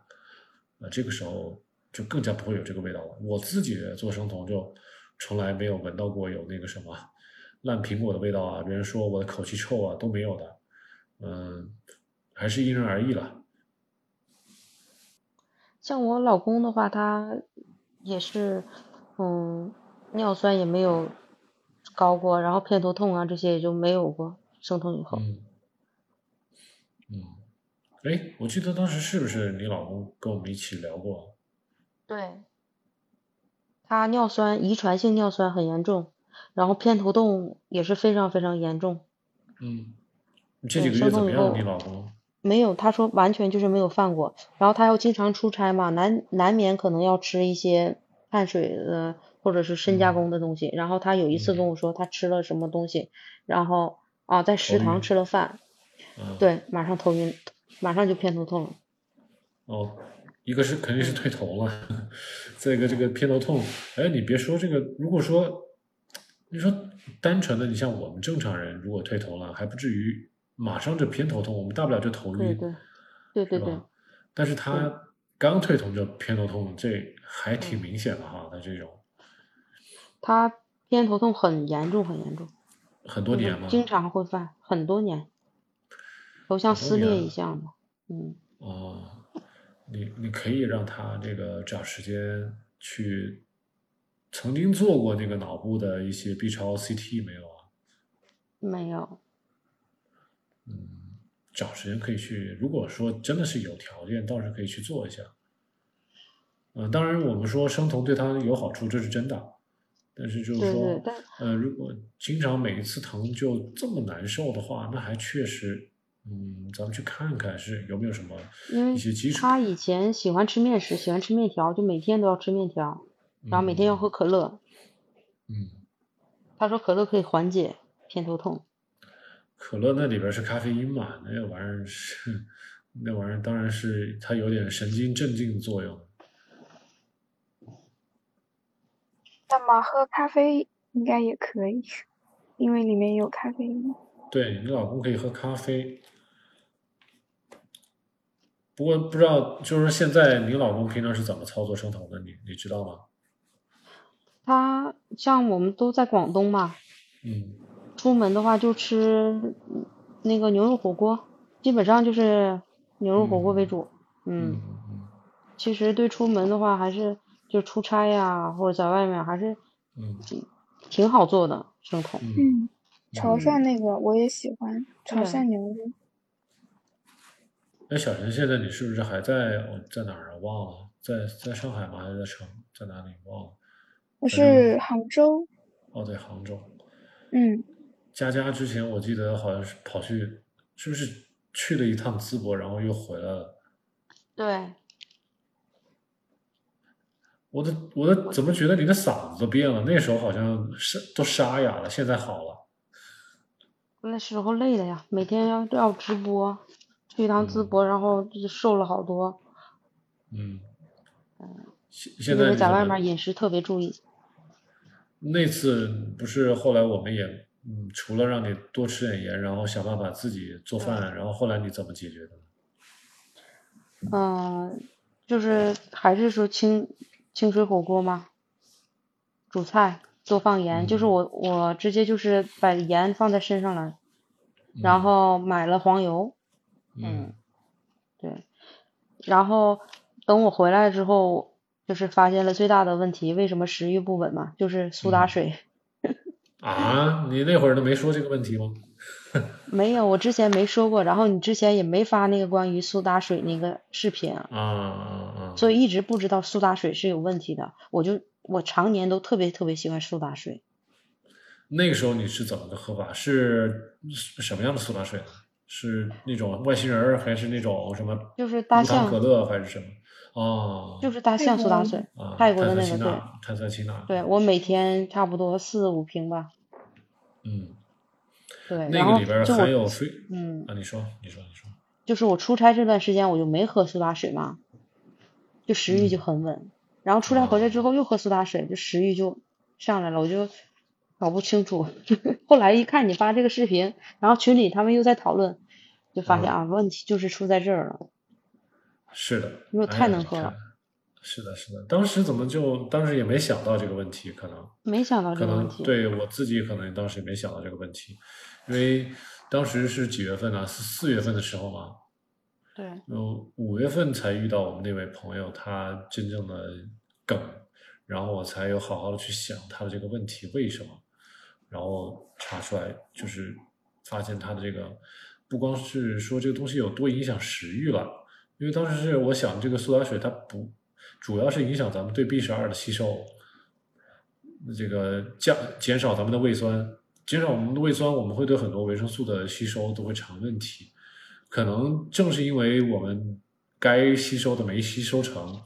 那这个时候就更加不会有这个味道了。我自己做生酮就从来没有闻到过有那个什么烂苹果的味道啊，别人说我的口气臭啊都没有的，嗯。还是因人而异了。像我老公的话，他也是，嗯，尿酸也没有高过，然后偏头痛啊这些也就没有过。生酮以后。嗯。嗯。哎，我记得当时是不是你老公跟我们一起聊过？对。他尿酸遗传性尿酸很严重，然后偏头痛也是非常非常严重。嗯。这几个月怎么样？你老公？没有，他说完全就是没有犯过，然后他要经常出差嘛，难难免可能要吃一些碳水的或者是深加工的东西，然后他有一次跟我说他吃了什么东西，然后啊在食堂吃了饭，对，马上头晕，马上就偏头痛了。哦，一个是肯定是退头了，再一个这个偏头痛，哎，你别说这个，如果说你说单纯的，你像我们正常人如果退头了，还不至于。马上就偏头痛，我们大不了就头晕，对对对，但是他刚退头就偏头痛，这还挺明显的哈，他这种。他偏头痛很严重，很严重。很多年吗？经常会犯，很多年，头像撕裂一下嘛，嗯。哦，你你可以让他这个找时间去，曾经做过那个脑部的一些 B 超 CT 没有啊？没有。嗯，找时间可以去。如果说真的是有条件，倒是可以去做一下。嗯，当然我们说生酮对他有好处，这是真的。但是就是说，呃，如果经常每一次疼就这么难受的话，那还确实，嗯，咱们去看看是有没有什么一些基础。他以前喜欢吃面食，喜欢吃面条，就每天都要吃面条，然后每天要喝可乐。嗯。他说可乐可以缓解偏头痛。可乐那里边是咖啡因嘛？那玩意儿是，那玩意儿当然是它有点神经镇静的作用。那么喝咖啡应该也可以，因为里面有咖啡因。对你老公可以喝咖啡，不过不知道就是现在你老公平常是怎么操作生酮的？你你知道吗？他像我们都在广东嘛。嗯。出门的话就吃那个牛肉火锅，基本上就是牛肉火锅为主。嗯。其实对出门的话，还是就出差呀，或者在外面，还是嗯挺好做的生酮。嗯。潮汕那个我也喜欢，潮汕牛肉。那，小陈，现在你是不是还在？在哪儿啊？忘了，在在上海吗？还是在成？在哪里？忘了。我是杭州。哦，对杭州。嗯。佳佳之前我记得好像是跑去，是不是去了一趟淄博，然后又回来了？对。我的我的怎么觉得你的嗓子都变了？那时候好像是都沙哑了，现在好了。那时候累的呀，每天要要直播。去一趟淄博，然后就瘦了好多。嗯，嗯，现在在外面饮食特别注意。那次不是后来我们也，嗯，除了让你多吃点盐，然后想办法自己做饭，然后后来你怎么解决的？嗯，就是还是说清清水火锅吗？煮菜多放盐，就是我我直接就是把盐放在身上了，然后买了黄油。嗯，对，然后等我回来之后，就是发现了最大的问题，为什么食欲不稳嘛？就是苏打水。[laughs] 啊，你那会儿都没说这个问题吗？[laughs] 没有，我之前没说过，然后你之前也没发那个关于苏打水那个视频啊啊啊！所以一直不知道苏打水是有问题的，我就我常年都特别特别喜欢苏打水。那个时候你是怎么个喝法？是什么样的苏打水呢？是那种外星人还是那种什么？就是大象可乐还是什么？哦，就是大象苏打水，泰国的那个对，碳酸氢钠。对我每天差不多四五瓶吧。嗯，对，那个里边含有非嗯啊，你说你说你说，就是我出差这段时间我就没喝苏打水嘛，就食欲就很稳。然后出差回来之后又喝苏打水，就食欲就上来了，我就搞不清楚。[laughs] 后来一看你发这个视频，然后群里他们又在讨论。就发现啊，问题就是出在这儿了。是的，因为太能喝了。是的，是的，当时怎么就当时也没想到这个问题，可能没想到这个问题。对我自己可能当时也没想到这个问题，因为当时是几月份呢？是四月份的时候嘛。对。嗯，五月份才遇到我们那位朋友他真正的梗，然后我才有好好的去想他的这个问题为什么，然后查出来就是发现他的这个。不光是说这个东西有多影响食欲了，因为当时是我想这个苏打水它不主要是影响咱们对 B 十二的吸收，这个降减少咱们的胃酸，减少我们的胃酸，我们会对很多维生素的吸收都会成问题。可能正是因为我们该吸收的没吸收成，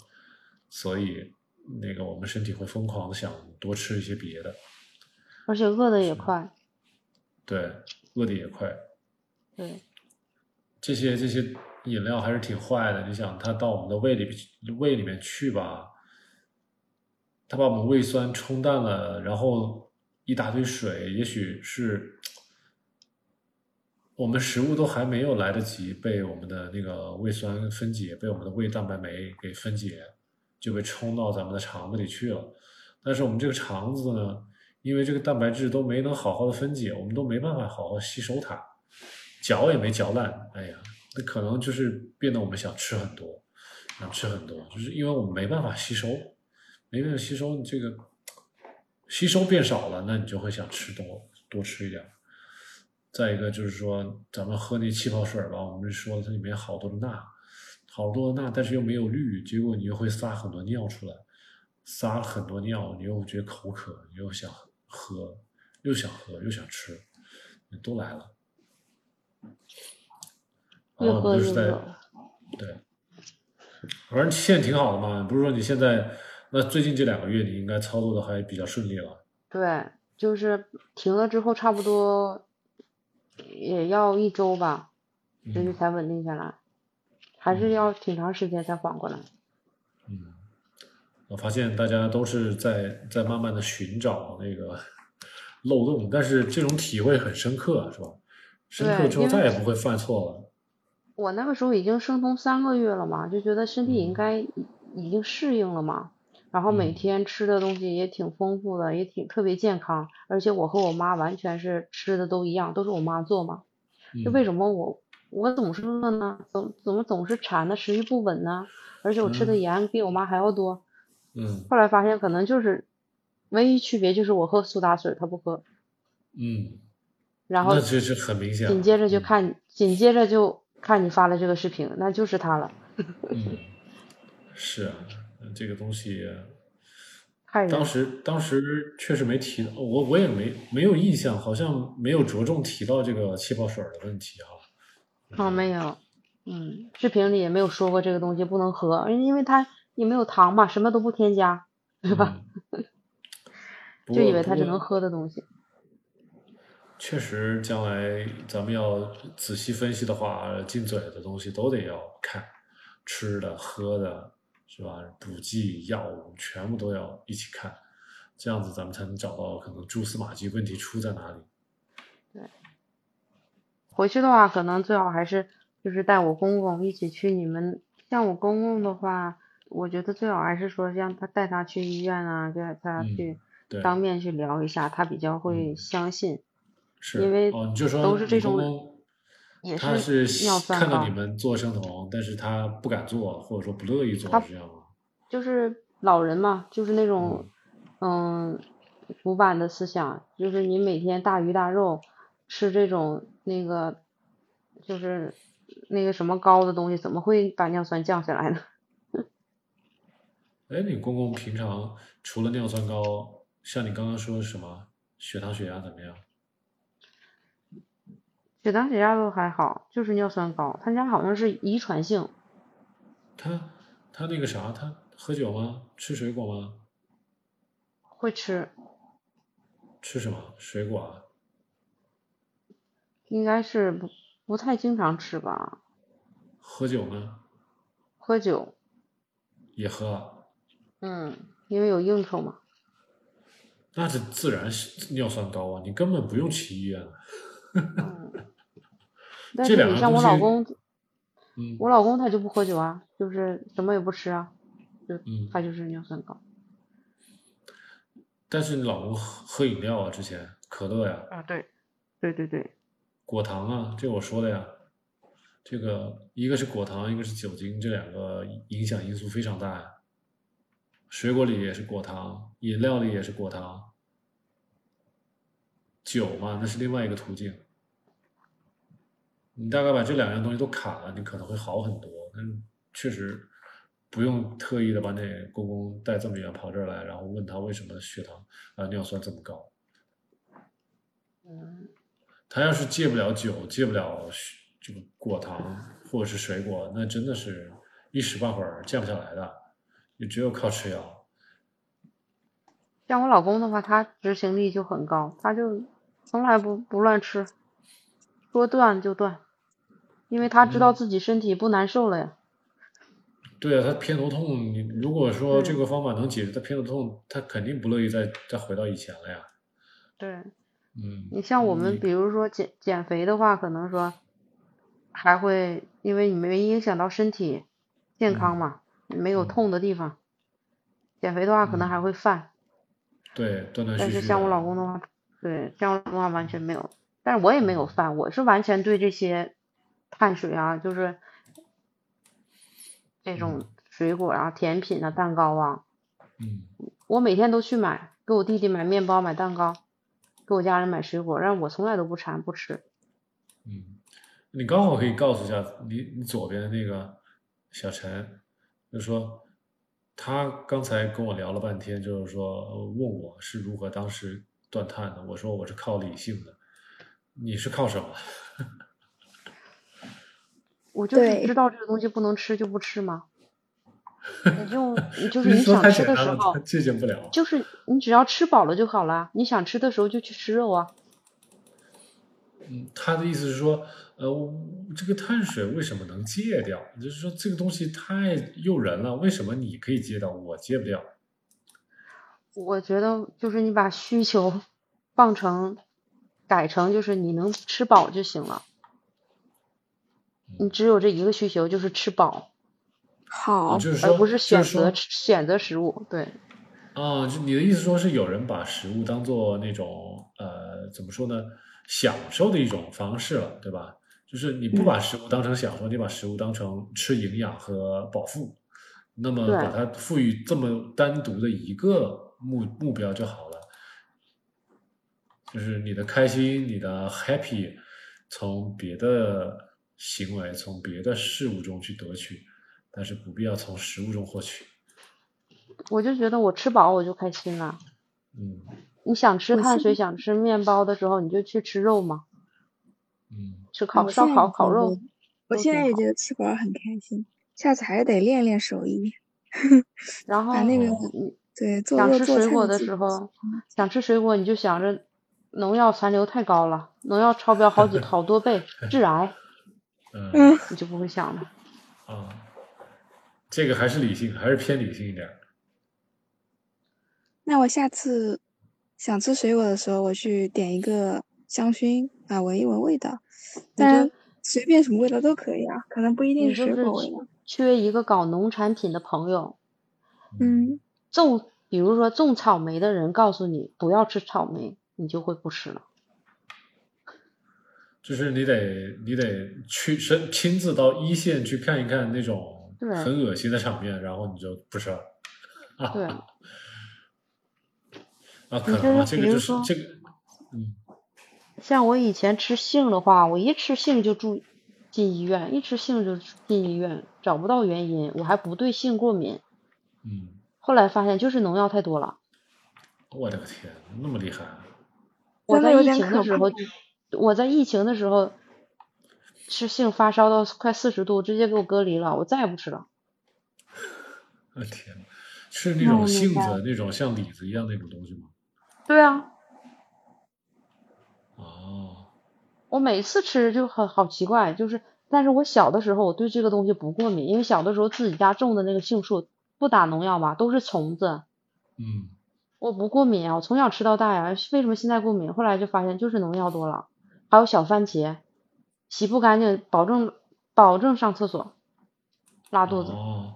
所以那个我们身体会疯狂的想多吃一些别的，而且饿的也快。对，饿的也快。对，这些这些饮料还是挺坏的。你想，它到我们的胃里胃里面去吧，它把我们胃酸冲淡了，然后一大堆水，也许是我们食物都还没有来得及被我们的那个胃酸分解，被我们的胃蛋白酶给分解，就被冲到咱们的肠子里去了。但是我们这个肠子呢，因为这个蛋白质都没能好好的分解，我们都没办法好好吸收它。嚼也没嚼烂，哎呀，那可能就是变得我们想吃很多，想吃很多，就是因为我们没办法吸收，没办法吸收，你这个吸收变少了，那你就会想吃多多吃一点。再一个就是说，咱们喝那气泡水吧，我们说它里面好多的钠，好多的钠，但是又没有氯，结果你又会撒很多尿出来，撒了很多尿，你又觉得口渴，你又想喝，又想喝又想吃，都来了。越喝越饿。对，反正现在挺好的嘛。不是说你现在，那最近这两个月你应该操作的还比较顺利了。对，就是停了之后，差不多也要一周吧，就是才稳定下来，还是要挺长时间才缓过来。嗯，我发现大家都是在在慢慢的寻找那个漏洞，但是这种体会很深刻，是吧？深刻之后再也不会犯错了。我那个时候已经生酮三个月了嘛，就觉得身体应该已经适应了嘛。然后每天吃的东西也挺丰富的，也挺特别健康，而且我和我妈完全是吃的都一样，都是我妈做嘛。就为什么我我总是饿呢？怎怎么总是馋呢？食欲不稳呢？而且我吃的盐比我妈还要多。嗯。后来发现可能就是唯一区别就是我喝苏打水，她不喝。嗯。然后那这是很明显。紧接着就看，紧接着就看你发了这个视频，那就是他了。嗯，是啊。这个东西，当当时当时确实没提，我我也没没有印象，好像没有着重提到这个气泡水的问题哈。哦，没有，嗯，视频里也没有说过这个东西不能喝，因为它也没有糖嘛，什么都不添加，对吧？[laughs] 就以为它只能喝的东西。确实，将来咱们要仔细分析的话，进嘴的东西都得要看，吃的喝的。是吧？补剂、药物全部都要一起看，这样子咱们才能找到可能蛛丝马迹，问题出在哪里。对，回去的话，可能最好还是就是带我公公一起去。你们像我公公的话，我觉得最好还是说让他带他去医院啊，带他去当面去聊一下，他比较会相信。是，因为哦，你就说都是这种。他是看到你们做生酮，但是他不敢做，或者说不乐意做，是这样吗？就是老人嘛，就是那种，嗯，古板的思想，就是你每天大鱼大肉吃这种那个，就是那个什么高的东西，怎么会把尿酸降下来呢？[laughs] 哎，你公公平常除了尿酸高，像你刚刚说什么血糖血压怎么样？血糖血压都还好，就是尿酸高。他家好像是遗传性。他他那个啥，他喝酒吗？吃水果吗？会吃。吃什么水果啊？应该是不不太经常吃吧。喝酒呢？喝酒。也喝。嗯，因为有应酬嘛。那是自然尿酸高啊，你根本不用去医院。嗯。但是你像我老公，我老公他就不喝酒啊，就是什么也不吃啊，就他就是尿酸高。但是你老公喝喝饮料啊，之前可乐呀。啊，对，对对对。果糖啊，这我说的呀，这个一个是果糖，一个是酒精，这两个影响因素非常大呀。水果里也是果糖，饮料里也是果糖，酒嘛，那是另外一个途径。你大概把这两样东西都砍了，你可能会好很多。嗯，确实不用特意的把那公公带这么远跑这儿来，然后问他为什么血糖啊尿酸这么高。嗯，他要是戒不了酒，戒不了这个果糖或者是水果，那真的是一时半会儿降不下来的，也只有靠吃药。像我老公的话，他执行力就很高，他就从来不不乱吃，说断就断。因为他知道自己身体不难受了呀。对啊，他偏头痛，你如果说这个方法能解决他偏头痛，他肯定不乐意再再回到以前了呀。对。嗯。你像我们，比如说减减肥的话，可能说还会，因为你没影响到身体健康嘛，没有痛的地方，减肥的话可能还会犯。对，断断续续。但是像我老公的话，对，像我老公的话完全没有，但是我也没有犯，我是完全对这些。碳水啊，就是这种水果啊、甜品啊、蛋糕啊。嗯。我每天都去买，给我弟弟买面包、买蛋糕，给我家人买水果，但是我从来都不馋不吃。嗯，你刚好可以告诉一下你你左边的那个小陈，就说他刚才跟我聊了半天，就是说问我是如何当时断碳的，我说我是靠理性的，你是靠什么？我就是知道这个东西不能吃就不吃嘛，[laughs] 你就你就是你想吃的时候，拒绝不了，就是你只要吃饱了就好了，你想吃的时候就去吃肉啊。嗯，他的意思是说，呃，这个碳水为什么能戒掉？就是说这个东西太诱人了，为什么你可以戒掉，我戒不掉？我觉得就是你把需求放成改成就是你能吃饱就行了。你只有这一个需求，就是吃饱。好，就是说，而不是选择就是选择食物。对，啊，就你的意思说是有人把食物当做那种呃，怎么说呢，享受的一种方式了，对吧？就是你不把食物当成享受，你把食物当成吃营养和饱腹，那么把它赋予这么单独的一个目目标就好了。就是你的开心，你的 happy，从别的行为、从别的事物中去得取，但是不必要从食物中获取。我就觉得我吃饱我就开心了。嗯你想吃碳水、想吃面包的时候，你就去吃肉嘛，嗯。吃烤烧烤、烤肉。我现在也觉得吃饱很开心，下次还是得练练手艺。[laughs] 然后把那个对做想吃水果的时候，想吃水果你就想着农药残留太高了，农药超标好几好多倍，致癌，嗯嗯，你就不会想了。啊，这个还是理性，还是偏理性一点儿。那我下次想吃水果的时候，我去点一个香薰啊，闻一闻味道。当然，随便什么味道都可以啊，可能不一定是水果味道。缺一个搞农产品的朋友，嗯，种，比如说种草莓的人告诉你不要吃草莓，你就会不吃了。就是你得你得去身亲自到一线去看一看那种对很恶心的场面，然后你就不吃了。啊对啊，可能这个就是这个，嗯像我以前吃杏的话，我一吃杏就住进医院，一吃杏就进医院，找不到原因，我还不对杏过敏。嗯，后来发现就是农药太多了。我的个天，那么厉害啊！我在疫真的有点情的时候可怕，我在疫情的时候吃杏发烧到快四十度，直接给我隔离了，我再也不吃了。我的天，是那那种杏子，那种像李子一样那种东西吗？对啊，哦，我每次吃就很好奇怪，就是，但是我小的时候我对这个东西不过敏，因为小的时候自己家种的那个杏树不打农药嘛，都是虫子，嗯我不过敏啊，我从小吃到大呀，为什么现在过敏？后来就发现就是农药多了，还有小番茄，洗不干净，保证保证上厕所，拉肚子。哦，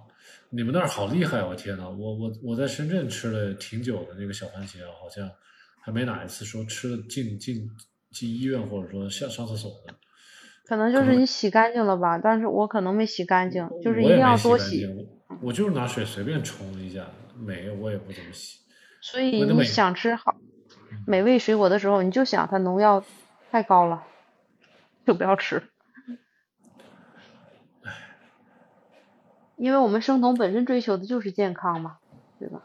你们那儿好厉害！我天呐，我我我在深圳吃了挺久的那个小番茄，好像还没哪一次说吃了进进进医院或者说上上厕所的。可能就是你洗干净了吧，但是我可能没洗干净，就是一定要多洗。我我就是拿水随便冲了一下，没我也不怎么洗。所以你想吃好美味水果的时候，你就想它农药太高了，[laughs] 就不要吃。因为我们生酮本身追求的就是健康嘛，对吧？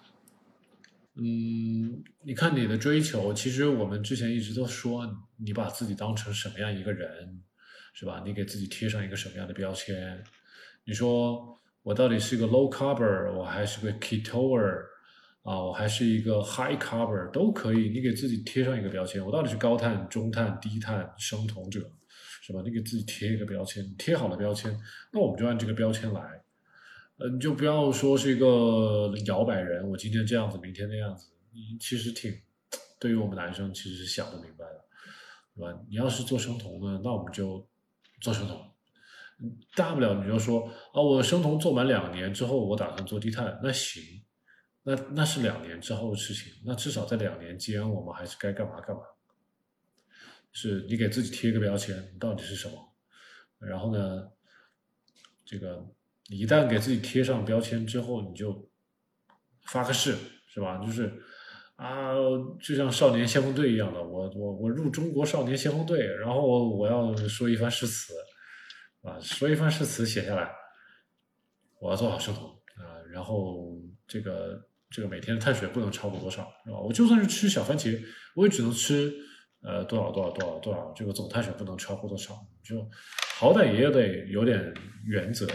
嗯，你看你的追求，其实我们之前一直都说，你把自己当成什么样一个人，是吧？你给自己贴上一个什么样的标签？你说我到底是个 low carb，我还是个 ketoer 啊，我还是一个 high carb 都可以，你给自己贴上一个标签。我到底是高碳、中碳、低碳、生酮者，是吧？你给自己贴一个标签，贴好了标签，那我们就按这个标签来。呃，你就不要说是一个摇摆人，我今天这样子，明天那样子，你其实挺，对于我们男生其实是想不明白的，对吧？你要是做生酮呢，那我们就做生酮，大不了你就说啊，我生酮做满两年之后，我打算做低碳，那行，那那是两年之后的事情，那至少在两年间，我们还是该干嘛干嘛。是你给自己贴一个标签，你到底是什么？然后呢，这个一旦给自己贴上标签之后，你就发个誓，是吧？就是啊，就像少年先锋队一样的，我我我入中国少年先锋队，然后我我要说一番誓词，啊，说一番誓词写下来，我要做好生酮啊，然后这个这个每天的碳水不能超过多少，是吧？我就算是吃小番茄，我也只能吃呃多少多少多少多少，这个总碳水不能超过多少，就好歹也得有点原则。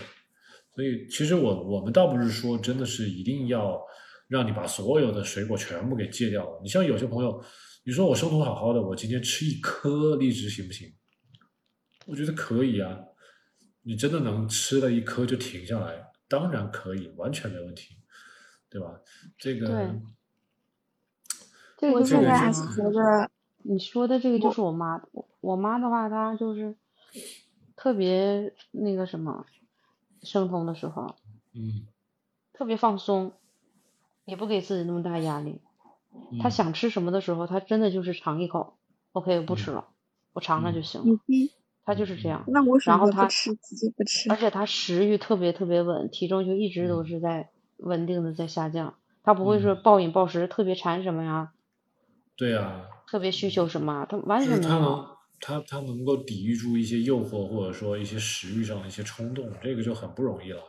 所以其实我我们倒不是说真的是一定要让你把所有的水果全部给戒掉了。你像有些朋友，你说我生活好好的，我今天吃一颗荔枝行不行？我觉得可以啊。你真的能吃了一颗就停下来，当然可以，完全没问题，对吧？这个对这个就是现在还是我觉得，你说的这个就是我妈，我我妈的话，她就是特别那个什么，生酮的时候，嗯，特别放松，也不给自己那么大压力。她想吃什么的时候，她真的就是尝一口，OK，我不吃了，我尝尝就行了。他就是这样。那我然后他吃自己不吃，而且他食欲特别特别稳，体重就一直都是在稳定的在下降。他不会说暴饮暴食，特别馋什么呀？对呀。特别需求什么？他完全没有。他他能够抵御住一些诱惑，或者说一些食欲上的一些冲动，这个就很不容易了。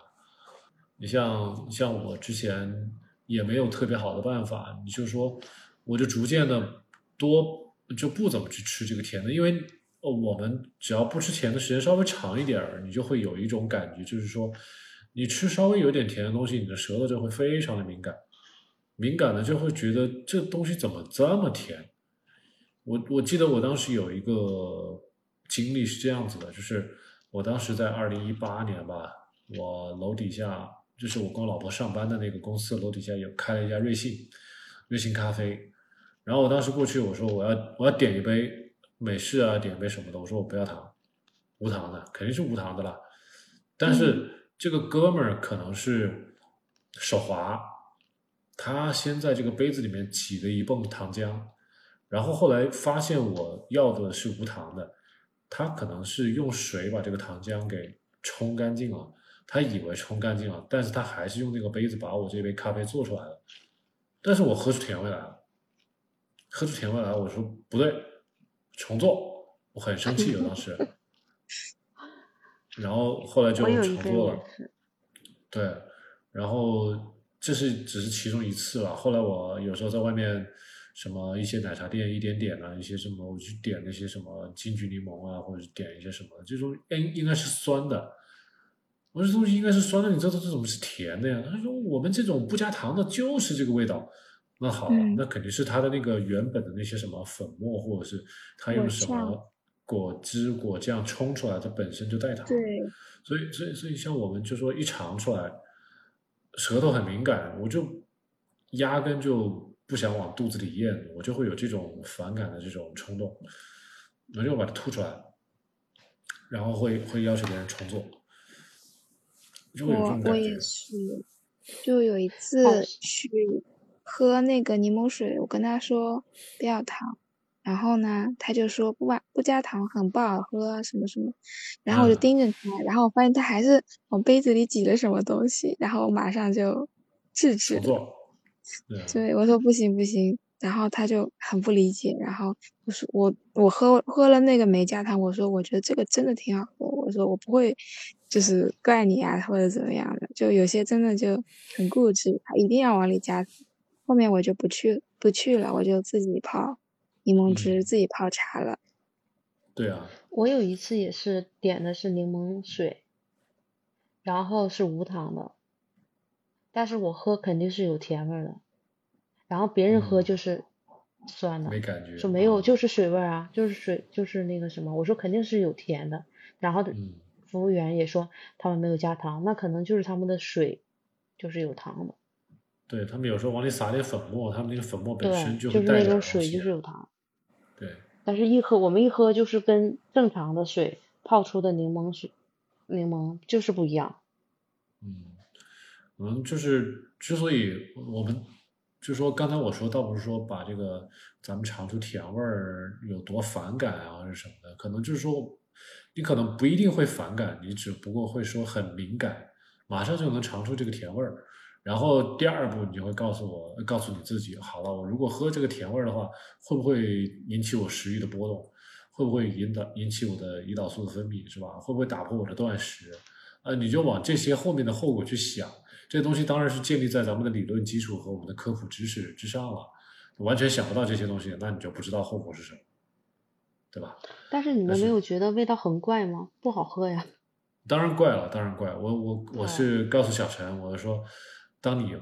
你像像我之前也没有特别好的办法，你就说我就逐渐的多就不怎么去吃这个甜的，因为我们只要不吃甜的时间稍微长一点儿，你就会有一种感觉，就是说你吃稍微有点甜的东西，你的舌头就会非常的敏感，敏感的就会觉得这东西怎么这么甜。我我记得我当时有一个经历是这样子的，就是我当时在二零一八年吧，我楼底下就是我跟我老婆上班的那个公司楼底下有开了一家瑞幸，瑞幸咖啡，然后我当时过去我说我要我要点一杯美式啊，点一杯什么的，我说我不要糖，无糖的肯定是无糖的啦，但是这个哥们儿可能是手滑，他先在这个杯子里面挤了一泵糖浆。然后后来发现我要的是无糖的，他可能是用水把这个糖浆给冲干净了，他以为冲干净了，但是他还是用那个杯子把我这杯咖啡做出来了，但是我喝出甜味来了，喝出甜味来，我说不对，重做，我很生气，我当时，然后后来就重做了，对，然后这是只是其中一次吧，后来我有时候在外面。什么一些奶茶店一点点啊，一些什么我去点那些什么金桔柠檬啊，或者是点一些什么，这种应应该是酸的。我说这东西应该是酸的，你知道这怎么是甜的呀？他说我们这种不加糖的就是这个味道。那好，那肯定是它的那个原本的那些什么粉末，或者是它用什么果汁果酱冲出来，它本身就带糖。对。所以所以所以像我们就说一尝出来，舌头很敏感，我就压根就。不想往肚子里咽，我就会有这种反感的这种冲动，我就把它吐出来，然后会会要求别人重做。我我也是，就有一次去喝那个柠檬水，我跟他说不要糖，然后呢，他就说不不不加糖很不好喝什么什么，然后我就盯着他，然后我发现他还是往杯子里挤了什么东西，然后我马上就制止。对，我说不行不行，然后他就很不理解，然后我说我我喝喝了那个没加糖，我说我觉得这个真的挺好喝，我说我不会就是怪你啊或者怎么样的，就有些真的就很固执，他一定要往里加，后面我就不去不去了，我就自己泡柠檬汁，自己泡茶了。对啊，我有一次也是点的是柠檬水，然后是无糖的。但是我喝肯定是有甜味的，然后别人喝就是酸的，没感觉，说没有就是水味啊，就是水就是那个什么，我说肯定是有甜的，然后服务员也说他们没有加糖，那可能就是他们的水就是有糖的。对他们有时候往里撒点粉末，他们那个粉末本身就就是那种水就是有糖。对。但是一喝我们一喝就是跟正常的水泡出的柠檬水，柠檬就是不一样。嗯。我们，就是之所以我们就说刚才我说倒不是说把这个咱们尝出甜味儿有多反感啊，或者什么的，可能就是说你可能不一定会反感，你只不过会说很敏感，马上就能尝出这个甜味儿。然后第二步你就会告诉我，告诉你自己，好了，我如果喝这个甜味儿的话，会不会引起我食欲的波动？会不会引导引起我的胰岛素的分泌，是吧？会不会打破我的断食？呃，你就往这些后面的后果去想。这东西当然是建立在咱们的理论基础和我们的科普知识之上了，完全想不到这些东西，那你就不知道后果是什么，对吧？但是你们没有觉得味道很怪吗？不好喝呀？当然怪了，当然怪。我我我是告诉小陈，我说，当你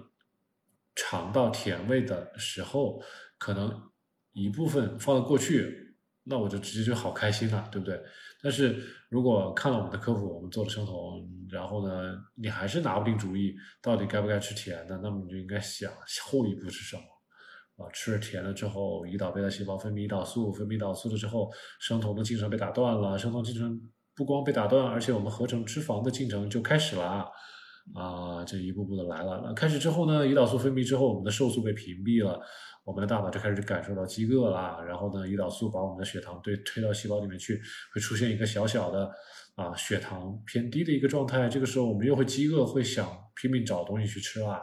尝到甜味的时候，可能一部分放到过去，那我就直接就好开心了，对不对？但是如果看了我们的科普，我们做了生酮，然后呢，你还是拿不定主意到底该不该吃甜的，那么你就应该想后一步是什么啊？吃了甜了之后，胰岛贝塔细胞分泌胰岛素，分泌胰岛素了之后，生酮的进程被打断了，生酮进程不光被打断，而且我们合成脂肪的进程就开始了啊！这一步步的来了。那开始之后呢，胰岛素分泌之后，我们的瘦素被屏蔽了，我们的大脑就开始感受到饥饿啦。然后呢，胰岛素把我们的血糖对推到细胞里面去，会出现一个小小的啊血糖偏低的一个状态。这个时候我们又会饥饿，会想拼命找东西去吃啦。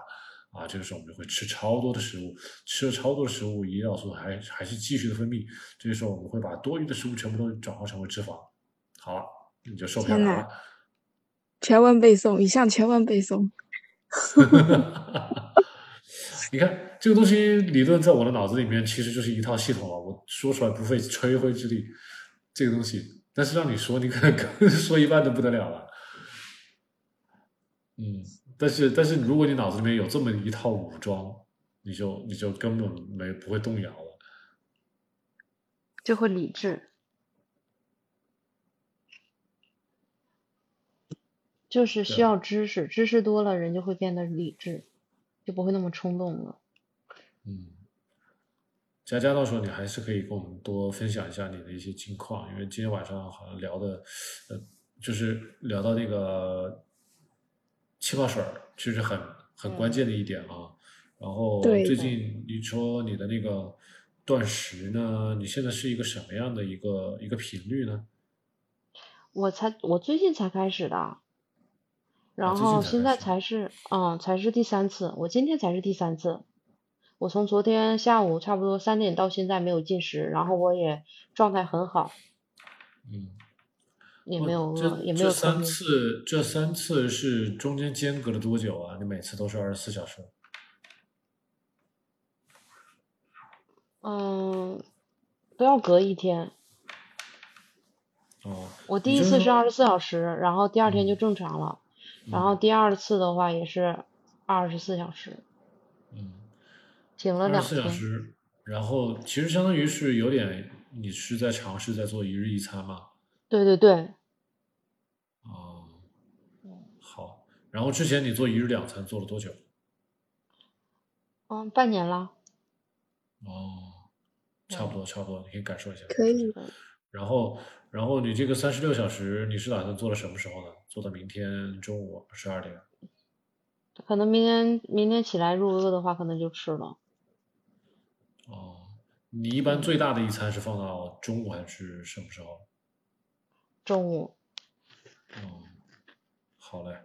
啊，这个时候我们就会吃超多的食物，吃了超多的食物，胰岛素还还是继续的分泌。这个时候我们会把多余的食物全部都转化成为脂肪。好了，你就瘦不下来了。全文背诵，以上全文背诵。[laughs] 你看这个东西理论在我的脑子里面其实就是一套系统啊，我说出来不费吹灰之力。这个东西，但是让你说，你可能 [laughs] 说一半都不得了了。嗯。但是，但是，如果你脑子里面有这么一套武装，你就你就根本没不会动摇了，就会理智，就是需要知识，知识多了，人就会变得理智，就不会那么冲动了。嗯，佳佳，到时候你还是可以跟我们多分享一下你的一些近况，因为今天晚上好像聊的，呃，就是聊到那个。气泡水其实很很关键的一点啊。然后最近你说你的那个断食呢，你现在是一个什么样的一个一个频率呢？我才我最近才开始的，然后现在才是嗯才是第三次，我今天才是第三次。我从昨天下午差不多三点到现在没有进食，然后我也状态很好。嗯。也没有饿，也没有。这三次，这三次是中间间隔了多久啊？你每次都是二十四小时？嗯，都要隔一天。哦。我第一次是二十四小时，然后第二天就正常了，然后第二次的话也是二十四小时。嗯。停了两天。二十四小时，然后其实相当于是有点，你是在尝试在做一日一餐嘛？对对对，哦，好。然后之前你做一日两餐做了多久？嗯，半年了。哦，差不多差不多，你可以感受一下。可以。然后，然后你这个三十六小时，你是打算做到什么时候呢？做到明天中午十二点？可能明天明天起来入饿的话，可能就吃了。哦，你一般最大的一餐是放到中午还是什么时候？中午，哦，好嘞，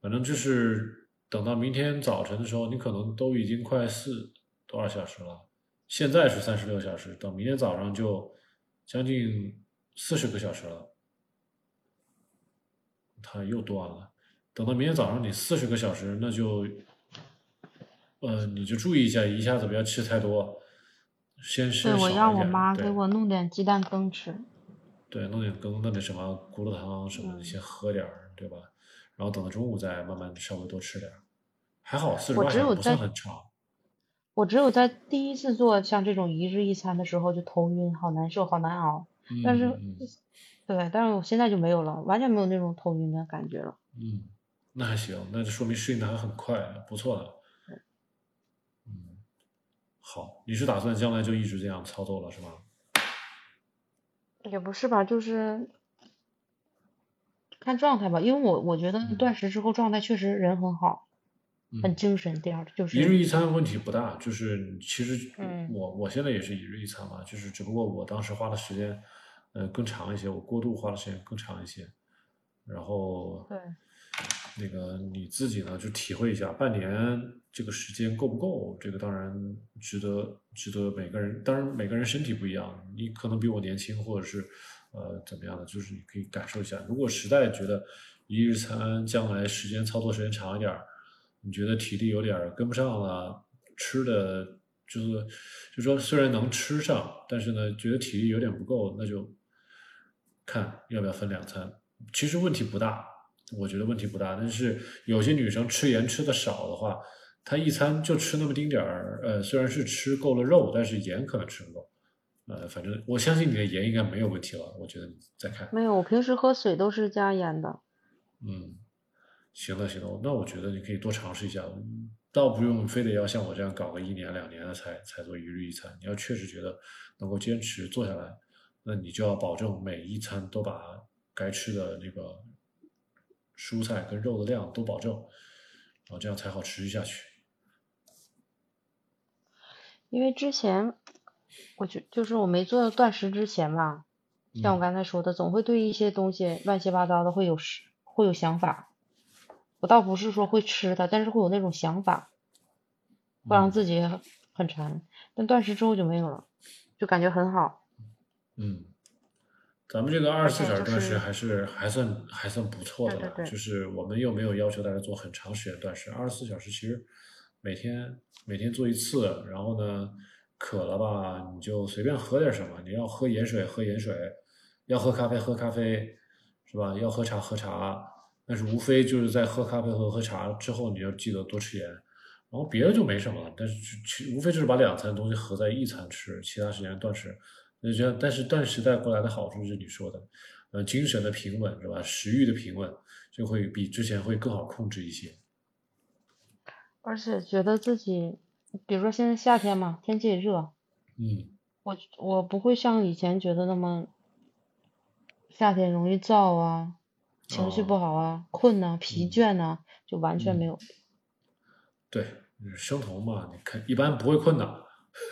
反正就是等到明天早晨的时候，你可能都已经快四多少小时了。现在是三十六小时，等明天早上就将近四十个小时了。它又断了。等到明天早上你四十个小时，那就，呃，你就注意一下，一下子不要吃太多，先吃对，我让我妈给我弄点鸡蛋羹吃。对，弄点羹，弄点什么骨头汤什么的，先喝点儿，对吧？然后等到中午再慢慢稍微多吃点儿。还好四十八小时不算很长。我只有在第一次做像这种一日一餐的时候就头晕，好难受，好难熬。但是，对，但是我现在就没有了，完全没有那种头晕的感觉了。嗯，那还行，那就说明适应的还很快，不错的。嗯，好，你是打算将来就一直这样操作了，是吗？也不是吧，就是看状态吧，因为我我觉得断食之后状态确实人很好，很精神。第二就是一日一餐问题不大，就是其实我我现在也是一日一餐嘛，就是只不过我当时花的时间呃更长一些，我过度花的时间更长一些，然后对。那个你自己呢，就体会一下，半年这个时间够不够？这个当然值得，值得每个人。当然每个人身体不一样，你可能比我年轻，或者是呃怎么样的，就是你可以感受一下。如果实在觉得一日餐将来时间操作时间长一点，你觉得体力有点跟不上了，吃的就是就说虽然能吃上，但是呢觉得体力有点不够，那就看要不要分两餐。其实问题不大。我觉得问题不大，但是有些女生吃盐吃的少的话，她一餐就吃那么丁点儿，呃，虽然是吃够了肉，但是盐可能吃不够。呃，反正我相信你的盐应该没有问题了。我觉得你再看。没有，我平时喝水都是加盐的。嗯，行了行了，那我觉得你可以多尝试一下，倒不用非得要像我这样搞个一年两年的才才做一日一餐。你要确实觉得能够坚持做下来，那你就要保证每一餐都把该吃的那个。蔬菜跟肉的量都保证，后这样才好持续下去。因为之前，我就就是我没做断食之前吧，像我刚才说的，总会对一些东西乱七八糟的会有会有想法。我倒不是说会吃它，但是会有那种想法，会让自己很馋。但断食之后就没有了，就感觉很好。嗯。咱们这个二十四小时断食还是还算还算不错的了，就是我们又没有要求大家做很长时间断食，二十四小时其实每天每天做一次，然后呢渴了吧你就随便喝点什么，你要喝盐水喝盐水，要喝咖啡喝咖啡，是吧？要喝茶喝茶，但是无非就是在喝咖啡和喝茶之后，你要记得多吃盐，然后别的就没什么了，但是其无非就是把两餐东西合在一餐吃，其他时间断食。就这样，但是断食带过来的好处是你说的，呃，精神的平稳是吧？食欲的平稳就会比之前会更好控制一些。而且觉得自己，比如说现在夏天嘛，天气也热，嗯，我我不会像以前觉得那么夏天容易燥啊，情绪不好啊，困呐，疲倦呐，就完全没有。对，生酮嘛，你看一般不会困的。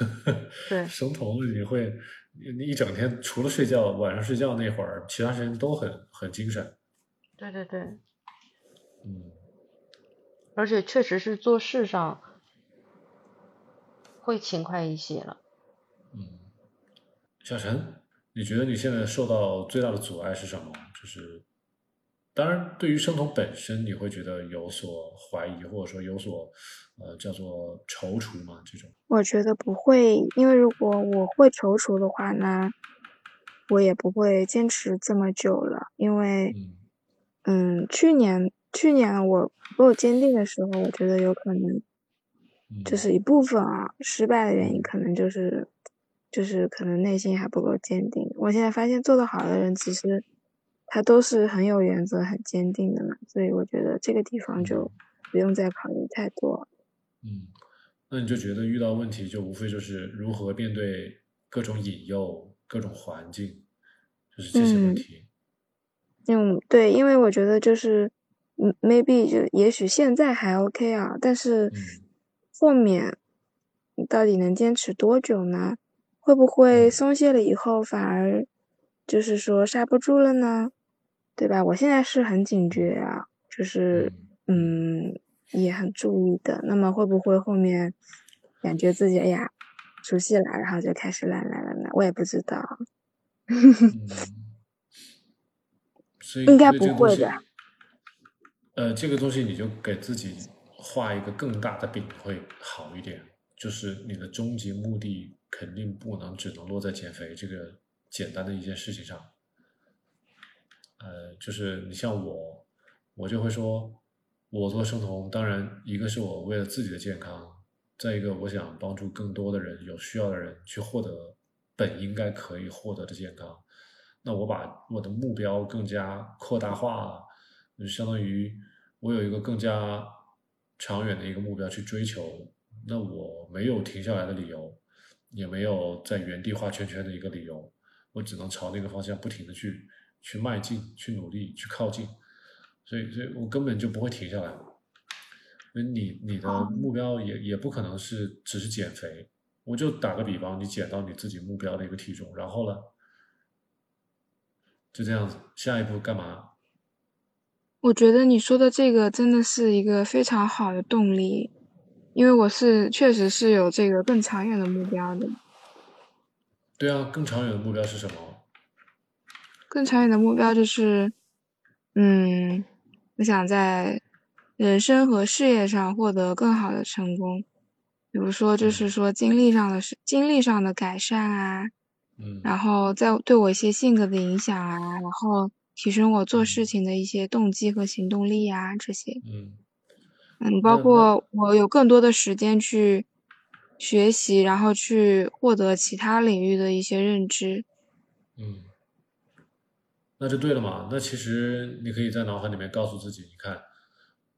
[laughs] 对，生酮你会。你一整天除了睡觉，晚上睡觉那会儿，其他时间都很很精神。对对对，嗯，而且确实是做事上会勤快一些了。嗯，小陈，你觉得你现在受到最大的阻碍是什么？就是。当然，对于生酮本身，你会觉得有所怀疑，或者说有所呃叫做踌躇吗？这种？我觉得不会，因为如果我会踌躇的话，呢我也不会坚持这么久了。因为，嗯，去年去年我不够坚定的时候，我觉得有可能，就是一部分啊，失败的原因可能就是，就是可能内心还不够坚定。我现在发现做得好的人，其实。他都是很有原则、很坚定的嘛，所以我觉得这个地方就不用再考虑太多。嗯，那你就觉得遇到问题就无非就是如何面对各种引诱、各种环境，就是这些问题。嗯，对，因为我觉得就是嗯，maybe 就也许现在还 OK 啊，但是后面你到底能坚持多久呢？会不会松懈了以后反而就是说刹不住了呢？对吧？我现在是很警觉啊，就是嗯，也很注意的。那么会不会后面感觉自己哎呀熟悉了，然后就开始懒懒了呢？我也不知道。[laughs] 应该不会的。呃，这个东西你就给自己画一个更大的饼会好一点，就是你的终极目的肯定不能只能落在减肥这个简单的一件事情上。呃，就是你像我，我就会说，我做生酮，当然一个是我为了自己的健康，再一个我想帮助更多的人，有需要的人去获得本应该可以获得的健康。那我把我的目标更加扩大化了，就相当于我有一个更加长远的一个目标去追求，那我没有停下来的理由，也没有在原地画圈圈的一个理由，我只能朝那个方向不停的去。去迈进，去努力，去靠近，所以，所以我根本就不会停下来。那你你的目标也也不可能是只是减肥。我就打个比方，你减到你自己目标的一个体重，然后呢，就这样子，下一步干嘛？我觉得你说的这个真的是一个非常好的动力，因为我是确实是有这个更长远的目标的。对啊，更长远的目标是什么？更长远的目标就是，嗯，我想在人生和事业上获得更好的成功，比如说，就是说经历上的是经历上的改善啊，嗯，然后在对我一些性格的影响啊，然后提升我做事情的一些动机和行动力啊，这些，嗯，嗯，包括我有更多的时间去学习，然后去获得其他领域的一些认知，嗯。那就对了嘛。那其实你可以在脑海里面告诉自己，你看，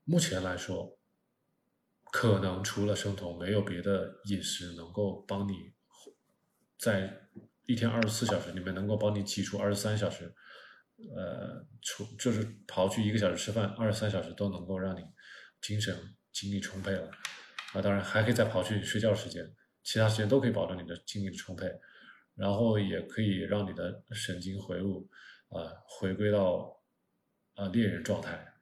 目前来说，可能除了生酮，没有别的饮食能够帮你在一天二十四小时里面能够帮你挤出二十三小时，呃，除就是刨去一个小时吃饭，二十三小时都能够让你精神精力充沛了。啊，当然还可以再刨去睡觉时间，其他时间都可以保证你的精力的充沛，然后也可以让你的神经回路啊回归到啊猎人状态。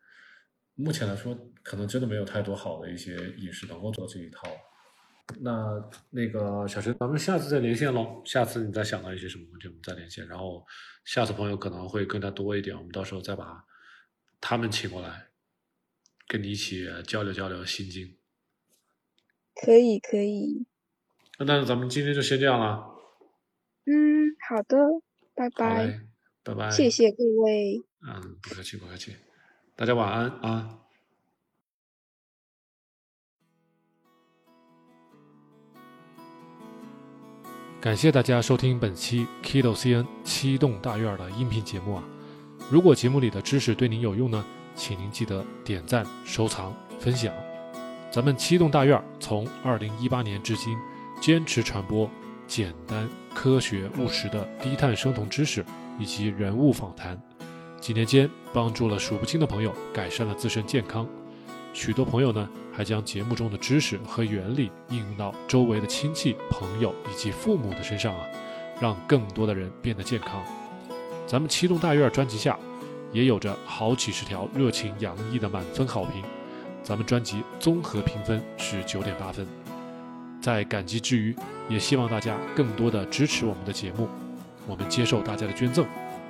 目前来说，可能真的没有太多好的一些饮食能够做这一套。那那个小陈，咱们下次再连线喽。下次你再想到一些什么问题，我们再连线。然后下次朋友可能会更加多一点，我们到时候再把他们请过来，跟你一起交流交流心经。可以可以，那那咱们今天就先这样了。嗯，好的，拜拜，拜拜，谢谢各位。嗯，不客气不客气，大家晚安啊。感谢大家收听本期 Kido CN 七栋大院的音频节目啊！如果节目里的知识对您有用呢，请您记得点赞、收藏、分享。咱们七栋大院从二零一八年至今，坚持传播简单、科学、务实的低碳生酮知识以及人物访谈，几年间帮助了数不清的朋友改善了自身健康。许多朋友呢，还将节目中的知识和原理应用到周围的亲戚、朋友以及父母的身上啊，让更多的人变得健康。咱们七栋大院专辑下，也有着好几十条热情洋溢的满分好评。咱们专辑综合评分是九点八分，在感激之余，也希望大家更多的支持我们的节目。我们接受大家的捐赠，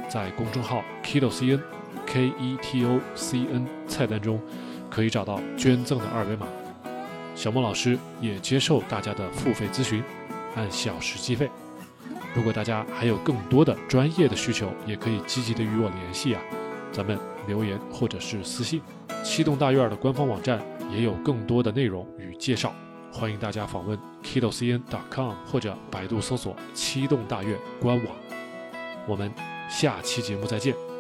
在公众号 Keto CN K E T O C N 菜单中可以找到捐赠的二维码。小莫老师也接受大家的付费咨询，按小时计费。如果大家还有更多的专业的需求，也可以积极的与我联系啊。咱们留言或者是私信。七栋大院的官方网站也有更多的内容与介绍，欢迎大家访问 kidocn.com 或者百度搜索“七栋大院”官网。我们下期节目再见。